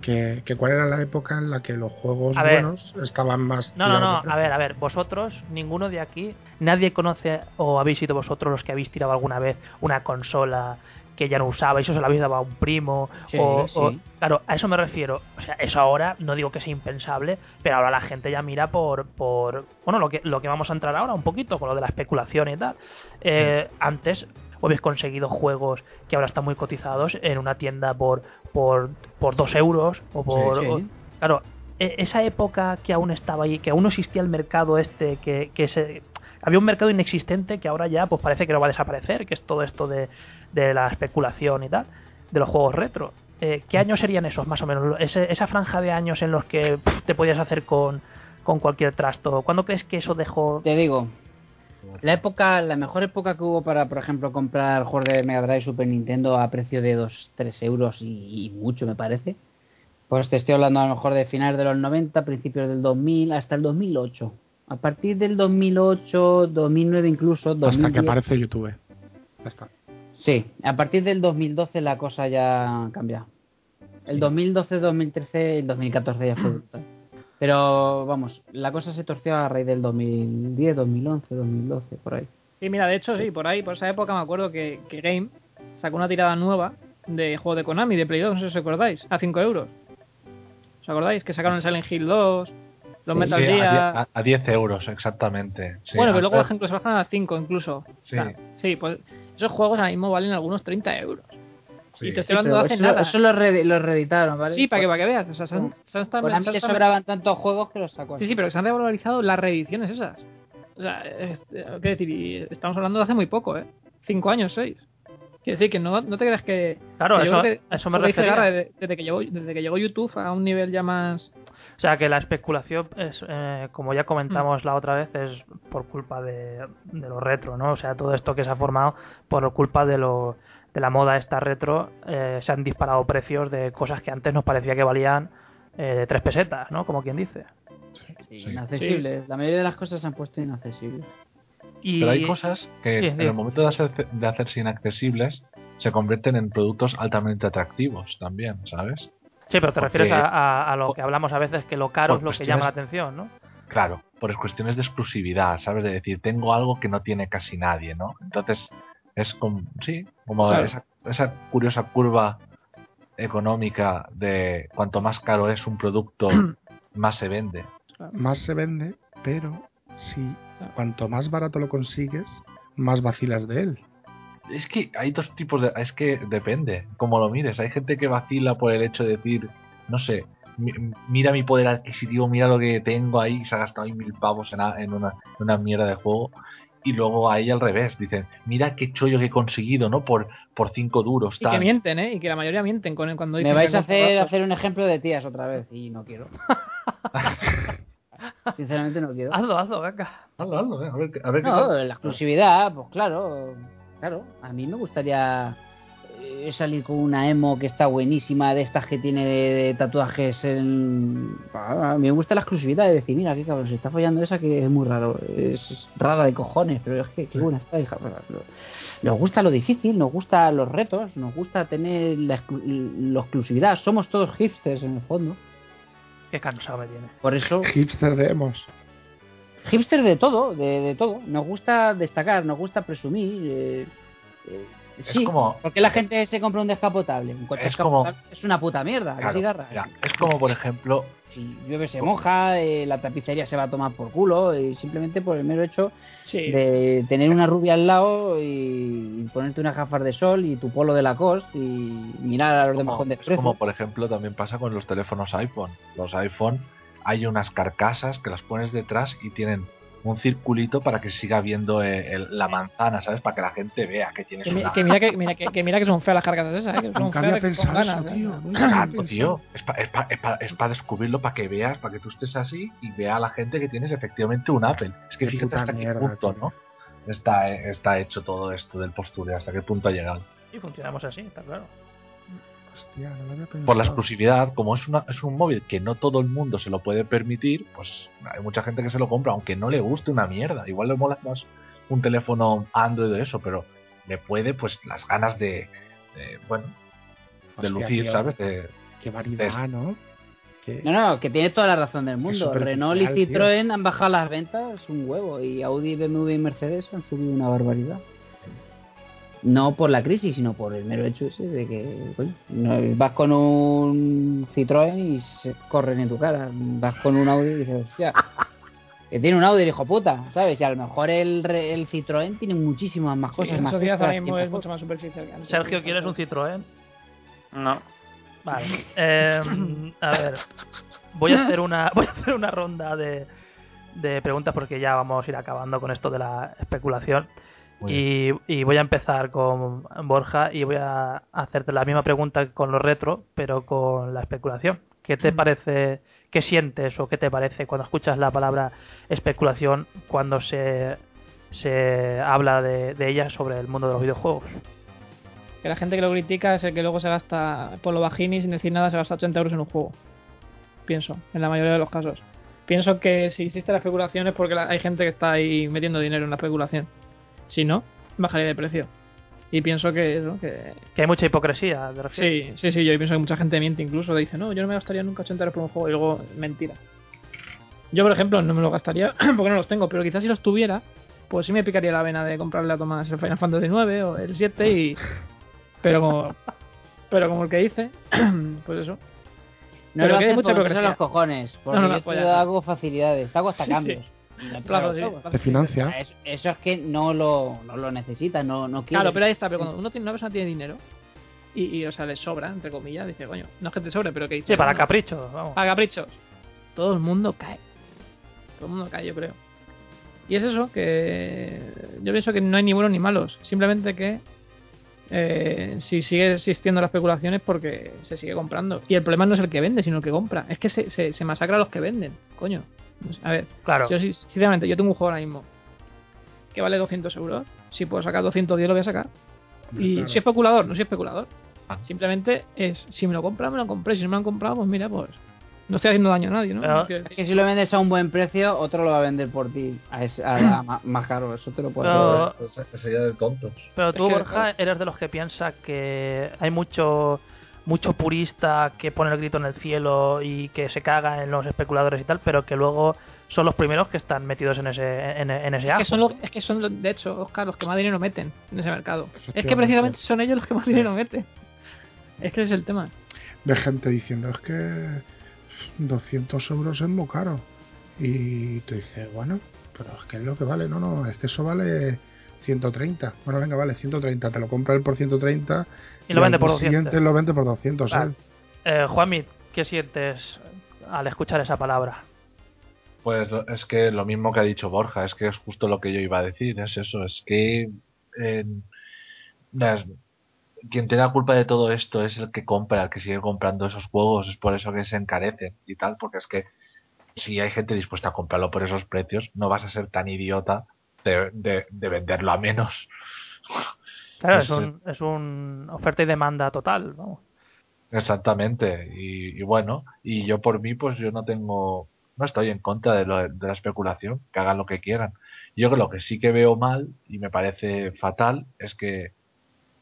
que, que cuál era la época en la que los juegos A ver. buenos estaban más... No, no, no, a ver, a ver, vosotros, ninguno de aquí, nadie conoce o habéis sido vosotros los que habéis tirado alguna vez una consola que ya no usabais o se la habéis dado a un primo Sí, o, sí. o- claro, a eso me refiero, o sea, eso ahora no digo que sea impensable, pero ahora la gente ya mira por por bueno, lo que lo que vamos a entrar ahora un poquito con lo de la especulación y tal. Eh, antes habéis conseguido juegos que ahora están muy cotizados en una tienda por por por dos euros o por Sí. o- Claro, e- esa época que aún estaba ahí, que aún no existía el mercado este, que, que se, había un mercado inexistente que ahora ya pues parece que no va a desaparecer, que es todo esto de, de la especulación y tal, de los juegos retro. Eh, ¿Qué años serían esos más o menos? Ese- esa franja de años en los que te podías hacer con, con cualquier trasto. ¿Cuándo crees que eso dejó? Te digo, la época, la mejor época que hubo para, por ejemplo, comprar juegos de Mega Drive Super Nintendo a precio de 2-3 euros y, y mucho, me parece. Pues te estoy hablando a lo mejor de finales de los 90, principios del 2000, hasta el 2008. A partir del 2008, 2009 incluso, 2010, Hasta que aparece YouTube. Ya está. Sí, a partir del 2012 la cosa ya cambia. El 2012, 2013, el 2014 ya fue brutal. Pero vamos, la cosa se torció a raíz del 2010, 2011, 2012, por ahí. Sí, mira, de hecho, sí, por ahí, por esa época me acuerdo que, que Game sacó una tirada nueva de juego de Konami, de Play 2, no sé si os acordáis, a 5 euros. ¿Os acordáis? Que sacaron el Silent Hill 2, los Sí, Metal Gear... a- a 10 euros, exactamente. Sí, bueno, pero luego por ejemplo se bajan a 5 incluso. Sí. O sea, sí, pues esos juegos ahora mismo valen algunos 30 euros. sí. Y te estoy hablando de hace eso, nada. eso lo, re- lo reeditaron, ¿vale? Sí, para que, para que veas. O sea, se han, se han estado- se sobraban tantos juegos que los sacó. Sí, sí, pero se han revalorizado las reediciones esas. O sea, es- eh, ¿qué decir? Y estamos hablando de hace muy poco, ¿eh? Cinco años, seis. Quiero decir que no, no te creas que. Claro, que eso- eso me. Garra, desde, desde que llegó, desde que llegó YouTube a un nivel ya más. O sea, que la especulación, es, eh, como ya comentamos la otra vez, es por culpa de, de lo retro, ¿no? O sea, todo esto que se ha formado por culpa de lo de la moda esta retro, eh, se han disparado precios de cosas que antes nos parecía que valían eh, tres pesetas, ¿no? Como quien dice. Sí, Sí. inaccesibles. La mayoría de las cosas se han puesto inaccesibles. Y, Pero hay cosas que Sí, en el momento de, hacer- de hacerse inaccesibles se convierten en productos altamente atractivos también, ¿sabes? Sí, pero te porque- refieres a, a- a lo que hablamos a veces, que lo caro por es lo que llama la atención, ¿no? Claro, por cuestiones de exclusividad, ¿sabes? De decir, tengo algo que no tiene casi nadie, ¿no? Entonces, es como, sí, como Claro. esa, esa curiosa curva económica de cuanto más caro es un producto, más se vende. Más se vende, pero si cuanto más barato lo consigues, más vacilas de él. Es que hay dos tipos de... Es que depende, como lo mires. Hay gente que vacila por el hecho de decir, no sé, mi- mira mi poder adquisitivo, mira lo que tengo ahí, y se ha gastado ahí mil pavos en, a- en una, en una mierda de juego. Y luego ahí al revés, dicen, mira qué chollo que he conseguido, ¿no? Por, por cinco duros, Y que tal. mienten, ¿eh? Y que la mayoría mienten con cuando dicen Me vais a hacer, hacer un ejemplo de tías otra vez y no quiero. Sinceramente no quiero. Hazlo, hazlo, venga. Hazlo, hazlo, eh, a ver, qué- a ver qué No, tal. la exclusividad, pues claro, claro. A mí me gustaría eh, salir con una emo que está buenísima, de estas que tiene de, de tatuajes en... A mí me gusta la exclusividad de decir, mira, qué cabrón, se está follando esa que es muy raro. Es, es rara de cojones, pero es que qué buena está, hija. Nos gusta lo difícil, nos gusta los retos, nos gusta tener la, exclu- la exclusividad. Somos todos hipsters en el fondo. Qué cansado me tiene. Por eso Hipster de emos. Hipster de todo, de, de todo. Nos gusta destacar, nos gusta presumir. eh, eh, Es sí, como- porque la gente se compra un descapotable. Un coche Es como- es una puta mierda, ¿que Claro, sí, Garra? mira, es como, por ejemplo, Si llueve se moja, eh, la tapicería se va a tomar por culo, y simplemente por el mero hecho Sí. de tener una rubia al lado y, y ponerte unas gafas de sol y tu polo de Lacoste y mirar a los demás como, con es desprecio. como, por ejemplo, también pasa con los teléfonos iPhone. Los iPhone hay unas carcasas que las pones detrás y tienen un circulito para que siga viendo eh, el- la manzana, ¿sabes? Para que la gente vea que tienes Que, una... que mira que, mira, que, que mira que son feas las cargas esas, ¿eh? Que son Nunca feas había eso, ¿eh? tío. Es para descubrirlo, para que veas, para que tú estés así y vea a la gente que tienes efectivamente un Apple. Es que Qué fíjate hasta mierda, qué punto, tío. ¿no? Está, eh, está hecho todo esto del postureo, hasta qué punto ha llegado. Y funcionamos así, está claro. Hostia, no lo había pensado. Por la exclusividad, como es, una, es un móvil que no todo el mundo se lo puede permitir, pues hay mucha gente que se lo compra, aunque no le guste una mierda. Igual le mola más un teléfono Android o eso, pero le puede, pues, las ganas de, de, bueno, de lucir, tío. ¿sabes? De, Qué variedad, ¿no? Qué- No, no, que tienes toda la razón del mundo. Renault y tío. Citroën han bajado las ventas un huevo y Audi, BMW y Mercedes han subido una barbaridad. No por la crisis, sino por el mero hecho ese de que coño, no- vas con un Citroën y se corren en tu cara. Vas con un Audi y dices, hostia, que tiene un Audi el hijo puta, ¿sabes? Y a lo mejor el, re- el Citroën tiene muchísimas más Sí, cosas. la más sociedad ahora extras mismo es mucho más superficial que antes. Sergio, ¿quieres un Citroën? No. Vale. Eh, a ver. Voy a hacer una, voy a hacer una ronda de, de preguntas porque ya vamos a ir acabando con esto de la especulación. Y, y voy a empezar con Borja y voy a hacerte la misma pregunta que con los retro, pero con la especulación. ¿Qué te parece, qué sientes o qué te parece cuando escuchas la palabra especulación cuando se, se habla de, de ella sobre el mundo de los videojuegos? Que la gente que lo critica es el que luego se gasta por lo bajini sin decir nada, se gasta 80 euros en un juego. Pienso, en la mayoría de los casos. Pienso que si existe la especulación es porque la- hay gente que está ahí metiendo dinero en la especulación. Si no, bajaría de precio. Y pienso que eso, que... Que hay mucha hipocresía, ¿te refieres? Sí, sí, sí, yo pienso que mucha gente miente incluso, dice, no, yo no me gastaría nunca 80 euros por un juego, y luego, mentira. Yo, por ejemplo, no me lo gastaría porque no los tengo, pero quizás si los tuviera, pues sí me picaría la vena de comprarle a Tomás el Final Fantasy 9 o el 7 y... Pero como, pero como el que dice, pues eso. No Pero lo que hay hacen mucha porque son hipocresía. los cojones. Porque No, no, yo te no. hago facilidades, hago hasta Sí, cambios. Sí, todo. plazo. Te financia. Eso, eso es que no lo, no lo necesitas, no, no quieres. Claro, pero ahí está, pero cuando uno tiene, una persona tiene dinero y, y, o sea, le sobra, entre comillas, dice, coño, no es que te sobre, pero que dice... Sí, para caprichos, vamos. Para caprichos. Todo el mundo cae. Todo el mundo cae, yo creo. Y es eso, que yo pienso que no hay ni buenos ni malos. Simplemente que eh, si sigue existiendo la especulación es porque se sigue comprando. Y el problema no es el que vende, sino el que compra. Es que se, se, se masacra a los que venden. Coño. No sé, A ver, Claro. yo sí- sinceramente, yo tengo un juego ahora mismo que vale 200 euros. Si puedo sacar 210 lo voy a sacar. Y Claro. soy especulador, no soy especulador. Ah. Simplemente es, si me lo compran, me lo compré. Si no me lo han comprado, pues mira, pues no estoy haciendo daño a nadie, ¿no? Pero- Es que si lo vendes a un buen precio, otro lo va a vender por ti a, ese- a- a más caro. Eso te lo puedo Pero- asegurar. Eso sería de tontos. Pero tú, Es que, Borja, eres de los que piensa que hay mucho mucho purista que pone el grito en el cielo y que se caga en los especuladores y tal, pero que luego son los primeros que están metidos en ese en, en ese Es que, son los, es que son, los- de hecho, Oscar, los que más dinero meten en ese mercado. Es que precisamente son ellos los que más dinero meten. Es que ese es el tema. de gente diciendo es que 200 euros es muy caro. Y tú dices, bueno, pero es que es lo que vale. No, no, es que eso vale 130. Bueno, venga, vale, 130. Te lo compra él por 130 y lo vende por día 200. siguiente lo vende por 200. Claro. él. Eh, Juanmi, ¿qué sientes al escuchar esa palabra? Pues es que lo mismo que ha dicho Borja, es que es justo lo que yo iba a decir, es eso, es que eh, las- quien tiene la culpa de todo esto es el que compra, el que sigue comprando esos juegos, es por eso que se encarecen y tal, porque es que si hay gente dispuesta a comprarlo por esos precios, no vas a ser tan idiota de, de- de venderlo a menos. Claro, Pues, es un, es un oferta y demanda total, vamos. Exactamente, y, y bueno, y yo por mí, pues yo no tengo, no estoy en contra de, lo, de la especulación, que hagan lo que quieran. Yo lo que sí que veo mal y me parece fatal es que,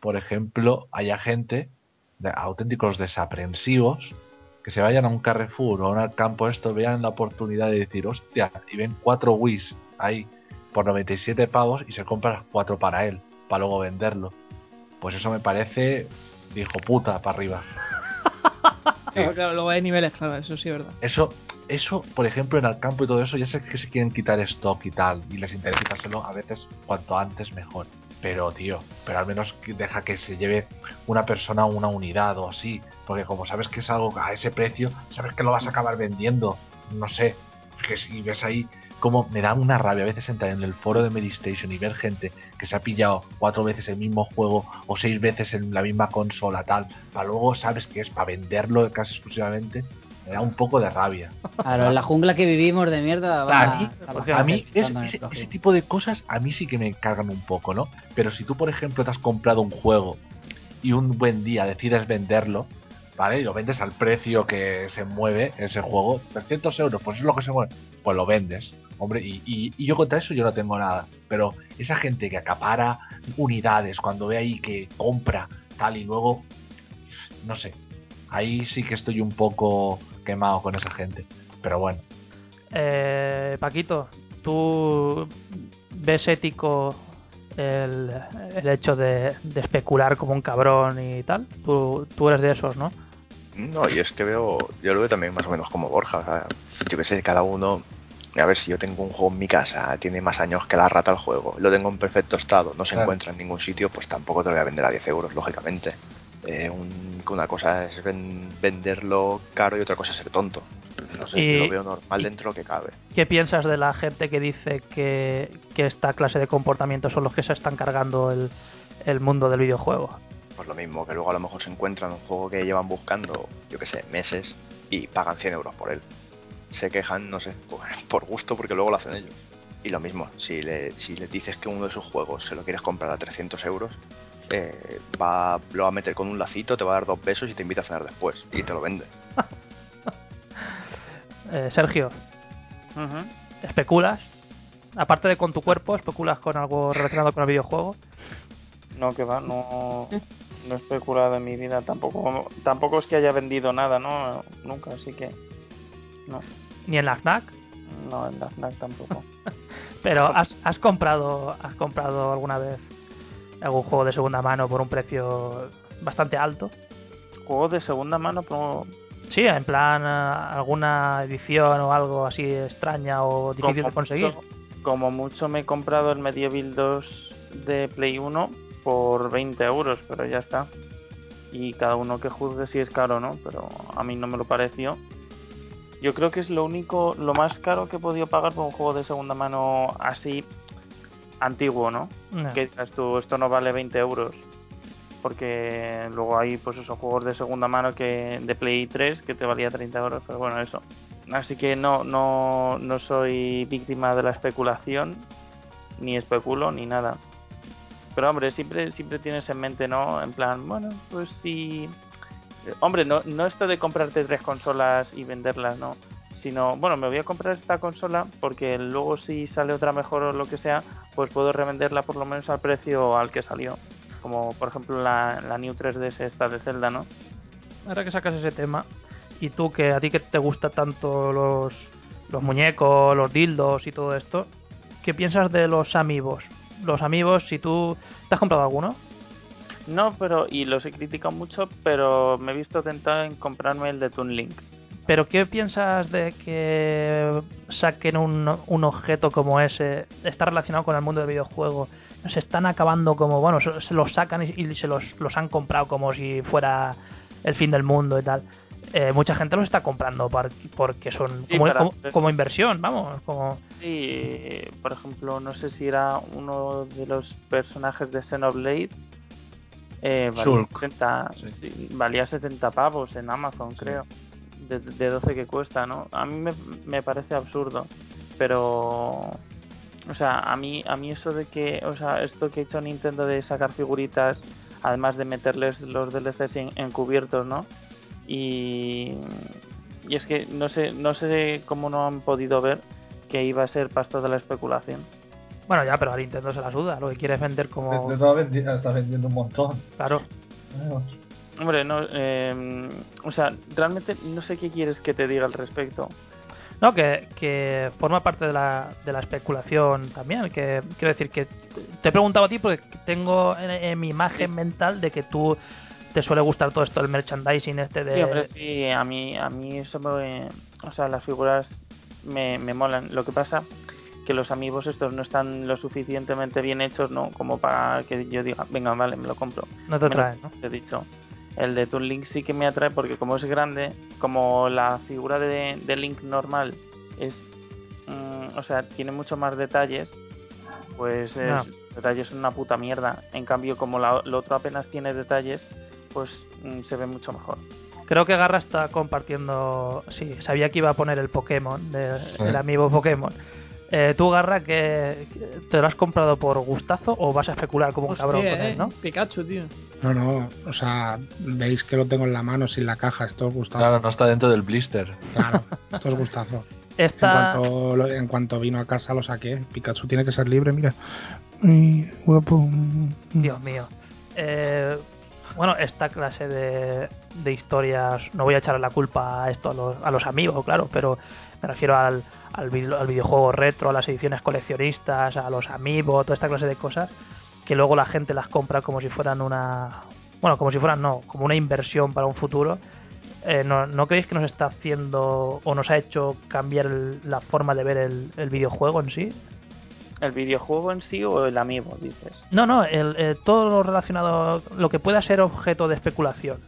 por ejemplo, haya gente, de, auténticos desaprensivos, que se vayan a un Carrefour o a un campo esto, vean la oportunidad de decir, hostia, y ven cuatro Wii's ahí por 97 pavos y se compran cuatro para él, para luego venderlo. Pues eso me parece de hijo puta para arriba. Sí. Claro, luego hay niveles, claro, eso sí es verdad. Eso, eso, por ejemplo, en el campo y todo eso, ya sé que se quieren quitar stock y tal, y les interesa quitárselo a veces cuanto antes mejor. Pero, tío, pero al menos deja que se lleve una persona una unidad o así, porque como sabes que es algo a ese precio, sabes que lo vas a acabar vendiendo. No sé, que si ves ahí como me da una rabia a veces entrar en el foro de Medistation y ver gente que se ha pillado cuatro veces el mismo juego o seis veces en la misma consola tal, para luego sabes que es para venderlo casi exclusivamente, me da un poco de rabia. Claro, la jungla que vivimos de mierda. va A mí, a es- ese, ese tipo de cosas a mí sí que me cargan un poco, ¿no? Pero si tú, por ejemplo, te has comprado un juego y un buen día decides venderlo, ¿vale? Y lo vendes al precio que se mueve ese juego, 300 euros, pues es lo que se mueve, pues lo vendes, hombre, y, y- y yo contra eso yo no tengo nada. Pero esa gente que acapara unidades cuando ve ahí que compra tal y luego, no sé, ahí sí que estoy un poco quemado con esa gente. Pero bueno. Eh, Paquito, ¿tú ves ético el, el hecho de, de especular como un cabrón y tal? Tú, tú eres de esos, ¿no? No, y es que veo, yo lo veo también más o menos como Borja, o sea, yo que sé, cada uno, a ver si yo tengo un juego en mi casa, tiene más años que la rata el juego, lo tengo en perfecto estado, no se Claro. encuentra en ningún sitio, pues tampoco te lo voy a vender a 10 euros, lógicamente. Eh, un- una cosa es ven- venderlo caro y otra cosa es ser tonto. No sé, Y- yo lo veo normal dentro de lo que cabe. ¿Qué piensas de la gente que dice que, que esta clase de comportamientos son los que se están cargando el, el mundo del videojuego? Pues lo mismo, que luego a lo mejor se encuentran un juego que llevan buscando, yo que sé, meses y pagan 100 euros por él. Se quejan, no sé, por, por gusto porque luego lo hacen ellos. Y lo mismo, si le, si le dices que uno de sus juegos se lo quieres comprar a 300 euros, eh, va, lo va a meter con un lacito, te va a dar dos besos y te invita a cenar después. Y te lo vende. Eh, Sergio. ¿especulas? Aparte de con tu cuerpo, ¿especulas con algo relacionado con el videojuego? No, que va, no, no he especulado en mi vida. Tampoco, tampoco es que haya vendido nada, ¿no? Nunca, así que. No, Ni en la FNAC, no, en la FNAC tampoco. pero ¿has, has comprado has comprado alguna vez algún juego de segunda mano por un precio bastante alto? Juegos de segunda mano, Sí, en plan eh, alguna edición o algo así extraña o difícil de conseguir. Mucho, como mucho me he comprado el Medieval 2 de Play 1 por 20 euros, pero ya está. Y cada uno que juzgue si es caro o no, pero a mí no me lo pareció. Yo creo que es lo único, lo más caro que he podido pagar por un juego de segunda mano así antiguo, ¿no? No. Que tú, esto no vale 20 euros. Porque luego hay pues esos juegos de segunda mano que de Play 3 que te valía 30 euros, pero bueno, eso. Así que no, no, no soy víctima de la especulación, ni especulo, ni nada. Pero hombre, siempre, siempre tienes en mente, ¿no? En plan, bueno, pues si... Hombre, no, no esto de comprarte tres consolas y venderlas, ¿no? Sino, bueno, me voy a comprar esta consola porque luego si sale otra mejor o lo que sea, pues puedo revenderla por lo menos al precio al que salió. Como por ejemplo la, la New 3DS esta de Zelda, ¿no? Ahora que sacas ese tema, y tú que a ti que te gusta tanto los, los muñecos, los dildos y todo esto, ¿qué piensas de los amigos? Los amigos, si tú te has comprado alguno, No, pero, y los he criticado mucho, pero me he visto tentado en comprarme el de Toon Link. pero ¿qué piensas de que saquen un, un objeto como ese? Está relacionado con el mundo del videojuego. Se están acabando como, bueno, se, se los sacan y, y se los, los han comprado como si fuera el fin del mundo y tal. Eh, mucha gente los está comprando porque son Sí, como, para- como, como inversión, vamos, como Sí, por ejemplo, no sé si era uno de los personajes de Xenoblade. Eh, valía, Shulk. 70, Sí. sí, valía 70 pavos en Amazon, creo. De, de 12 que cuesta, ¿no? A mí me, me parece absurdo. Pero. O sea, a mí, a mí eso de que. O sea, esto que ha hecho Nintendo de sacar figuritas, además de meterles los DLCs en- encubiertos, ¿no? Y. Y es que no sé, no sé cómo no han podido ver que iba a ser pasto de la especulación. Bueno, ya, pero a Nintendo se la suda. Lo que quiere es vender como. Todas vendi- está vendiendo un montón. Claro. Hombre, no, eh, o sea, realmente no sé qué quieres que te diga al respecto. No, que, que forma parte de la, de la especulación también. Que quiero decir que te he preguntado a ti porque tengo en, en mi imagen mental de que tú te suele gustar todo esto, el merchandising este de. Sí, hombre, sí, a mí, a mí eso me, o sea, las figuras me, me molan. Lo que pasa que los amigos estos no están lo suficientemente bien hechos, ¿no? Como para que yo diga, venga, vale, me lo compro. No te traen, ¿no? te he dicho. El de Toon Link sí que me atrae porque como es grande, como la figura de, de Link normal es... mm, o sea, tiene mucho más detalles, pues es- Ya. detalles son una puta mierda. En cambio, como la, lo otro apenas tiene detalles, pues mm, se ve mucho mejor. Creo que Garra está compartiendo. Sí, sabía que iba a poner el Pokémon, de- Sí. el amiibo Pokémon. Eh, tú, Garra, que te lo has comprado por gustazo o vas a especular como un Hostia, cabrón con eh, él, ¿no? Pikachu, tío. No, no, o sea, veis que lo tengo en la mano sin la caja, esto es gustazo. Claro, no está dentro del blister. Claro, esto es gustazo. Esta. En, cuanto, en cuanto vino a casa lo saqué. Pikachu tiene que ser libre, mira. Guapo. Dios mío. Eh, bueno, esta clase de, de historias, no voy a echarle la culpa a esto a los, a los amigos, claro, pero me refiero al, al, vide- al videojuego retro, a las ediciones coleccionistas, a los amigos, toda esta clase de cosas, que luego la gente las compra como si fueran una... Bueno, como si fueran, no, como una inversión para un futuro. Eh, ¿no, ¿No creéis que nos está haciendo o nos ha hecho cambiar el- la forma de ver el, el videojuego en sí? ¿El videojuego en sí o el amiibo, dices? No, no, el, eh, todo lo relacionado, lo que pueda ser objeto de especulación.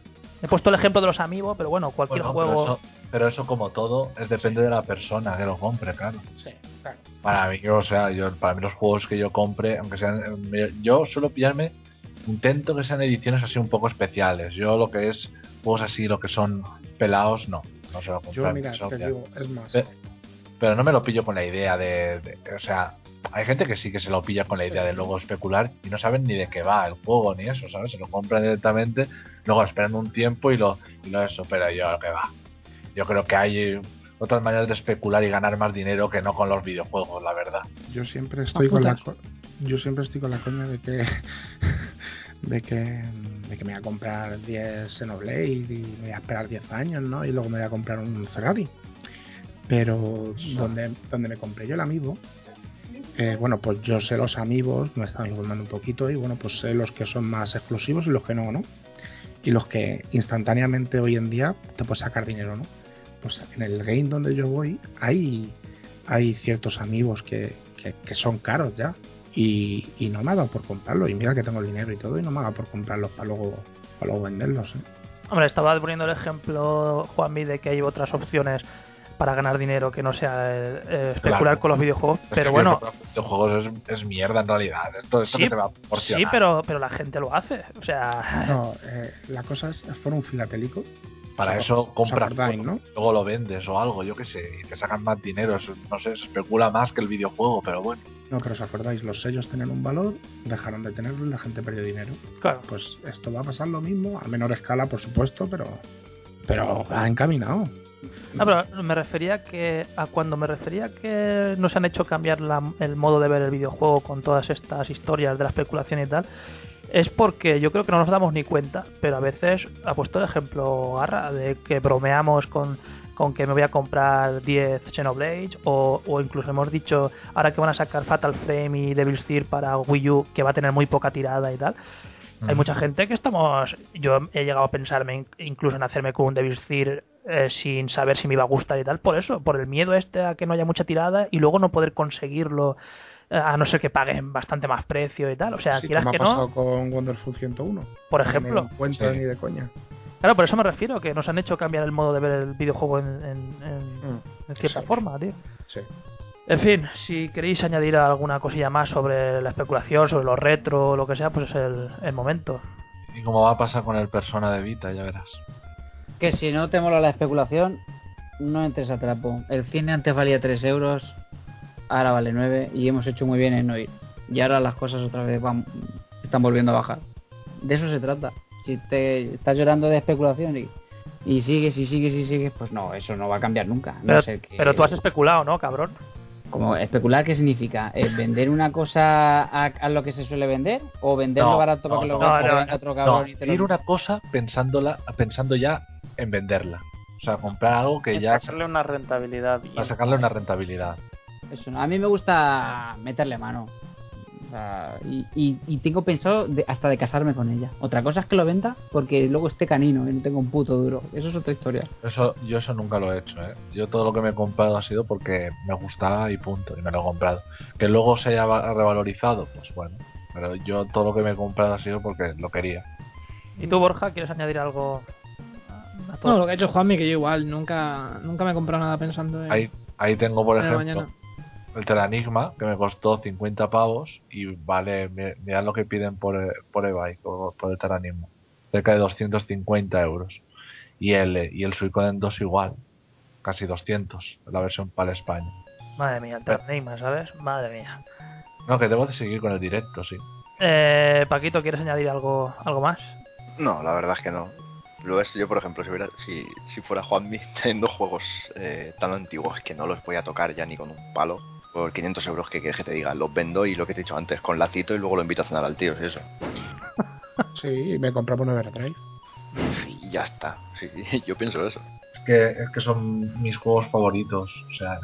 He puesto el ejemplo de los amigos, pero bueno, cualquier Bueno, juego. Pero eso, pero eso, como todo, es depende de la persona que lo compre, claro. Sí, claro. Para mí, o sea, yo, para mí los juegos que yo compre, aunque sean... Yo suelo pillarme, intento que sean ediciones así un poco especiales. Yo lo que es juegos así, lo que son pelados, no. No se lo compro. Yo, mira, te digo, es más. Pe- Pero no me lo pillo con la idea de, de- O sea, hay gente que sí que se lo pilla con la idea de luego especular y no saben ni de qué va el juego ni eso, ¿sabes? Se lo compran directamente, luego esperan un tiempo y lo, y lo eso, pero yo que va. Yo creo que hay otras maneras de especular y ganar más dinero que no con los videojuegos, la verdad. Yo siempre estoy con la co- yo siempre estoy con la coña de que de que de que me voy a comprar 10 Xenoblade y me voy a esperar 10 años, ¿no? Y luego me voy a comprar un Ferrari. Pero donde donde me compré yo el amiibo eh, bueno, pues yo sé los amigos, me están informando un poquito y bueno, pues sé los que son más exclusivos y los que no, ¿no? Y los que instantáneamente hoy en día te puedes sacar dinero, ¿no? Pues en el game donde yo voy hay, hay ciertos amigos que, que, que son caros ya y, y no me ha dado por comprarlos y mira que tengo el dinero y todo y no me ha dado por comprarlos para luego, para luego venderlos, ¿eh? Hombre, estaba poniendo el ejemplo, Juanmi, de que hay otras opciones para ganar dinero que no sea eh, eh, especular Claro. con los videojuegos. Es pero que bueno, los videojuegos es, es mierda en realidad. Esto, esto Sí, que te va a sí, proporcionar. pero, pero la gente lo hace. O sea, No, eh, la cosa es, es por un filatélico. Para ¿Os eso compras todo, ¿no? luego lo vendes o algo, yo qué sé, y te sacan más dinero. Eso, no sé, se especula más que el videojuego, pero bueno. No, pero os acordáis, los sellos tenían un valor, dejaron de tenerlo y la gente perdió dinero. claro. Pues esto va a pasar lo mismo, a menor escala, por supuesto, pero pero ha encaminado. No, pero me refería que a cuando me refería que nos han hecho cambiar la- el modo de ver el videojuego con todas estas historias de la especulación y tal, es porque yo creo que no nos damos ni cuenta, pero a veces ha puesto el ejemplo Garra de que bromeamos con, con que me voy a comprar 10 Xenoblade o, o incluso hemos dicho ahora que van a sacar Fatal Frame y Devil's Tear para Wii U que va a tener muy poca tirada y tal. Hay Mm. mucha gente que estamos. Yo he llegado a pensarme in- incluso en hacerme con un Devil's Tear eh, sin saber si me iba a gustar y tal. Por eso, por el miedo este a que no haya mucha tirada y luego no poder conseguirlo a no ser que paguen bastante más precio y tal. O sea, Sí, quieras como que ha pasado no, con Wonderful 101. por ejemplo. No lo encuentran Sí. ni de coña. Claro, por eso me refiero, que nos han hecho cambiar el modo de ver el videojuego en, en- en- Mm, en cierta sí. forma, tío. Sí. En fin, si queréis añadir alguna cosilla más sobre la especulación, sobre lo retro o lo que sea, pues es el, el momento. Y como va a pasar con el Persona de Vita, ya verás. Que si no te mola la especulación, no entres a trapo. El cine antes valía 3 euros, ahora vale 9 y hemos hecho muy bien en no ir. Y ahora las cosas otra vez van, están volviendo a bajar. De eso se trata. Si te estás llorando de especulación y, y sigues y sigues y sigues, pues no, eso no va a cambiar nunca. No Pero, ser que- pero tú has especulado, ¿no, cabrón? Como especular, ¿qué significa? ¿Eh, ¿Vender una cosa a, a lo que se suele vender? ¿O venderlo No, barato para que lo no, venga no, venga otro cabrón No, y te lo ir una cosa pensándola, pensando ya en venderla. O sea, comprar algo que ya sacarle una rentabilidad. para sacarle una rentabilidad. Eso, no. a mí me gusta meterle mano. O sea, y, y- y tengo pensado de- hasta de casarme con ella. Otra cosa es que lo venda porque luego esté canino y no tengo un puto duro. Eso es otra historia. Eso, yo eso nunca lo he hecho, ¿eh? Yo todo lo que me he comprado ha sido porque me gustaba y punto, y me lo he comprado. Que luego se haya va- revalorizado, pues bueno. Pero yo todo lo que me he comprado ha sido porque lo quería. ¿Y tú, Borja, quieres añadir algo? a? No, lo que ha hecho Juanmi, que yo igual, nunca, nunca me he comprado nada pensando en, Ahí, ahí tengo, por ejemplo, mañana. El Teranigma, que me costó 50 pavos y vale, mi- mirad lo que piden por, por eBay, por, por el Teranigma. Cerca de 250 euros. Y el, y el Suicoden 2 igual, casi 200, la versión para España. Madre mía, el Terranigma, ¿sabes? Madre mía. No, que debo de seguir con el directo, sí. Eh, Paquito, ¿quieres añadir algo, algo más? No, la verdad es que no. Lo es, yo por ejemplo, si, hubiera, si, si fuera Juanmi teniendo juegos eh, tan antiguos que no los voy a tocar ya ni con un palo, por 500 euros que quieres que te diga, los vendo y lo que te he dicho antes, con lacito y luego lo invito a cenar al tío, ¿sí eso. Sí, me compramos un Everdrive. Y ya está. Sí, yo pienso eso. Es que, es que son mis juegos favoritos. O sea,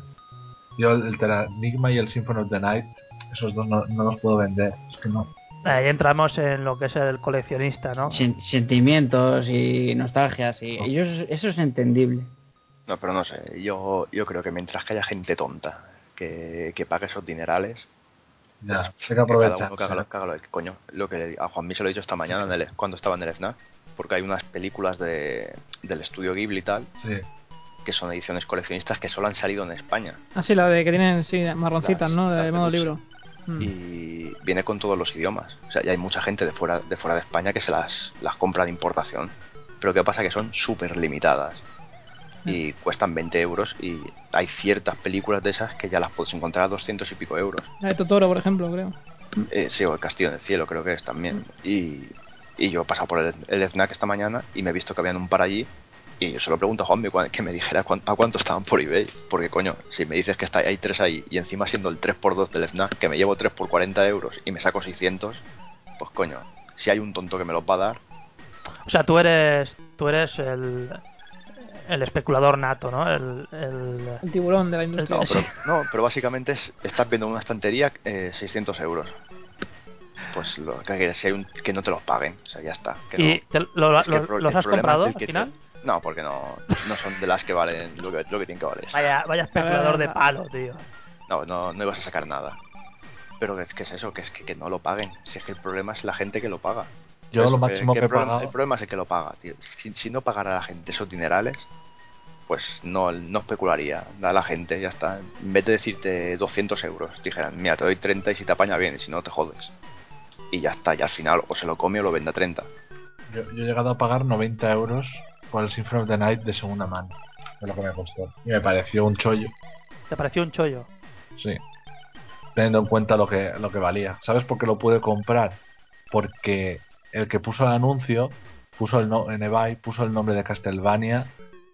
yo el, Teranigma y el Symphony of the Night, esos dos no, no los puedo vender. Es que no. Ahí entramos en lo que es el coleccionista, ¿no? Sen- sentimientos y nostalgias y es- eso es entendible. No, pero no sé, yo, yo creo que mientras que haya gente tonta que, que pague esos dinerales, Ya, hay que que cada uno que haga lo, que haga lo coño, lo que le- a Juanmi se lo he dicho esta mañana en el- cuando estaba en el FNAC, porque hay unas películas de, del estudio Ghibli y tal, Sí. que son ediciones coleccionistas que solo han salido en España. Ah, sí, la de que tienen sí, marroncitas, Las- ¿no? De de modo libro. Mm. y viene con todos los idiomas. O sea, ya hay mucha gente de fuera de fuera de España que se las, las compra de importación. Pero ¿qué pasa? Que son súper limitadas. Y cuestan 20 euros y hay ciertas películas de esas que ya las puedes encontrar a 200 y pico euros. La de Totoro, por ejemplo, creo. Eh, sí, o el Castillo del Cielo creo que es también. Y, y yo he pasado por el, el FNAC esta mañana y me he visto que habían un par allí. Y yo se lo pregunto a Juanmi que me dijera cuán- a cuánto estaban por eBay. Porque coño, si me dices que está, hay tres ahí y encima siendo el 3x2 del FNAC, que me llevo 3 por 40 euros y me saco 600, pues coño, si hay un tonto que me los va a dar, O sea, tú eres, tú eres el, el especulador nato, ¿no? El, el- El tiburón de la industria. no, pero, no, pero básicamente es, estás viendo en una estantería eh, 600 euros. Pues lo que quieres, si hay un que no te los paguen, o sea, ya está. que ¿Y no. te- lo- Es que el lo- pro- los has comprado es al te- final? No, porque no, no son de las que valen lo que, lo que tienen que valer. Vaya, vaya especulador de palo, tío. No, no, no ibas a sacar nada. Pero es que es eso, que es que, que no lo paguen. Si es que el problema es la gente que lo paga. Yo Eso, lo máximo que que el, he problema, pagado. el problema es el que lo paga, tío. Si, si no pagara la gente esos dinerales, pues no, no especularía. Da la gente, ya está. En vez de decirte 200 euros, dijeran, mira, te doy 30 y si te apaña bien, y si no te jodes. Y ya está, y al final o se lo come o lo vende a 30. Yo, yo he llegado a pagar 90 euros por el Symphony of the Night de segunda mano. De lo que me costó. Y me pareció un chollo. Te pareció un chollo. Sí. Teniendo en cuenta lo que, lo que valía. ¿Sabes por qué lo pude comprar? Porque el que puso el anuncio, puso el no en eBay, puso el nombre de Castlevania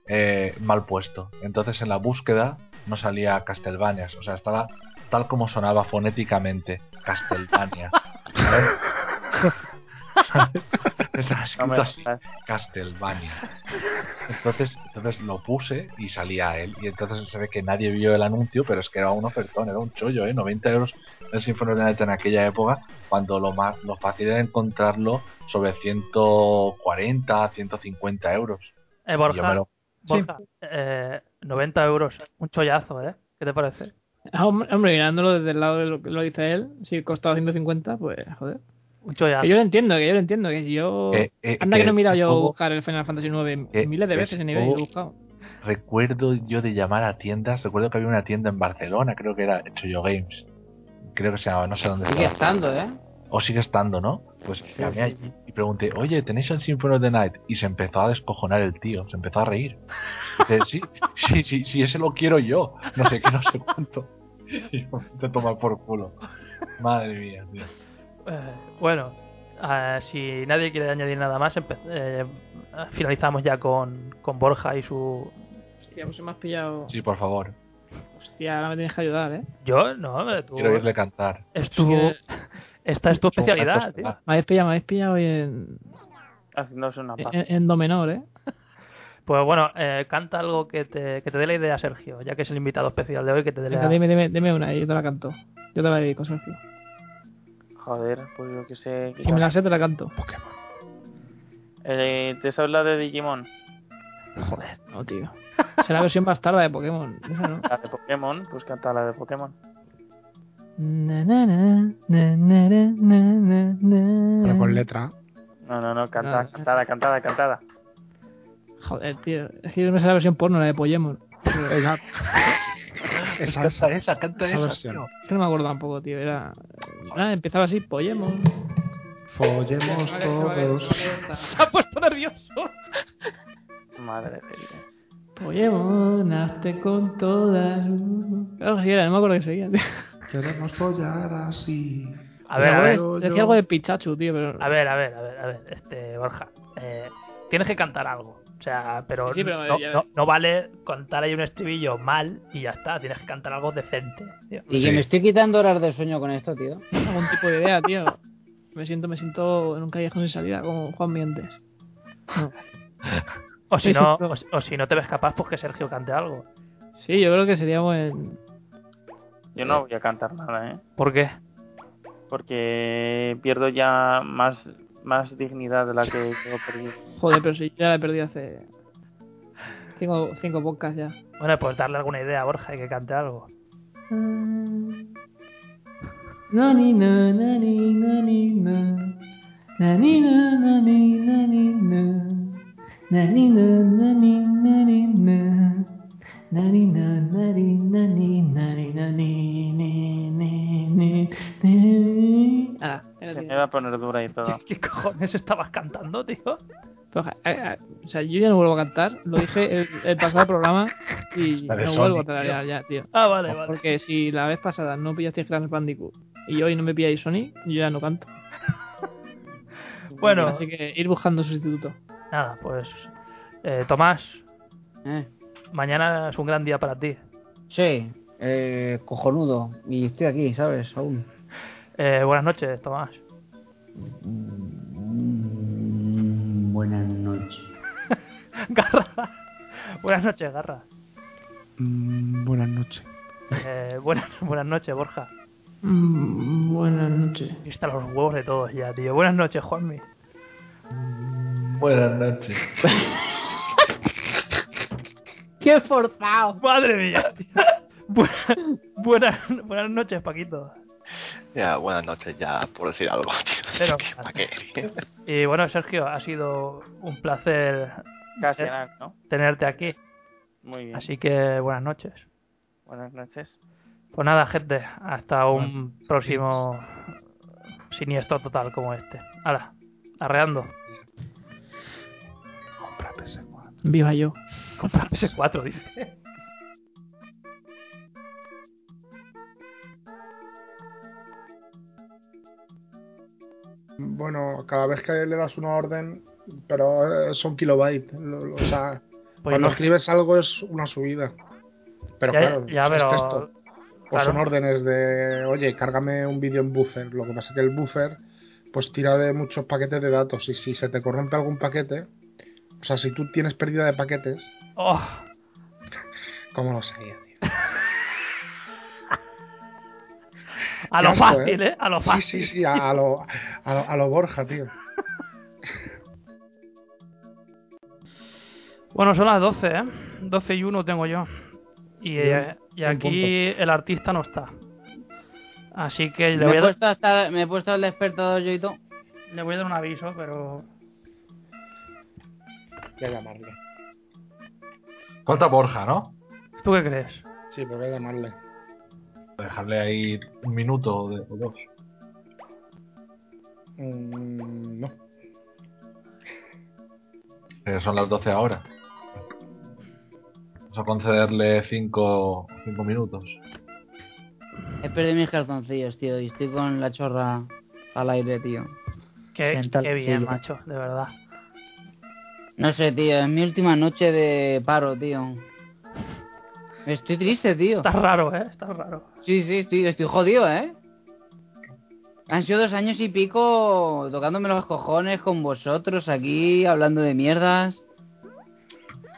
eh, mal puesto. Entonces en la búsqueda no salía Castlevania. O sea, estaba tal como sonaba fonéticamente. Castlevania. ¿Sabes? Estaba escrito así. Castlevania. Entonces, entonces lo puse y salía él. Y entonces se ve que nadie vio el anuncio, pero es que era un ofertón, era un chollo, ¿eh? 90 euros el the Night en aquella época, cuando lo más lo fácil era encontrarlo sobre 140, 150 euros. Eh, Borja, me lo- Borja, eh, 90 euros. Un chollazo, ¿eh? ¿Qué te parece? Ah, hombre, hombre, mirándolo desde el lado de lo que lo dice él, si costaba 150, pues joder. Un chollazo. Que yo lo entiendo, que yo lo entiendo, que yo... Eh, eh, Anda que no he mirado ese yo juego- buscar el Final Fantasy IX Eh, miles de veces en eBay, lo he buscado. Recuerdo yo de llamar a tiendas, recuerdo que había una tienda en Barcelona, creo que era Choyo Games. Creo que se llamaba, no sé dónde Sigue estaba. estando, ¿eh? O sigue estando, ¿no? Pues llamé allí y pregunté, oye, ¿tenéis el Symphony of the Night? Y se empezó a descojonar el tío, se empezó a reír. Dice, sí, sí, sí, sí, ese lo quiero yo. No sé qué, no sé cuánto. Y yo, te tomar por culo. Madre mía, tío. Eh, bueno, eh, si nadie quiere añadir nada más, empe- eh, finalizamos ya con, con Borja y su... Hostia, pues se me has pillado... Sí, por favor. Hostia, ahora me tienes que ayudar, ¿eh? Yo, no, eh, tú... Quiero oírle cantar. Es tu... Esta es tu especialidad, tío. Me habéis pillado, me habéis pillado hoy en, Haciéndose una paz. en, en do menor, ¿eh? Pues bueno, eh, canta algo que te, que te dé la idea, Sergio, ya que es el invitado especial de hoy, que te dé la... Venga, dime, dime, dime una y yo te la canto. Yo te la dedico, Sergio. Joder, pues yo que sé. Si me la sé, te la canto. Eh, ¿Te sabes la de Digimon? Joder, no, tío. Será la versión bastarda de Pokémon. Esa no. La de Pokémon, pues canta la de Pokémon. Na, na, na, na, na, na, na, na. Pero con letra. No, no, no, canta, Nada. cantada, cantada, cantada. Joder, tío. Es que yo me sé la versión porno, la de Pokémon. Venga. esa, Canta esa, canta esa esa, versión. tío. Es que no me acuerdo tampoco, tío. Era. Ah, empezaba así, pollemos. Follemos todos. Se ha puesto nervioso. Madre de Dios. Pollemos, nace con todas. Algo así era, no me acuerdo que seguía, tío. Queremos follar así. A ver, a ver. Yo- Decía yo- algo de Pichachu, tío, pero. A ver, a ver, a ver, a ver, este, Borja. Eh, tienes que cantar algo. O sea, pero, Sí, sí, pero no, ya- no- no vale cantar ahí un estribillo mal y ya está. Tienes que cantar algo decente. tío. Y Sí. que me estoy quitando horas de sueño con esto, tío. algún tipo de idea, tío. Me siento, me siento en un callejón sin salida como Juan Mientes. No. O si no, o, si- o si no te ves capaz, pues que Sergio cante algo. Sí, yo creo que sería buen. Yo no voy a cantar nada, ¿eh? ¿Por qué? Porque pierdo ya más, más dignidad de la que tengo perdido. Joder, pero si ya la he perdido hace. Cinco, cinco podcasts ya. Bueno, pues darle alguna idea a Borja y que cante algo. Nani na nani nani na nani na nani nani na nani na nani nani na nani na nani nani nani nani Se me va a poner dura y todo. ¿Qué cojones estabas cantando, tío? Pero, eh, eh, o sea, yo ya no vuelvo a cantar, lo dije el, el pasado programa y no vuelvo a tararear ya, tío. Ah, vale, vale. Porque si la vez pasada no pillasteis Crash Bandicoot y hoy no me pilláis Sonic, yo ya no canto. Bueno. Así que ir buscando sustituto. Nada, pues. eh, Tomás, Eh, mañana es un gran día para ti. sí, eh, cojonudo. Y estoy aquí, ¿sabes? Aún. Eh, buenas noches, Tomás. Mm, buenas noches. Garra. buenas noches, Garra. Mm, buenas noches. Eh, buenas, buenas noches, Borja. Mm, buenas noches. Están los huevos de todos ya, tío. Buenas noches, Juanmi. Buenas noches. ¡Qué forzado! Madre mía, tío. Buenas, buenas, buenas noches, Paquito. Ya, buenas noches, ya por decir algo, tío. Y bueno, Sergio, ha sido un placer Casi nada, ¿no? tenerte aquí. Muy bien. Así que buenas noches. Buenas noches. Pues nada, gente, hasta un próximo siniestro total como este. Hala, arreando. Compra PS4. Viva yo. Comprar PS4, dice. Bueno, cada vez que le das una orden, pero eh, son kilobytes. lo- lo- o sea, Pues cuando no. escribes algo es una subida. Pero Ya- claro, ya, es pero- texto. O claro. son órdenes de, oye, cárgame un vídeo en buffer. Lo que pasa es que el buffer, pues tira de muchos paquetes de datos. Y si se te corrompe algún paquete, o sea, si tú tienes pérdida de paquetes, Oh, ¿cómo lo sabía, a lo asco, fácil, ¿eh? A lo Sí, fácil. sí, sí, a, a lo, a, lo, a lo Borja, tío. Bueno, son las 12, ¿eh? 12 y 1 tengo yo. Y, eh, y aquí el artista no está. Así que le Me voy, he, a, dar- puesto hasta, me he puesto el despertador yo y todo. le voy a dar un aviso, pero... Voy a llamarle. Falta Borja, ¿no? ¿Tú qué crees? Sí, pero voy a llamarle. Dejarle ahí un minuto de, o dos. Mm, no. Eh, son las 12 ahora. Vamos a concederle 5 cinco minutos. He perdido mis calzoncillos, tío, y estoy con la chorra al aire, tío. Qué, qué bien, sí. macho, de verdad. No sé, tío, es mi última noche de paro, tío. Estoy triste, tío. Está raro, ¿eh? Está raro. Sí, sí, estoy, estoy jodido, ¿eh? Han sido dos años y pico tocándome los cojones con vosotros aquí, hablando de mierdas.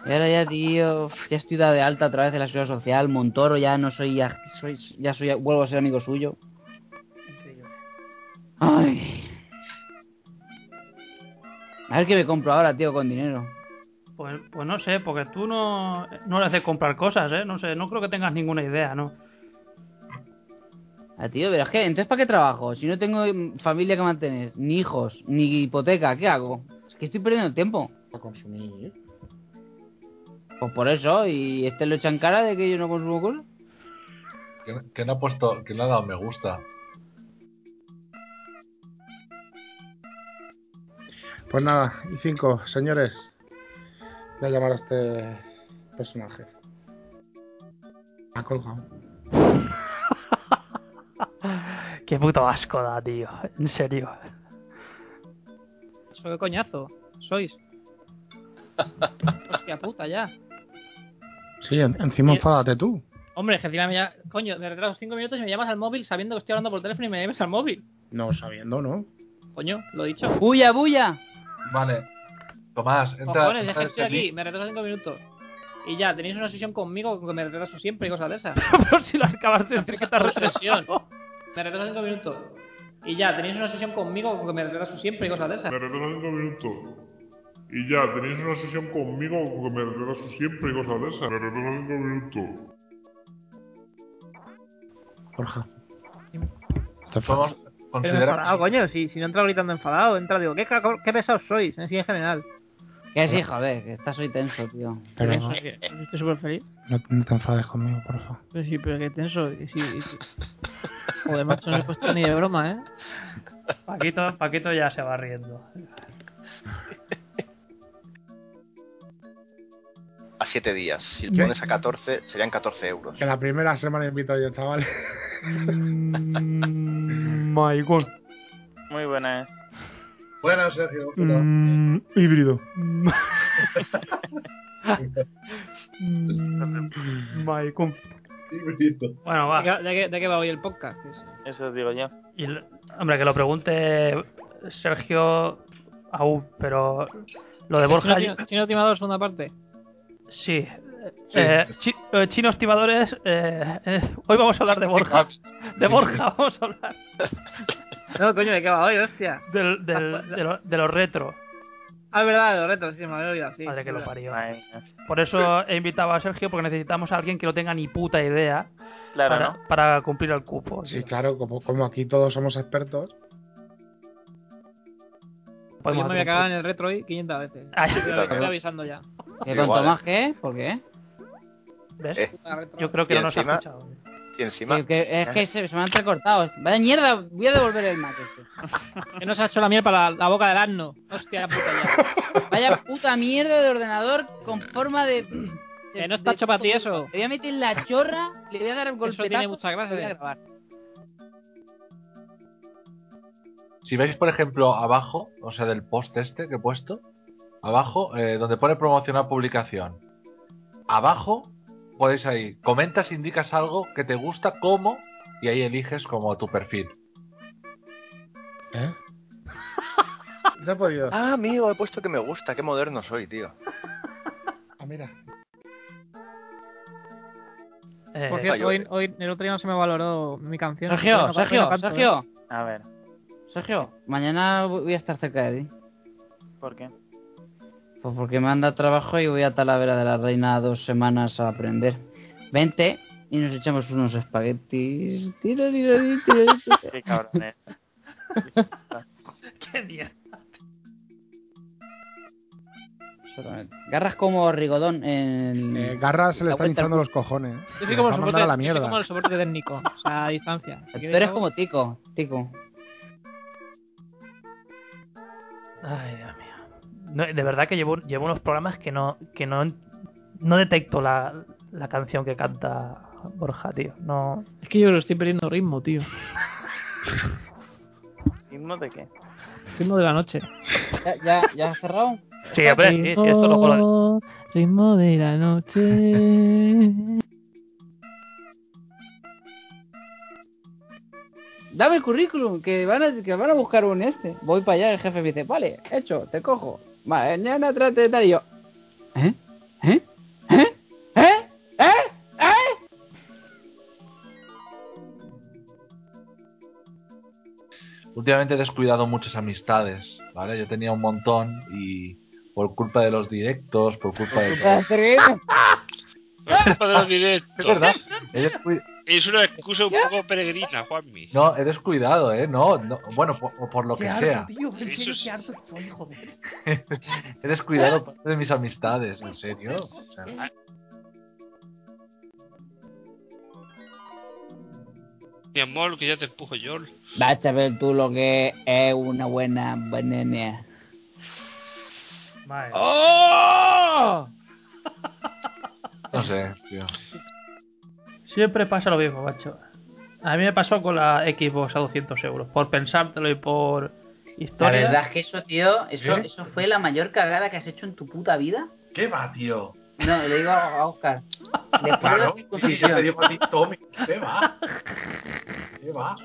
Y ahora ya, tío, ya estoy de alta a través de la seguridad social. Montoro ya no soy, ya soy, ya soy, vuelvo a ser amigo suyo. Ay. A ver qué me compro ahora, tío, con dinero. Pues, pues no sé, porque tú no, no eres de comprar cosas, ¿eh? No sé, no creo que tengas ninguna idea, ¿no? Ah, tío, pero es que, entonces ¿para qué trabajo? Si no tengo familia que mantener, ni hijos, ni hipoteca, ¿qué hago? Es que estoy perdiendo el tiempo. A consumir. Pues por eso, y este lo echan cara de que yo no consumo cosas. que, no ha puesto, que le ha dado me gusta. Pues nada, y cinco, señores. Voy a llamar a este personaje. Ha colgado. Qué puto asco da, tío. En serio. Eso qué coñazo. Sois. Hostia puta, ya. Sí, en- encima Y- enfádate tú. Hombre, que encima me llama... Coño, me retraso 5 minutos y me llamas al móvil sabiendo que estoy hablando por teléfono y me llamas al móvil. No sabiendo, ¿no? Coño, lo he dicho. ¡Bulla, bulla! Vale. Tomás, entra. Cojones, es entra que estoy aquí, me retraso 5 minutos. Y ya, tenéis una sesión conmigo que me retraso siempre y cosas de esas. Pero si lo acabas de decir que te retrasado. Me retraso 5 minutos. Y ya, tenéis una sesión conmigo que me retraso siempre y cosas de esas. Me retraso cinco minutos. Y ya, tenéis una sesión conmigo que me retraso siempre y cosas de esas. Me retraso cinco minutos. Borja. Te Podemos considerar. enfadado, coño, si, si no entra gritando enfadado, entra, digo, ¿qué, qué pesados sois? En sí, en general. Que sí, joder, que estás hoy tenso, tío. Pero Eso, no, Estoy súper feliz. no te enfades conmigo, porfa. Pero sí, pero que tenso. sí, sí. Joder, macho, no he puesto ni de broma, ¿eh? Paquito, Paquito ya se va riendo. A 7 días. Si ¿Qué? pones a 14, serían 14 euros. Que la primera semana invito yo, chaval. Maicon. Muy buenas. Bueno, Sergio. Mm, híbrido. Maicon. Bueno, va. ¿De qué, de qué- de qué va hoy el podcast? Eso digo yo. Y, hombre, que lo pregunte Sergio aún, pero lo de Borja. Chino, Chino Timador, segunda parte. Sí. Sí. Eh, chi- eh, chinos timadores, eh, eh, hoy vamos a hablar de Borja. De Borja vamos a hablar. No, coño, ¿de qué va hoy, hostia? Del, del- de, lo, de los retro. Ah, es verdad, de los retos, sí, me había olvidado, sí. Madre que lo parió. Madre mía. Por eso he invitado a Sergio, porque necesitamos a alguien que no tenga ni puta idea Claro, para, ¿no? para cumplir el cupo. Sí, tío. claro, como, como aquí todos somos expertos. Pues yo me voy a cagar en el retro hoy 500 veces. Ay. Estoy avi- estoy avisando ya. ¿Qué con Igual, Tomás qué? ¿Por qué? ¿Ves? Eh. Yo creo que Y no nos ha escuchado. Y encima. Que- que- es que se, se me han entrecortado. Vaya mierda, voy a devolver el Mac este. Que nos ha hecho la miel para la, la boca del asno. Hostia puta ya. Vaya puta mierda de ordenador con forma de... de- Que no está de- hecho para ti eso. Le voy a meter la chorra, le voy a dar el golpetazo. tiene mucha gracia. y voy a grabar. Si veis, por ejemplo, abajo, o sea, del post este que he puesto, abajo, eh, donde pone promocionar publicación, abajo podéis ahí, comentas, indicas algo que te gusta, como, y ahí eliges como tu perfil. ¿Eh? Ya he podido. Ah, amigo, he puesto que me gusta. Qué moderno soy, tío. Ah, mira. Eh, Por cierto, yo- hoy, hoy el otro día no se me valoró mi canción. Hoy Sergio, no- hoy no Sergio, ¿eh? Sergio, A ver, Sergio, mañana voy a estar cerca de ti. ¿por qué? Pues porque me anda trabajo y voy a Talavera de la Reina dos semanas a aprender. Vente y nos echamos unos espaguetis. Tirarirí, tirarirí. Qué cabrones. qué mierda. Garras como Rigodón en... Eh, Garra se le están hinchando los cojones. Yo soy como, el a soporte, a la yo soy mierda. como el soporte técnico, o sea, a distancia. Si Tú eres como Tico, Tico. Ay, Dios mío. No, de verdad que llevo, llevo unos programas que no, que no, no detecto la, la canción que canta Borja, tío. No. Es que yo lo estoy perdiendo ritmo, tío. ¿Ritmo de qué? Ritmo de la noche. ¿Ya, ya, ya has cerrado? Sí, hombre, sí, sí, esto lo puedo- Ritmo de la noche. Dame el currículum, que van a, que van a buscar un este. Voy para allá, el jefe me dice, vale, hecho, te cojo. Mañana trate de tal y yo. ¿Eh? ¿Eh? ¿Eh? ¿Eh? ¿Eh? ¿Eh? Últimamente he descuidado muchas amistades, ¿vale? Yo tenía un montón y por culpa de los directos, por culpa de... Eso. Culpa de los directos. Es verdad, he descui- Es una excusa un poco peregrina, Juanmi. No, he descuidado, ¿eh? No, no bueno, por, lo que sea. tío. en serio, qué harto estoy, joder. He descuidado parte de mis amistades, en serio. O sea, Mi amor, que ya te empujo yo. Vas a ver tú lo que es una buena. Vale. ¡Oh! No sé, tío. Siempre pasa lo mismo, macho. A mí me pasó con la Xbox a 200 euros. Por pensártelo y por La historia. verdad es que eso, tío, eso, ¿Eh? eso fue la mayor cagada que has hecho en tu puta vida. ¿Qué va, tío? No, le digo a Oscar. Después de la Claro, sí, yo te circuncisión. digo a ti, Tommy. ¿Qué va? ¿Qué va?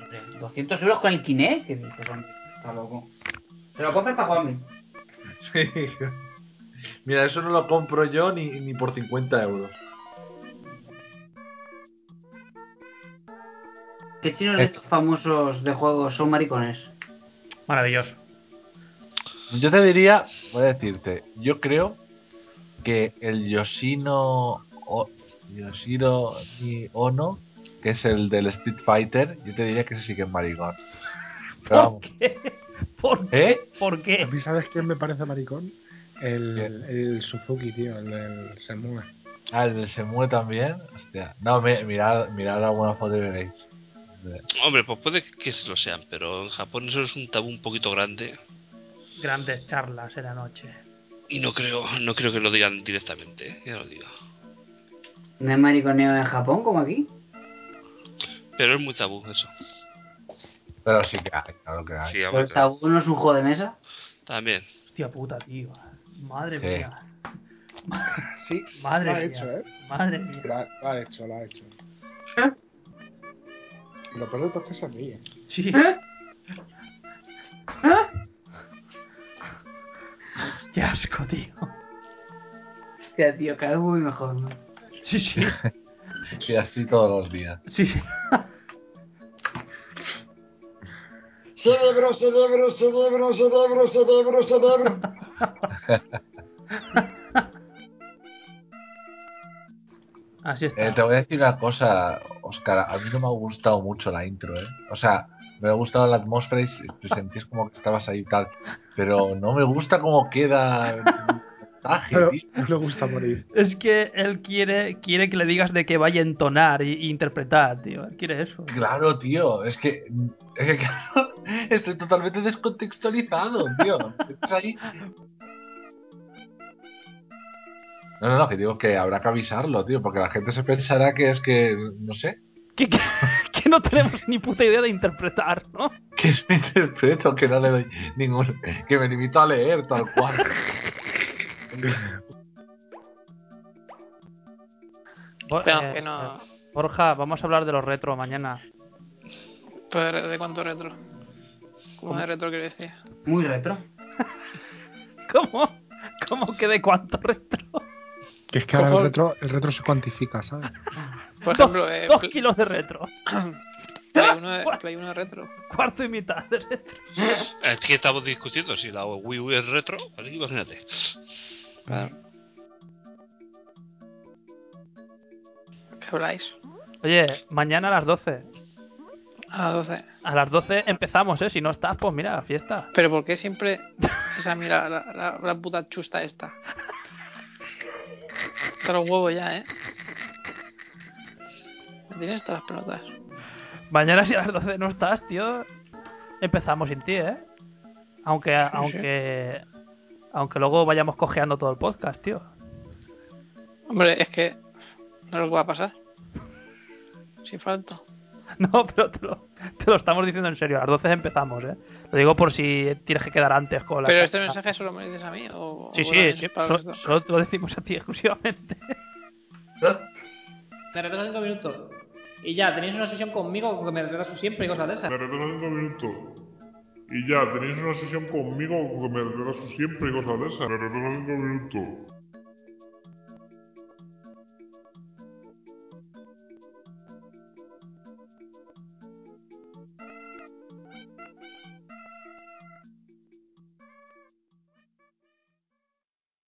200 euros con el Kinect. ¿Qué dices, hombre? Está loco. Se lo compras para jugarme. Sí. Mira, eso no lo compro yo ni, ni por 50 euros. ¿Qué chinos de estos famosos de juegos son maricones? Maravilloso. Yo te diría, voy a decirte, yo creo que el Yoshino o, Yoshiro Ono, que es el del Street Fighter, yo te diría que ese sí que es maricón. Pero vamos, ¿Por qué? ¿Por qué? ¿Eh? ¿Por ¿A qué? mí sabes quién me parece maricón? El, el Suzuki, tío, el del Semue. Ah, el del Semue también. Hostia. No, mi- mirad, mirad alguna foto y veréis. Hombre, pues puede que se lo sean, pero en Japón eso es un tabú un poquito grande. Grandes charlas en la noche. Y no creo, no creo que lo digan directamente, ¿eh? ya lo digo. ¿No hay mariconeo en Japón como aquí? Pero es muy tabú eso. Pero sí que hay, claro que hay. Sí, ¿Pero el tabú no es un juego de mesa? También. Hostia puta, tío. Madre Sí. mía. Sí, Madre lo ha mía. hecho, ¿eh? Madre mía. Lo ha, lo ha hecho, lo ha hecho. Y lo peor de todo es que se ríe. Sí. Qué asco, tío. Hostia, tío, cada vez muy mejor, ¿no? Sí, sí. Y así todos los días. Sí, sí. Cerebro, cerebro, cerebro, cerebro, cerebro, cerebro. Así está. Eh, te voy a decir una cosa, Oscar. A mí no me ha gustado mucho la intro, ¿eh? O sea, me ha gustado la atmósfera y te sentís como que estabas ahí y tal. Pero no me gusta cómo queda el montaje, Pero tío. no le gusta morir. Es que él quiere, quiere que le digas de que vaya a entonar y, y interpretar, tío. Él quiere eso. Claro, tío. Es que, es que claro, estoy totalmente descontextualizado, tío. Estás ahí. No, no, no, que digo que habrá que avisarlo, tío, porque la gente se pensará que es que, no sé, Que, que, que no tenemos ni puta idea de interpretar, ¿no? que no interpreto, que no le doy ningún. que me limito a leer tal cual. Pero eh, que no. eh, Borja, vamos a hablar de los retro mañana. Pero, ¿De cuánto retro? ¿Cómo de retro quiero decir? Muy retro. ¿Cómo? ¿Cómo que de cuánto retro? Que es que ahora el retro, el retro se cuantifica, ¿sabes? Por Dos- ejemplo, eh, dos kilos de retro. Play 1 de, Play 1 de retro. Cuarto y mitad de retro. Es que estamos discutiendo si la Wii U es retro, así que imagínate. Claro. ¿Qué habláis? Oye, mañana a las 12. A las 12. A las 12 empezamos, ¿eh? Si no estás, pues mira, fiesta. Pero ¿por qué siempre esa mira la, la, la puta chusta esta? Hasta los huevos ya, ¿eh? Me Tienes todas las pelotas. Mañana si a las 12 no estás, tío, empezamos sin ti, ¿eh? Aunque, aunque, aunque luego vayamos cojeando todo el podcast, tío. Hombre, es que no que va a pasar. Sin falta. No, pero te lo, te lo estamos diciendo en serio. A las 12 empezamos, ¿eh? Lo digo por si tienes que quedar antes con la. Pero este mensaje solo me lo dices a mí o Sí, o sí, sí. Solo, solo te lo decimos a ti exclusivamente. Me retraso 5 minutos. Y ya, tenéis una sesión conmigo que me retraso siempre y cosas de esas. Me retraso cinco minutos. Y ya, tenéis una sesión conmigo que me retraso siempre y cosas de esas. Me retraso cinco minutos.